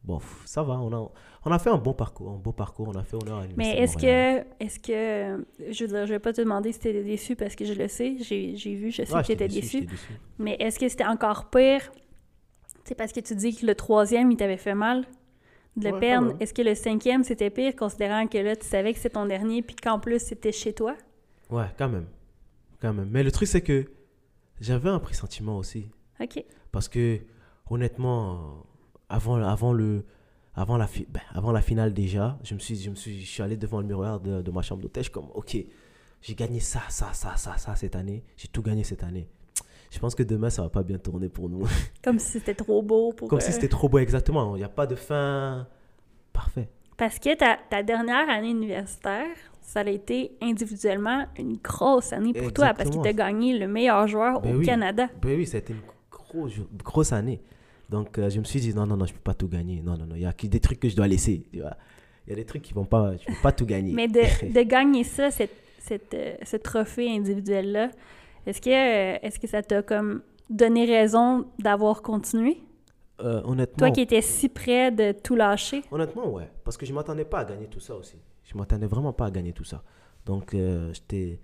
Bon, ça va. On a, on a fait un bon parcours. Un beau parcours. On a fait honneur à Mais l'Université est-ce de Montréal. que, est-ce que, je veux dire, je vais pas te demander si t'étais déçu parce que je le sais, j'ai j'ai vu, je sais Ouais, que t'étais déçu, déçu. mais est-ce que c'était encore pire? C'est parce que tu dis que le troisième, il t'avait fait mal de le Ouais, perdre. Est-ce que le cinquième, c'était pire, considérant que là, tu savais que c'est ton dernier, puis qu'en plus, c'était chez toi? Ouais, quand même. Quand même. Mais le truc, c'est que j'avais un pressentiment aussi. OK. Parce que, honnêtement, euh, avant, avant, le, avant, la, ben, avant la finale déjà, je me suis, je me suis, je suis allé devant le miroir de, de ma chambre d'hôtel. Je suis comme, OK, j'ai gagné ça, ça, ça, ça, ça cette année. J'ai tout gagné cette année. Je pense que demain, ça va pas bien tourner pour nous. [LAUGHS] Comme si c'était trop beau pour... Comme si c'était trop beau, exactement. Il n'y a pas de fin parfait. Parce que ta, ta dernière année universitaire, ça a été individuellement une grosse année pour toi, parce que tu as gagné le meilleur joueur Ben au oui. Canada. Ben oui, ça a été une grosse, grosse année. Donc, euh, je me suis dit, non, non, non, je peux pas tout gagner. Non, non, non, il y a des trucs que je dois laisser. tu vois. Il y a des trucs qui vont pas, je peux pas tout gagner. Mais de, [LAUGHS] de gagner ça, cette, cette, euh, ce trophée individuel-là, est-ce que, euh, est-ce que ça t'a comme donné raison d'avoir continué? Euh, honnêtement, Toi qui étais si près de tout lâcher? Honnêtement, ouais. Parce que je m'attendais pas à gagner tout ça aussi. Je m'attendais vraiment pas à gagner tout ça. Donc, euh, j'étais.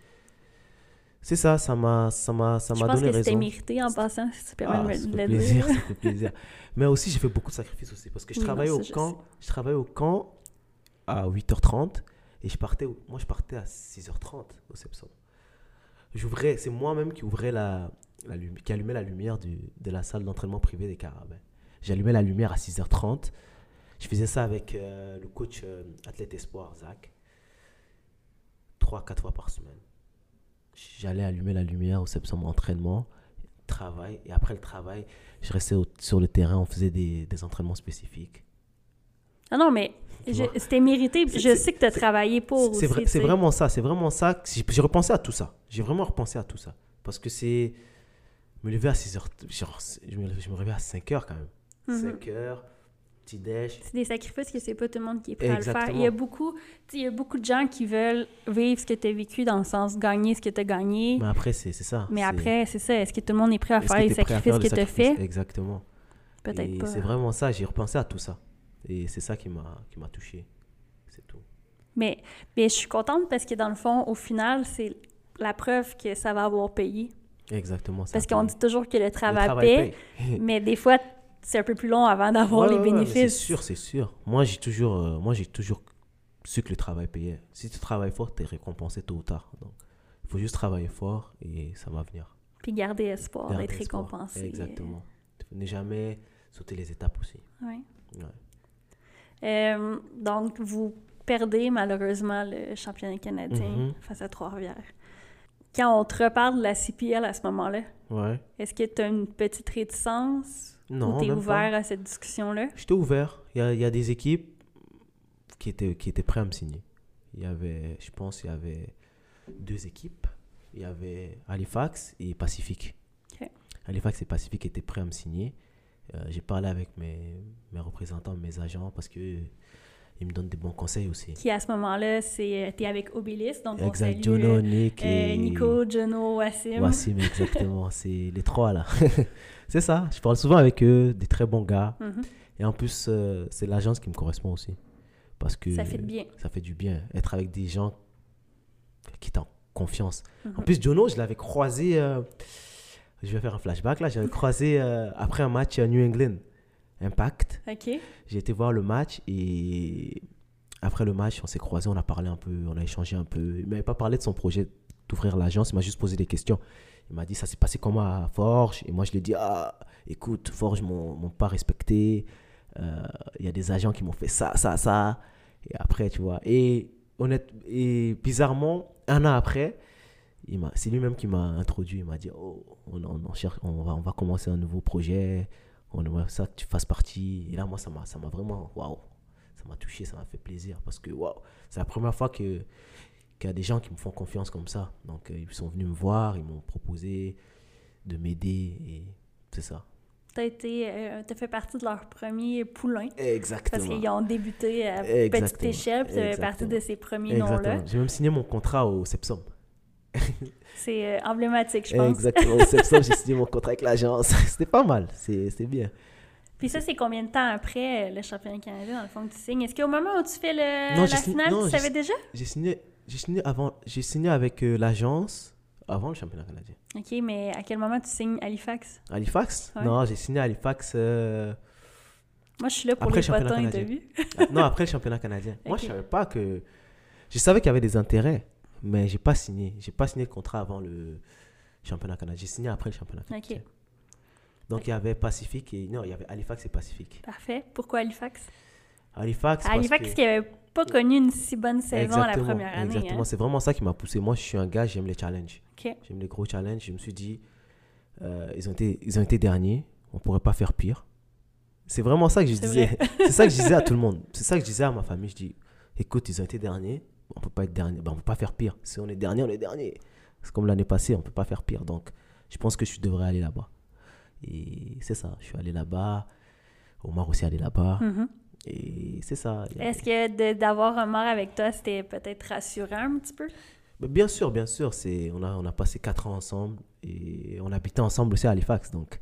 C'est ça, ça m'a, ça m'a, ça Je m'a pense donné que c'était raison. mérité en passant, si tu permets Ah, de me le plaisir, dire. ça fait plaisir. [LAUGHS] Mais aussi, j'ai fait beaucoup de sacrifices aussi. Parce que je Oui, non, travaillais ça, au je camp. sais. Je travaillais au camp à 8h30. Et je partais, moi, je partais à 6h30 au Sepson. J'ouvrais, c'est moi-même qui ouvrais la, la qui allumait la lumière du, de la salle d'entraînement privée des Carabins. J'allumais la lumière à 6h30. Je faisais ça avec euh, le coach euh, athlète espoir, Zach. Trois, quatre fois par semaine. J'allais allumer la lumière au Sepson entraînement, travail. Et après le travail, je restais au- sur le terrain, on faisait des, des entraînements spécifiques. Ah non, mais c'était mérité. C'est- Je c'est- sais que tu as c'est- travaillé pour. C'est vrai- c'est vraiment ça, c'est vraiment ça. J'ai repensé à tout ça. J'ai vraiment repensé à tout ça. Parce que c'est. Me lever à 6 heures. genre, je, me, je me réveille à 5 heures quand même. Mhm. 5 heures, petit déj. C'est des sacrifices que c'est pas tout le monde qui est prêt à le faire. Il y a beaucoup, il y a beaucoup de gens qui veulent vivre ce que tu as vécu dans le sens gagner ce que tu as gagné. Mais après, c'est c'est ça. Mais après, c'est ça. Est-ce que tout le monde est prêt à faire les sacrifices que le tu as fait? Exactement. Peut-être pas. c'est vraiment ça, j'ai repensé à tout ça. Et c'est ça qui m'a qui m'a touché. C'est tout. Mais, mais je suis contente parce que dans le fond, au final, c'est la preuve que ça va avoir payé. Exactement ça. Parce qu'on dit toujours que le Le travail, paie, paye. [LAUGHS] mais des fois, c'est un peu plus long avant d'avoir Ouais, les bénéfices. C'est sûr, c'est sûr. Moi, j'ai toujours, euh, moi, j'ai toujours su que le travail payait. Si tu travailles fort, tu es récompensé tôt ou tard. Donc, il faut juste travailler fort et ça va venir. Puis garder espoir Garder d'être espoir. récompensé. Exactement. Ne jamais sauter les étapes aussi. Ouais. Ouais. Euh, donc, vous perdez malheureusement le championnat canadien Mhm. face à Trois-Rivières. Quand on te reparle de la CPL à ce moment-là, Ouais. est-ce que tu as une petite réticence Non, ou tu es même ouvert pas. à cette discussion-là? J'étais ouvert. Il y a, il y a des équipes qui étaient, qui étaient prêtes à me signer. Il y avait, je pense, il y avait deux équipes. Il y avait Halifax et Pacifique. Halifax et Pacifique étaient prêts à me signer. Euh, J'ai parlé avec mes, mes représentants, mes agents, parce que ils me donnent des bons conseils aussi. Qui à ce moment-là, c'est tu es avec Obélis, donc on Exact, salue Jono, euh, Nick euh, et Nico, Jono, Wassim. Wassim, [LAUGHS] exactement. C'est les trois là. [LAUGHS] c'est ça. Je parle souvent avec eux, des très bons gars. Mhm. Et en plus, euh, c'est l'agence qui me correspond aussi. Parce que Ça fait de bien. ça fait du bien. Être avec des gens qui t'ont confiance. Mhm. En plus, Jono, je l'avais croisé. euh, je vais faire un flashback là. J'avais croisé euh, après un match à New England. Impact. J'ai été voir le match et après le match, on s'est croisés, on a parlé un peu, on a échangé un peu. Il m'avait pas parlé de son projet d'ouvrir l'agence, il m'a juste posé des questions. Il m'a dit ça s'est passé comment à Forge? Et moi je lui ai dit ah écoute Forge m'ont m'ont pas respecté, Euh, il y a des agents qui m'ont fait ça ça ça. Et après tu vois. Et honnête et bizarrement un an après c'est lui-même qui m'a introduit. Il m'a dit oh on, on, on cherche on va on va commencer un nouveau projet on aimerait ça que tu fasses partie. Et là moi ça m'a ça m'a vraiment waouh. Ça m'a touché ça m'a fait plaisir parce que waouh. C'est la première fois que qu'il y a des gens qui me font confiance comme ça. Donc euh, ils sont venus me voir ils m'ont proposé de m'aider et c'est ça. T'as été, euh, t'as fait partie de leur premier poulain. exactement. Parce qu'ils ont débuté à petite échelle, puis tu fait partie de ces premiers noms-là. j'ai même signé mon contrat au Sepsum [LAUGHS] C'est euh, emblématique, je pense. exactement au Sepsum j'ai signé mon [LAUGHS] contrat avec l'agence [LAUGHS] c'était pas mal c'est c'est bien Puis ça, c'est combien de temps après euh, le championnat canadien, dans le fond, que tu signes? Est-ce qu'au moment où tu fais le, Non, la signé- finale, non, tu savais déjà? J'ai signé, j'ai signé avant, j'ai signé avec euh, l'agence avant le championnat canadien. OK, mais à quel moment tu signes Halifax? Halifax? Ouais. Non, j'ai signé Halifax. euh, Moi, je suis là pour Après les le championnat potins, t'as vu? ah, non, après le championnat canadien. Moi, je savais pas que. Je savais qu'il y avait des intérêts, mais j'ai pas signé. J'ai pas signé le contrat avant le championnat canadien. J'ai signé après le championnat canadien. Donc il y avait Pacifique et non, il y avait Halifax et Pacifique. parfait. Pourquoi Halifax? Halifax. Halifax, que- qui n'avait pas connu une si bonne saison la première année. Exactement, hein. c'est vraiment ça qui m'a poussé. Moi, je suis un gars, j'aime les challenges. J'aime les gros challenges. Je me suis dit, euh, ils, ont été, ils ont été derniers, on pourrait pas faire pire. C'est vraiment ça que je disais. [LAUGHS] C'est ça que je disais à [LAUGHS] tout le monde. C'est ça que je disais à ma famille. Je dis, écoute, ils ont été derniers, on peut pas être dernier. Ben, on peut pas faire pire. Si on est dernier, on est dernier. C'est comme l'année passée, on peut pas faire pire. Donc, je pense que je devrais aller là-bas. Et c'est ça. Je suis allé là-bas. Omar aussi allé là-bas. Mhm. Et c'est ça. Est-ce que d'avoir Omar avec toi, c'était peut-être rassurant un petit peu? Mais Bien sûr, bien sûr. C'est, on, a, on a passé quatre ans ensemble et on habitait ensemble aussi à Halifax. Donc,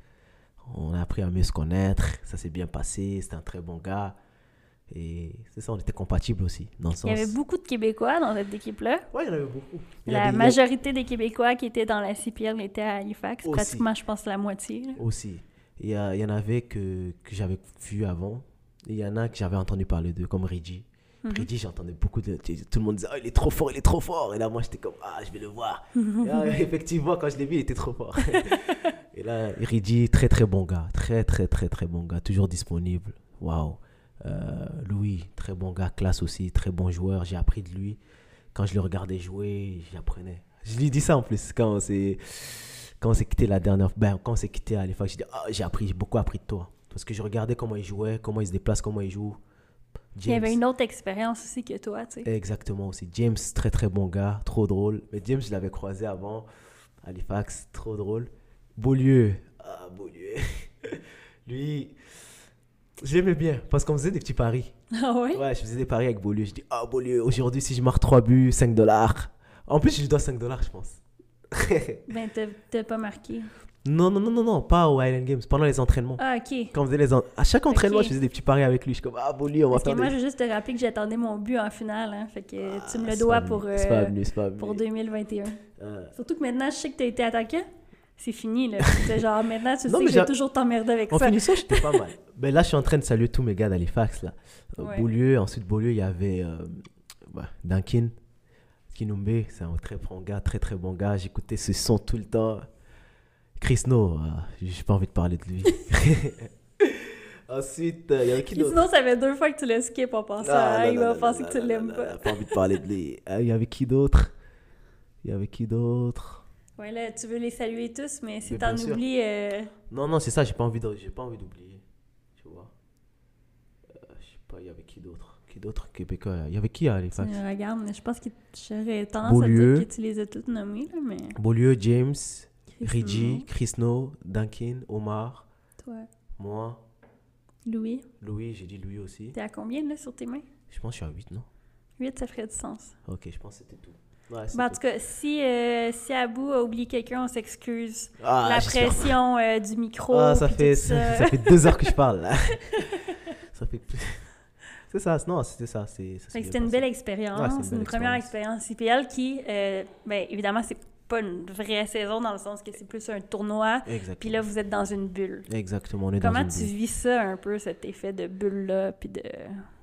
on a appris à mieux se connaître. Ça s'est bien passé. C'était un très bon gars. Et c'est ça, on était compatibles aussi. Dans le Il sens... y avait beaucoup de Québécois dans cette équipe-là. Ouais, il y en avait beaucoup. Il La il majorité des Québécois qui étaient dans la CPL étaient à Halifax. Aussi. Pratiquement, je pense, la moitié. là. Aussi. Il y, a- il y en avait que, que j'avais vu avant. Et il y en a que j'avais entendu parler d'eux, comme Reggie. Mhm. Reggie, j'entendais beaucoup de. Tout le monde disait, oh, il est trop fort, il est trop fort. Et là, moi, j'étais comme, ah, je vais le voir. [LAUGHS] Et là, effectivement, quand je l'ai vu, il était trop fort. [LAUGHS] Et là, Reggie, très très bon gars. Très très très très bon gars. Toujours disponible. Waouh. Euh, Louis, très bon gars. Classe aussi. Très bon joueur. J'ai appris de lui. Quand je le regardais jouer, j'apprenais. Je lui dis ça en plus. Quand on s'est, quand on s'est quitté la dernière ben, quand on s'est quitté à l'époque, je dis, ah, j'ai appris, j'ai beaucoup appris de toi. Parce que je regardais comment il jouait, comment il se déplace, comment il joue. Il y avait une autre expérience aussi que toi, tu sais. Exactement aussi. James, très très bon gars, trop drôle. Mais James, je l'avais croisé avant, à Halifax, trop drôle. Beaulieu, ah Beaulieu. [LAUGHS] Lui, je l'aimais bien parce qu'on faisait des petits paris. Ah ouais? Ouais, je faisais des paris avec Beaulieu. Je dis, ah Beaulieu, aujourd'hui, si je marque 3 buts, 5 dollars. En plus, je lui dois 5 dollars, je pense. [LAUGHS] Ben, t'as- pas marqué. non, non, non, non, non, pas au Highland Games, pendant les entraînements. Ah, OK. Quand on faisait les en- À chaque entraînement, je faisais des petits paris avec lui. Je suis comme, ah Beaulieu, on va Parce que faire moi, des. je veux juste te rappeler que j'attendais mon but en finale, hein. Fait que tu me Ah, le dois pour, euh, venu, c'est pas venu. pour 2021. Euh, Surtout que maintenant, je sais que t'as été attaquant. C'est fini, là. [LAUGHS] C'est genre, maintenant, tu Non, sais mais que je vais j'ai- toujours t'emmerder avec En ça. finissant, j'étais pas mal. [LAUGHS] Ben là, je suis en train de saluer tous mes gars d'Halifax. Là. Euh, Ouais. Beaulieu, ensuite Beaulieu, il y avait euh, bah, Duncan, Kinumbe, c'est un très bon gars, très très bon gars. J'écoutais ce son tout le temps. Chris No, euh, j'ai pas envie de parler de lui. [LAUGHS] ensuite, euh, il y avait qui d'autre? Sinon, ça fait deux fois que tu le skip en pensant, Ah, ah, non, il va penser que tu l'aimes pas. Pas envie de parler de lui. Ah, Il y avait qui d'autre? Il y avait qui d'autre? Ouais, là, tu veux les saluer tous, mais si t'en oublies, euh, Non, non, c'est ça, j'ai pas envie de- j'ai pas envie d'oublier. Tu vois Euh, Je sais pas, il y avait qui d'autre? Qui d'autre Québécois? Il y avait qui à Halifax regardes, mais je pense que j'aurais tendance Beaulieu. à dire que tu les as toutes nommées, là, mais... Beaulieu, James, Chris Reggie, No, Chris No, Duncan, Omar, Toi, moi, Louis, Louis, j'ai dit Louis aussi. t'es à combien, là, sur tes mains? Je pense que je suis à 8, non? 8, ça ferait du sens. Ok, je pense que c'était tout. Ouais, Ben, en tout. cas, si, euh, si Abou a oublié quelqu'un, on s'excuse. Ah, La pression euh, du micro, Ah, ça fait, ça, fait deux heures que je [LAUGHS] parle là. [LAUGHS] ça fait plus- C'est ça, non, c'était ça. C'était une passé. belle expérience, une une, première expérience. CPL qui, euh, ben, évidemment, c'est pas une vraie saison dans le sens que c'est plus un tournoi. Exactement. Puis là, vous êtes dans une bulle. Exactement, on est Comment dans tu bulle. vis ça un peu, cet effet de bulle-là? Puis de.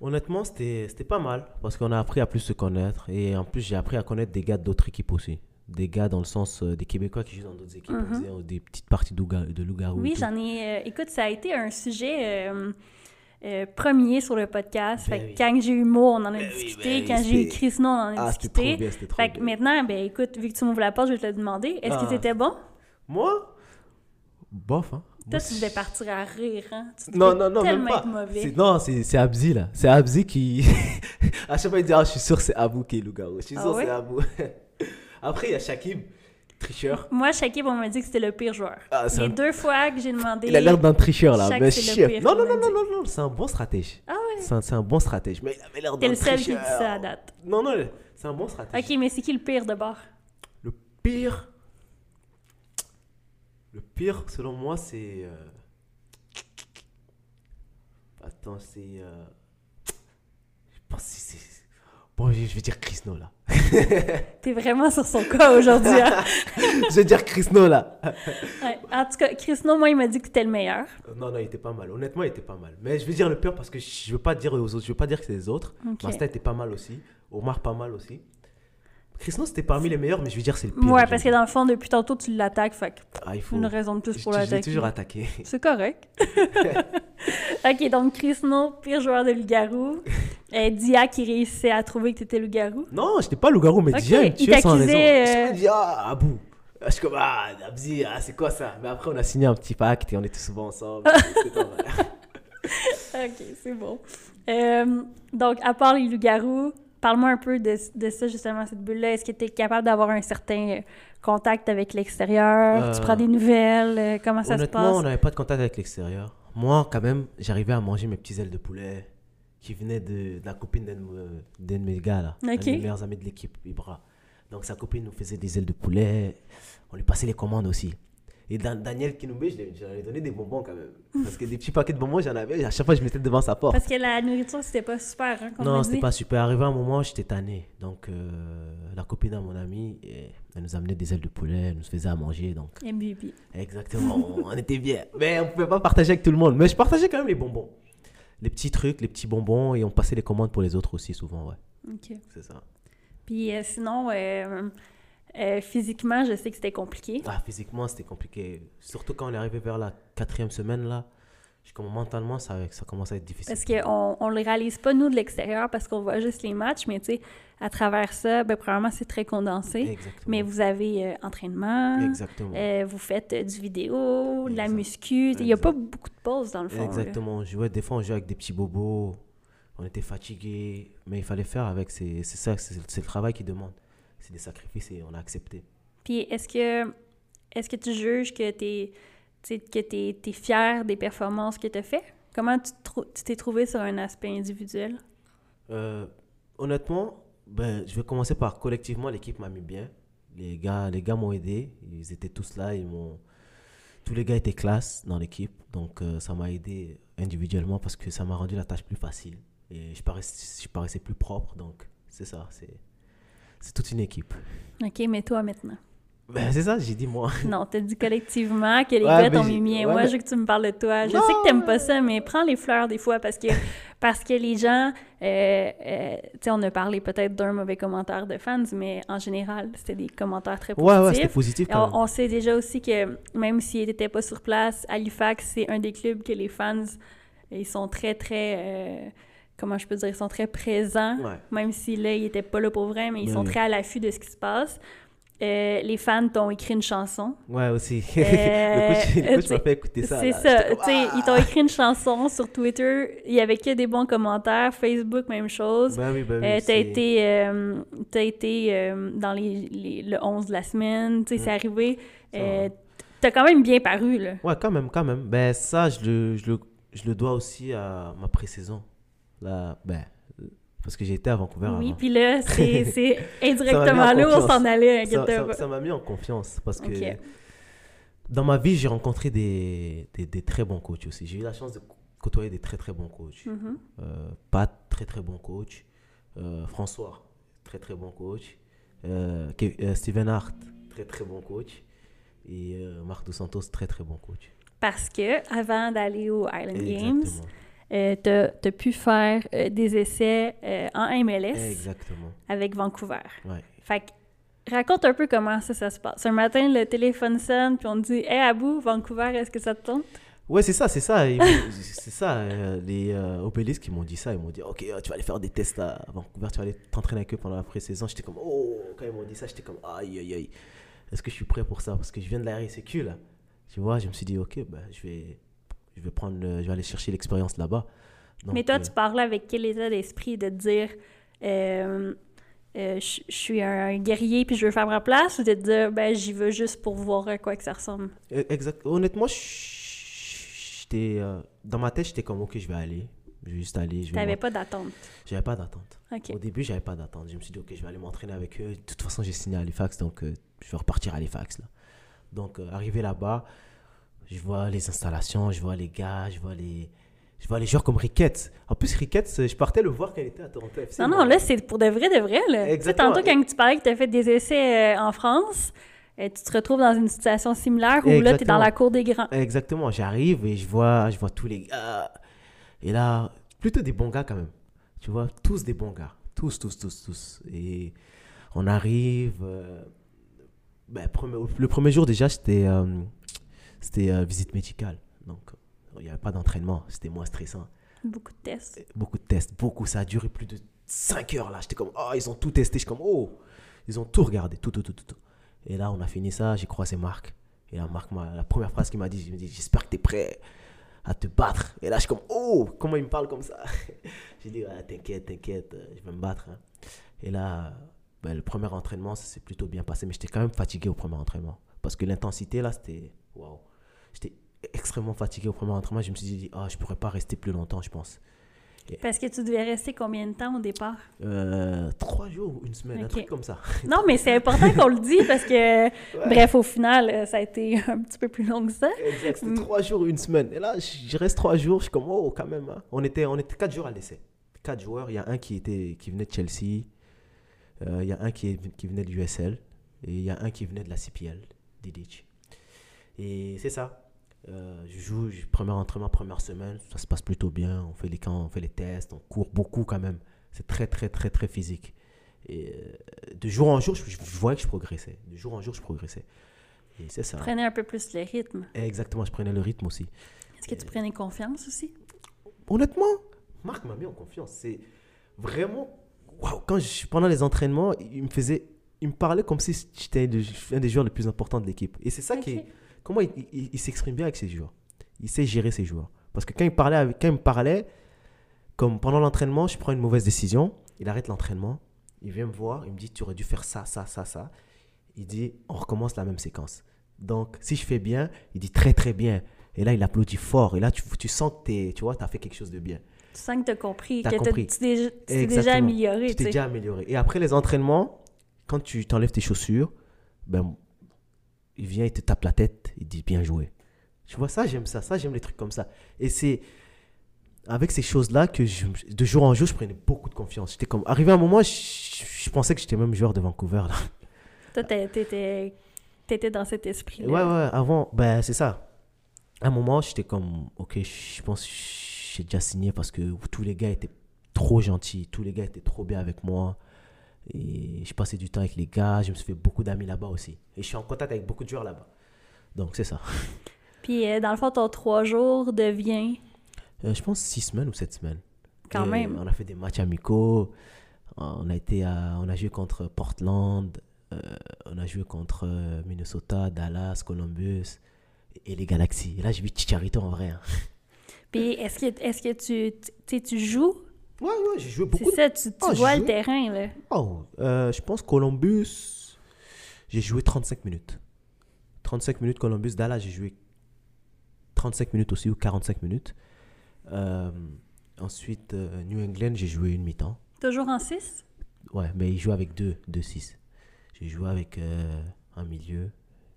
Honnêtement, c'était pas mal parce qu'on a appris à plus se connaître et en plus, j'ai appris à connaître des gars d'autres équipes aussi. Des gars dans le sens euh, des Québécois qui jouent dans d'autres équipes, on Mhm. disait, des petites parties d'ouga- de loup-garou. Oui, j'en ai. euh, écoute, ça a été un sujet euh, euh, premier sur le podcast. Ben fait que oui. quand j'ai eu Mo, on en a Ben oui, discuté. ben oui, quand j'ai eu Chris No, on en a Ah, c'était trop discuté. bien, trop Fait que maintenant, ben écoute, vu que tu m'ouvres la porte, je vais te le demander. Est-ce que Ah. c'était bon? Moi? Bof, hein. Toi, tu devais partir à rire, hein? Tu Non, non, non, même pas. mauvais. Non, c'est Abzi là. C'est Abzi qui. [LAUGHS] à chaque fois, il dit Ah, je suis sûr, c'est Abou qui est loup-garou. Je suis Ah sûr, ouais? c'est Abou. [LAUGHS] Après, il y a Shakib, tricheur. Moi, Shakib, on m'a dit que c'était le pire joueur. Ah, c'est Les un- deux fois que j'ai demandé. Il a l'air d'un tricheur là. Mais pire Non, non, non, non, non, non, c'est un bon stratège. Ah ouais? C'est un, bon stratège. Mais il avait l'air T'es d'un le seul qui dit tricheur. ça à date. Non, non, c'est un bon stratège. Ok, mais c'est qui le pire de bord? Le pire. Le pire, selon moi, c'est. euh, Attends, c'est. euh, Je pense que c'est. Bon, je je vais dire Chris No là. [LAUGHS] T'es vraiment sur son cas aujourd'hui. hein? [LAUGHS] je vais dire Chris No là. Ouais. En tout cas, Chris No, moi, il m'a dit que t'étais le meilleur. Non, non, il était pas mal. Honnêtement, il était pas mal. Mais je vais dire le pire parce que je veux pas dire aux autres. Je veux pas dire que c'est les autres. Masta était pas mal aussi. Omar pas mal aussi. Chris No, c'était parmi les meilleurs, mais je vais dire c'est le pire. Ouais, parce que dans le fond, depuis tantôt, tu l'attaques. Fait Ah, il faut. une raison de plus Je- pour je l'ai l'attaquer. toujours attaqué. [LAUGHS] C'est correct. [LAUGHS] ok, donc Chris No, pire joueur de loup-garou. [LAUGHS] Euh, Dia qui réussissait à trouver que t'étais loup-garou. Non, j'étais pas loup-garou, mais déjà, il me tuait sans raison. t'accusait, Je euh, me dis, ah, Abou. Je suis comme, ah, Abzi, ah, c'est quoi ça? Mais après, on a signé un petit pacte et on était souvent ensemble. Ok, c'est bon. Euh, donc, à part les loups-garous, parle-moi un peu de, de ça, justement, cette bulle-là. Est-ce que tu es capable d'avoir un certain euh, contact avec l'extérieur? Tu Euh, prends des nouvelles? Euh, comment ça se Honnêtement, passe? on n'avait pas de contact avec l'extérieur. Moi, quand même, j'arrivais à manger mes petits ailes de poulet qui venaient de, de la copine d'un de mes gars, là. Un Ok. de mes meilleurs amis de l'équipe, Ibra. Donc, sa copine nous faisait des ailes de poulet. On lui passait les commandes aussi. Et Dan- Daniel Kinoubé, je lui ai donné des bonbons quand même. Parce que des petits paquets de bonbons, j'en avais. À chaque fois, je mettais devant sa porte. Parce que la nourriture, c'était pas super, hein, Non, c'était pas super. Arrivé un moment, j'étais tanné. Donc, euh, la copine à mon ami, eh, elle nous amenait des ailes de poulet, elle nous faisait à manger. Donc, MVP. exactement, on, on était bien. Mais on pouvait pas partager avec tout le monde. Mais je partageais quand même les bonbons. Les petits trucs, les petits bonbons, et on passait les commandes pour les autres aussi, souvent, ouais. OK. C'est ça. Puis euh, sinon, euh, euh, physiquement, je sais que c'était compliqué. Ah, physiquement, c'était compliqué. Surtout quand on est arrivé vers la quatrième semaine, là. je- Comme mentalement, ça, ça commence à être difficile. Parce qu'on on le réalise pas, nous, de l'extérieur, parce qu'on voit juste les matchs, mais tu sais, à travers ça, ben, probablement, c'est très condensé. Exactement. Mais vous avez euh, entraînement, Exactement. euh, vous faites euh, du vidéo, de la muscu. Il n'y a pas beaucoup de pauses, dans le fond. Exactement. On jouait, des fois, on jouait avec des petits bobos. On était fatigués. Mais il fallait faire avec. C'est ça, c'est le travail qui demande. C'est des sacrifices et on a accepté. Puis est-ce que, est que tu juges que tu es, que fier des performances que tu as fait? Comment tu t'es trouvé sur un aspect individuel? Euh, honnêtement, ben, je vais commencer par collectivement, l'équipe m'a mis bien. Les gars, les gars m'ont aidé. Ils étaient tous là. Ils m'ont... Tous les gars étaient classe dans l'équipe. Donc, euh, ça m'a aidé individuellement parce que ça m'a rendu la tâche plus facile. Et je paraissais, je paraissais plus propre. Donc, c'est ça. C'est, c'est toute une équipe. OK, mais toi maintenant. Ben, c'est ça, j'ai dit moi. [LAUGHS] Non, t'as dit collectivement que les Ouais, gars t'ont mis ouais, Moi, mais- je veux que tu me parles de toi. Je Non! sais que t'aimes pas ça, mais prends les fleurs des fois parce que, [LAUGHS] parce que les gens, euh, euh, tu sais, on a parlé peut-être d'un mauvais commentaire de fans, mais en général, c'était des commentaires très Ouais, ouais, c'était positifs. positif on sait déjà aussi que même s'ils n'étaient pas sur place, Halifax, c'est un des clubs que les fans, ils sont très, très, euh, comment je peux dire, ils sont très présents. Ouais. Même si là, ils n'étaient pas là pour vrai, mais ils sont très à l'affût de ce qui se passe. Euh, les fans t'ont écrit une chanson. Ouais, aussi. [LAUGHS] Euh, le le t'sais, m'a fait écouter ça. C'est ça. Comme, Ah! Ils t'ont écrit une chanson sur Twitter. Il y avait que des bons commentaires. Facebook, même chose. Ben oui, ben oui, Euh, t'as été, euh, t'as été euh, dans les, les- le 11 de la semaine. Tu sais, c'est Mm. arrivé. Ça Euh, t'as quand même bien paru, là. Ouais, quand même, quand même. Ben, ça, je le, je le, je le dois aussi à ma pré-saison. Là, ben, parce que j'ai été à Vancouver Oui, avant. puis là, [LAUGHS] c'est indirectement là où on s'en allait, Ça- m'a mis en confiance parce que dans ma vie, j'ai rencontré des, des, des très bons coachs aussi. J'ai eu la chance de côtoyer des très très bons coachs. Euh, Pat, très très bon coach. Euh, François, très très bon coach. Euh, Steven Hart, très très bon coach. Et Marc Dos Santos, très très bon coach. Parce que avant d'aller aux Island Games. Euh, tu as, pu faire euh, des essais euh, en MLS Exactement. avec Vancouver. Ouais. Fait que, raconte un peu comment ça, ça se passe. Un matin, le téléphone sonne, puis on te dit Hé, Abou, Vancouver, est-ce que ça te tente? Ouais, c'est ça, c'est ça. [LAUGHS] C'est ça. euh, les Obélisques qui m'ont dit ça. Ils m'ont dit, OK, tu vas aller faire des tests à Vancouver, tu vas aller t'entraîner avec eux pendant la pré-saison. J'étais comme, oh, quand ils m'ont dit ça, j'étais comme, aïe, aïe, aïe. Est-ce que je suis prêt pour ça? Parce que je viens de la RSEQ, là. Tu vois, je me suis dit, OK, bah, je, vais, je, vais prendre, je vais aller chercher l'expérience là-bas. Mais toi, euh, tu parlais avec quel état d'esprit de te dire euh, euh, Je suis un guerrier, puis je veux faire ma place, ou de te dire Ben, j'y veux juste pour voir à quoi que ça ressemble? Euh, Exact. Honnêtement, j'étais euh, dans ma tête, j'étais comme ok, je vais aller, je vais juste aller. Je vais T'avais m'en- pas d'attente? J'avais pas d'attente. Au début, j'avais pas d'attente. Je me suis dit ok, je vais aller m'entraîner avec eux. De toute façon, j'ai signé à Halifax, donc euh, je vais repartir à Halifax là. Donc euh, arrivé là-bas, je vois les installations, je vois les gars, je vois les je vois les joueurs comme Ricketts. En plus, Ricketts, euh, je partais le voir quand il était à Toronto FC. Non, non, là, c'est pour de vrai, de vrai. Là. Tu sais, Exactement. tantôt, quand tu parlais que tu as fait des essais euh, en France, euh, tu te retrouves dans une situation similaire où là, tu es dans Exactement. la cour des grands. Exactement, j'arrive et je vois, je vois tous les gars. Et là, plutôt des bons gars quand même. Tu vois, tous des bons gars. Tous, tous, tous, tous. Et on arrive. euh, ben, premier- le premier jour, déjà, euh, c'était euh, visite médicale. Donc, il n'y avait pas d'entraînement. C'était moins stressant. Beaucoup de tests. Beaucoup de tests, beaucoup. Ça a duré plus de 5 heures là. J'étais comme, oh, ils ont tout testé. Je suis comme, oh, ils ont tout regardé, tout, tout, tout, tout. tout. Et là, on a fini ça. J'ai croisé Marc. Et là, Marc, m'a- la première phrase qu'il m'a dit, il m'a dit, j'espère que tu es prêt à te battre. Et là, je suis comme, oh, comment il me parle comme ça? [LAUGHS] J'ai dit, Ah, t'inquiète, t'inquiète, je vais me battre. hein. Et là, ben, le premier entraînement, ça s'est plutôt bien passé. Mais j'étais quand même fatigué au premier entraînement. Parce que l'intensité, là, c'était, waouh. J'étais extrêmement fatigué au premier entraînement. Je me suis dit, ah, je pourrais pas rester plus longtemps, je pense. Parce que tu devais rester combien de temps au départ? Euh, trois jours, une semaine, un truc comme ça. [LAUGHS] Non, mais c'est important qu'on le dise parce que, [LAUGHS] bref, au final, euh, ça a été [LAUGHS] un petit peu plus long que ça. Exact, c'était trois jours, une semaine. Et là, je reste trois jours, je suis comme, oh, quand même. hein. On, était, on était quatre jours à l'essai. Quatre joueurs, il y a un qui, était, qui venait de Chelsea, euh, il y a un qui, qui venait de l'USL, et il y a un qui venait de la CPL, Didic. Et c'est ça. Euh, je joue, je- premier entraînement, première semaine, ça se passe plutôt bien. On fait les camps, on fait les tests, on court beaucoup quand même. C'est très, très, très, très physique. Et euh, de jour en jour, je, je voyais que je progressais. De jour en jour, je progressais. Et c'est ça. Prenez un peu plus le rythme. Exactement, je prenais le rythme aussi. Est-ce que tu prenais confiance aussi? Honnêtement, Marc m'a mis en confiance. C'est vraiment. Waouh, quand je, pendant les entraînements, il me faisait. Il me parlait comme si j'étais un des- joueurs les plus importants de l'équipe. Et c'est ça qui est. Comment il, il- il s'exprime bien avec ses joueurs? Il sait gérer ses joueurs. Parce que quand il parlait, avec, quand il me parlait, comme pendant l'entraînement, je prends une mauvaise décision, il arrête l'entraînement, il vient me voir, il me dit Tu aurais dû faire ça, ça, ça, ça. Il dit On recommence la même séquence. Donc, si je fais bien, il dit très, très bien. Et là, il applaudit fort. Et là, tu, tu sens que t'es- tu vois, as fait quelque chose de bien. Tu sens que tu as compris, que t'as- compris. tu t'es déjà amélioré. Tu t'es déjà amélioré. Et après les entraînements, quand tu t'enlèves tes chaussures, ben, il vient, il te tape la tête, il dit bien joué. Tu vois, ça, j'aime ça. Ça, j'aime les trucs comme ça. Et c'est avec ces choses-là que je- de jour en jour, je prenais beaucoup de confiance. J'étais comme, arrivé à un moment, je, je pensais que j'étais même joueur de Vancouver. Là. Toi, t'étais t'étais dans cet esprit-là. Ouais, ouais, avant, ben, c'est ça. À un moment, j'étais comme, ok, je pense que j'ai déjà signé parce que tous les gars étaient trop gentils, tous les gars étaient trop bien avec moi. Et je passais du temps avec les gars, je me suis fait beaucoup d'amis là-bas aussi. Et je suis en contact avec beaucoup de joueurs là-bas. Donc, c'est ça. [LAUGHS] Puis, euh, dans le fond, ton trois jours devient? Euh, je pense six semaines ou sept semaines. quand Et même. On a fait des matchs amicaux. On a, été à- on a joué contre Portland. euh, on a joué contre Minnesota, Dallas, Columbus et les Galaxies. Et là, j'ai vu Chicharito en vrai. hein. Puis, est-ce que, est que tu, tu joues? Ouais, ouais, j'ai joué C'est beaucoup. de- ça, tu, tu Ah, vois le joué. terrain, là. Oh, euh, je pense Columbus, j'ai joué 35 minutes. 35 minutes Columbus. Dallas, j'ai joué 35 minutes aussi ou 45 minutes. Euh, ensuite, euh, New England, j'ai joué une mi-temps. Toujours en 6? Ouais, mais il joue avec deux, deux 6. J'ai joué avec euh, un milieu.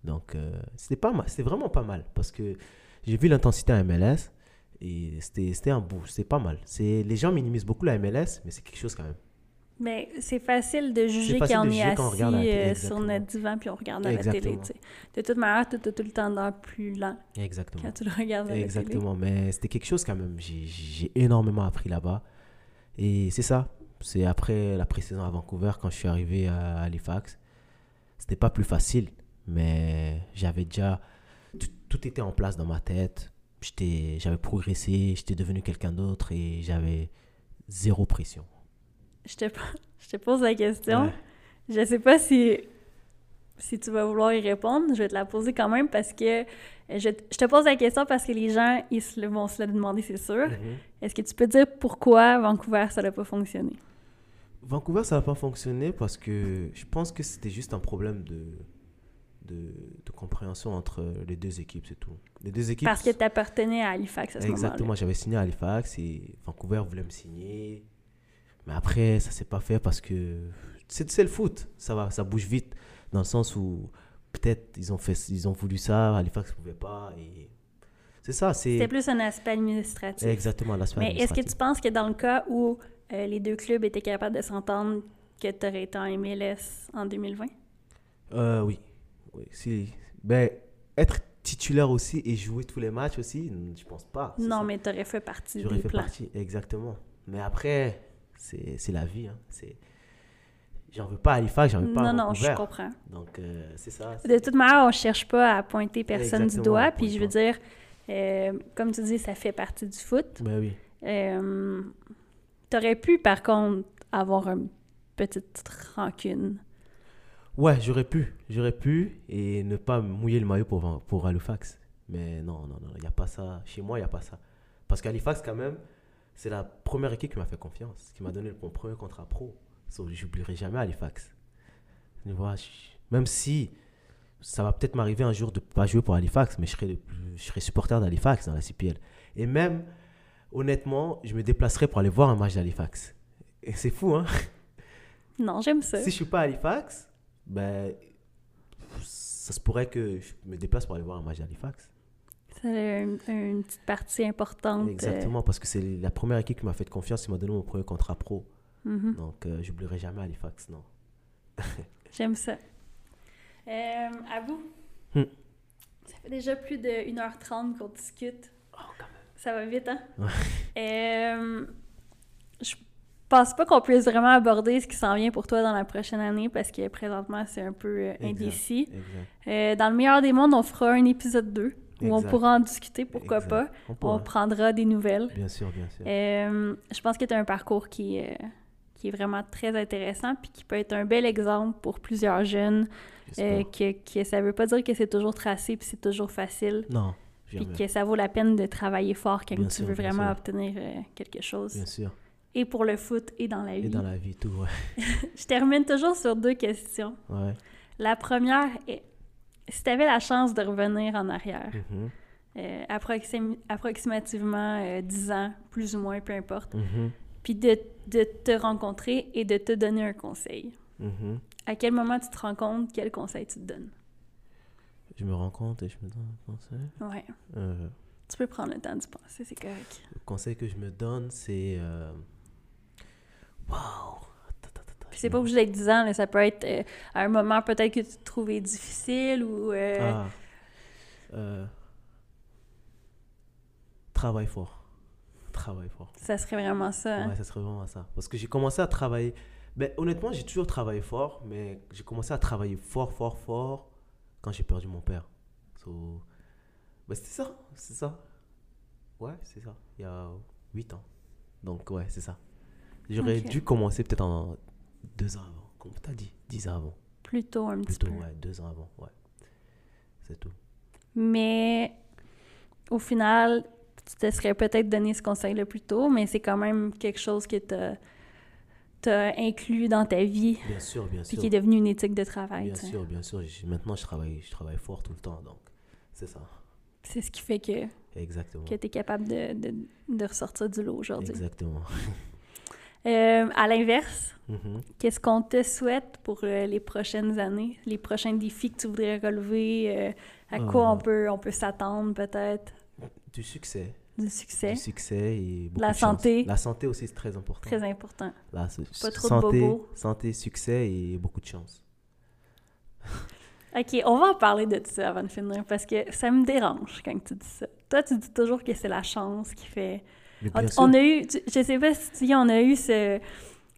Donc, euh, c'était pas mal. C'était vraiment pas mal. Parce que j'ai vu l'intensité à MLS. Et c'était un bout. C'était pas mal. C'est- Les gens minimisent beaucoup la MLS, mais c'est quelque chose quand même. Mais c'est facile de juger facile quand de on est juger quand on la assis euh, sur exactement. notre divan puis on regarde à la télé. Exactement. tu sais. De toute manière, tu as tout le temps l'air plus lent Exactement. quand tu le regardes à la télé. Exactement, mais c'était quelque chose quand même. J'ai- J'ai énormément appris là-bas. Et c'est ça. C'est après la pré-saison à Vancouver, quand je suis arrivé à Halifax. C'était pas plus facile, mais j'avais déjà. Tout, tout était en place dans ma tête. J'avais progressé, j'étais devenu quelqu'un d'autre et j'avais zéro pression. Je te, je te pose la question. Ouais. Je sais pas si, si tu vas vouloir y répondre. Je vais te la poser quand même parce que je, je te pose la question parce que les gens ils se vont se la demander, c'est sûr. Mhm. Est-ce que tu peux dire pourquoi Vancouver, ça n'a pas fonctionné? Vancouver, ça n'a pas fonctionné parce que je pense que c'était juste un problème de, de, de compréhension entre les deux équipes, c'est tout. Les deux équipes. Parce que tu appartenais à Halifax à ce moment-là. Exactement, j'avais signé à Halifax et Vancouver voulait me signer. Mais après, ça s'est pas fait parce que c'est le foot, ça va, ça bouge vite dans le sens où peut-être ils ont fait, ils ont voulu ça, Halifax ne pouvait pas et c'est ça, C'était c'est plus un aspect administratif. exactement l'aspect Mais est-ce que tu penses que dans le cas où euh, les deux clubs étaient capables de s'entendre, que tu aurais été en MLS en 2020? Euh, oui, oui, si, ben être titulaire aussi et jouer tous les matchs aussi, je pense pas. Non, ça. mais tu aurais fait partie J'aurais fait plans. partie, exactement. Mais après, c'est c'est la vie. Hein. C'est- J'en veux pas à Halifax, j'en veux pas à Non, non, je comprends. Donc, euh, c'est ça. De toute manière, on cherche pas à pointer personne du doigt. Puis je veux pas. dire, euh, comme tu dis, ça fait partie du foot. Ben oui. Euh, T'aurais pu, par contre, avoir une petite rancune. Ouais, j'aurais pu. J'aurais pu et ne pas mouiller le maillot pour, pour Halifax. Mais non, non, non, il n'y a pas ça. Chez moi, il n'y a pas ça. Parce qu'Halifax, quand même, c'est la première équipe qui m'a fait confiance, qui m'a donné mon premier contrat pro. So, J'oublierai jamais Halifax. Tu vois, je- même si ça va peut-être m'arriver un jour de ne pas jouer pour Halifax, mais je serai, le je serai supporter d'Halifax dans la CPL. Et même, honnêtement, je me déplacerai pour aller voir un match d'Halifax. Et c'est fou, hein? Non, j'aime ça. Si je suis pas à Halifax, ben, ça se pourrait que je me déplace pour aller voir un match d'Halifax. C'est une, une petite partie importante. euh, Exactement, parce que c'est la première équipe qui m'a fait confiance, qui m'a donné mon premier contrat pro. mhm. Donc, euh, j'oublierai jamais Halifax, non. [LAUGHS] J'aime ça. Euh, à vous? Hmm. Ça fait déjà plus de 1h30 qu'on discute. Oh, quand même. Ça va vite, hein? Ouais. Euh, je pense pas qu'on puisse vraiment aborder ce qui s'en vient pour toi dans la prochaine année parce que présentement, c'est un peu euh, indécis. Euh, dans le meilleur des mondes, on fera un épisode 2 où on pourra en discuter, pourquoi Exact. pas. On prendra des nouvelles. Bien sûr, bien sûr. Euh, je pense que tu as un parcours qui, euh, qui est vraiment très intéressant puis qui peut être un bel exemple pour plusieurs jeunes. Que, que ça veut pas dire que c'est toujours tracé puis c'est toujours facile. non, Puis que ça vaut la peine de travailler fort quand Bien tu sûr, veux vraiment obtenir quelque chose. Bien sûr. Et pour le foot et dans la vie. Et dans la vie, tout, ouais. [LAUGHS] Je termine toujours sur deux questions. ouais. La première est, si tu avais la chance de revenir en arrière, Mhm. euh, approxim- approximativement euh, 10 ans, plus ou moins, peu importe, Mhm. puis de, de te rencontrer et de te donner un conseil. Mhm. À quel moment tu te rends compte, quel conseil tu te donnes? Je me rends compte et je me donne un conseil? Ouais. Euh, Tu peux prendre le temps d'y penser, c'est correct. le conseil que je me donne, c'est... euh, attends, Puis c'est pas obligé d'être 10 ans, là, ça peut être euh, à un moment peut-être que tu te trouvais difficile ou... euh, Ah. Euh, Travaille fort. Travaille fort. Ça serait vraiment ça. hein? Ouais, ça serait vraiment ça. Parce que j'ai commencé à travailler. Ben, honnêtement, j'ai toujours travaillé fort, mais j'ai commencé à travailler fort, fort, fort quand j'ai perdu mon père. So, ben, c'était ça, c'est ça. Ouais, c'est ça. Il y a 8 ans. Donc, ouais, c'est ça. J'aurais dû commencer peut-être en 2 ans avant. Comme tu as dit, 10 ans avant. Plutôt un petit Plutôt, peu. ouais, 2 ans avant. Ouais. C'est tout. Mais au final, tu te serais peut-être donné ce conseil-là plus tôt, mais c'est quand même quelque chose que tu as inclus dans ta vie Bien sûr, bien puis sûr. qui est devenu une éthique de travail. Bien sûr, bien sûr. Maintenant, je travaille, je travaille fort tout le temps. Donc, c'est ça. C'est ce qui fait que, Exactement. que tu es capable de, de, de ressortir du lot aujourd'hui. Exactement. [LAUGHS] Euh, à l'inverse, Mhm. Qu'est-ce qu'on te souhaite pour euh, les prochaines années, les prochains défis que tu voudrais relever, euh, à quoi on peut, on peut s'attendre peut-être, Du succès. Du succès. Du succès et beaucoup La de chance. santé. La santé aussi, c'est très important. Très important. La Pas trop de santé, bobos. santé, succès et beaucoup de chance. Ok, on va en parler de ça avant de finir parce que ça me dérange quand tu dis ça. Toi, tu dis toujours que c'est la chance qui fait. Mais On, on a eu, tu- je sais pas si tu on a eu ce-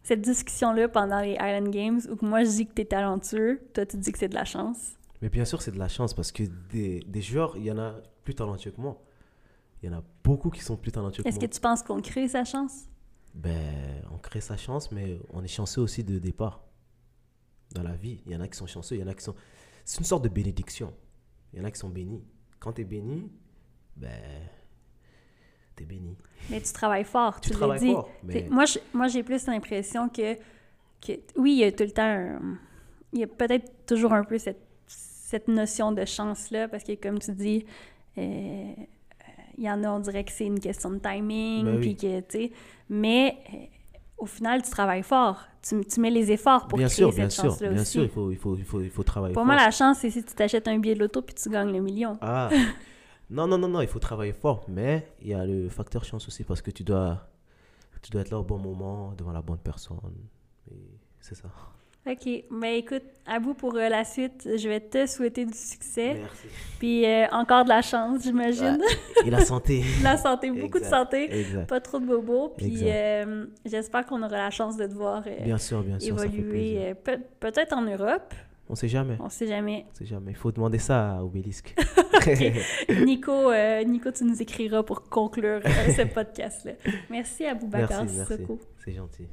cette discussion-là pendant les Island Games où moi je dis que t'es talentueux, toi tu dis que c'est de la chance. mais bien sûr, c'est de la chance parce que des, des joueurs, il y en a plus talentueux que moi. Il y en a beaucoup qui sont plus talentueux que Est-ce que moi. tu penses qu'on crée sa chance? Ben, on crée sa chance, mais on est chanceux aussi de départ. Dans la vie, il y en a qui sont chanceux, il y en a qui sont... C'est une sorte de bénédiction. Il y en a qui sont bénis. Quand tu es béni, ben, béni. Mais tu travailles fort, Tu tu, l'as travailles dit. fort, mais Moi, je- moi, j'ai plus l'impression que, que, oui, il y a tout le temps, un- il y a peut-être toujours un peu cette, cette notion de chance-là, parce que comme tu dis, euh, il y en a, on dirait que c'est une question de timing, Ben puis que, tu sais, mais euh, au final, tu travailles fort. Tu, tu mets les efforts pour bien créer sûr, cette bien sûr, chance-là bien aussi. sûr, il faut, il faut, il faut, il faut travailler Pour fort. moi, la chance, c'est si tu t'achètes un billet de loto puis tu gagnes le million. Ah, [LAUGHS] non, non, non, non, il faut travailler fort, mais il y a le facteur chance aussi parce que tu dois, tu dois être là au bon moment, devant la bonne personne. C'est ça. OK. Mais écoute, à vous pour euh, la suite. Je vais te souhaiter du succès. Merci. Puis euh, encore de la chance, j'imagine. Et la santé. [LAUGHS] La santé, beaucoup de santé. Exact. Pas trop de bobos. Puis euh, j'espère qu'on aura la chance de te voir Bien sûr, bien sûr, ça fait évoluer. Peut-être en Europe. On sait jamais. On sait jamais. On sait jamais. Il faut demander ça à Obélisque. [LAUGHS] Nico, euh, Nico, tu nous écriras pour conclure euh, [LAUGHS] ce podcast-là. Merci à Boubacar. Sissoko. C'est gentil.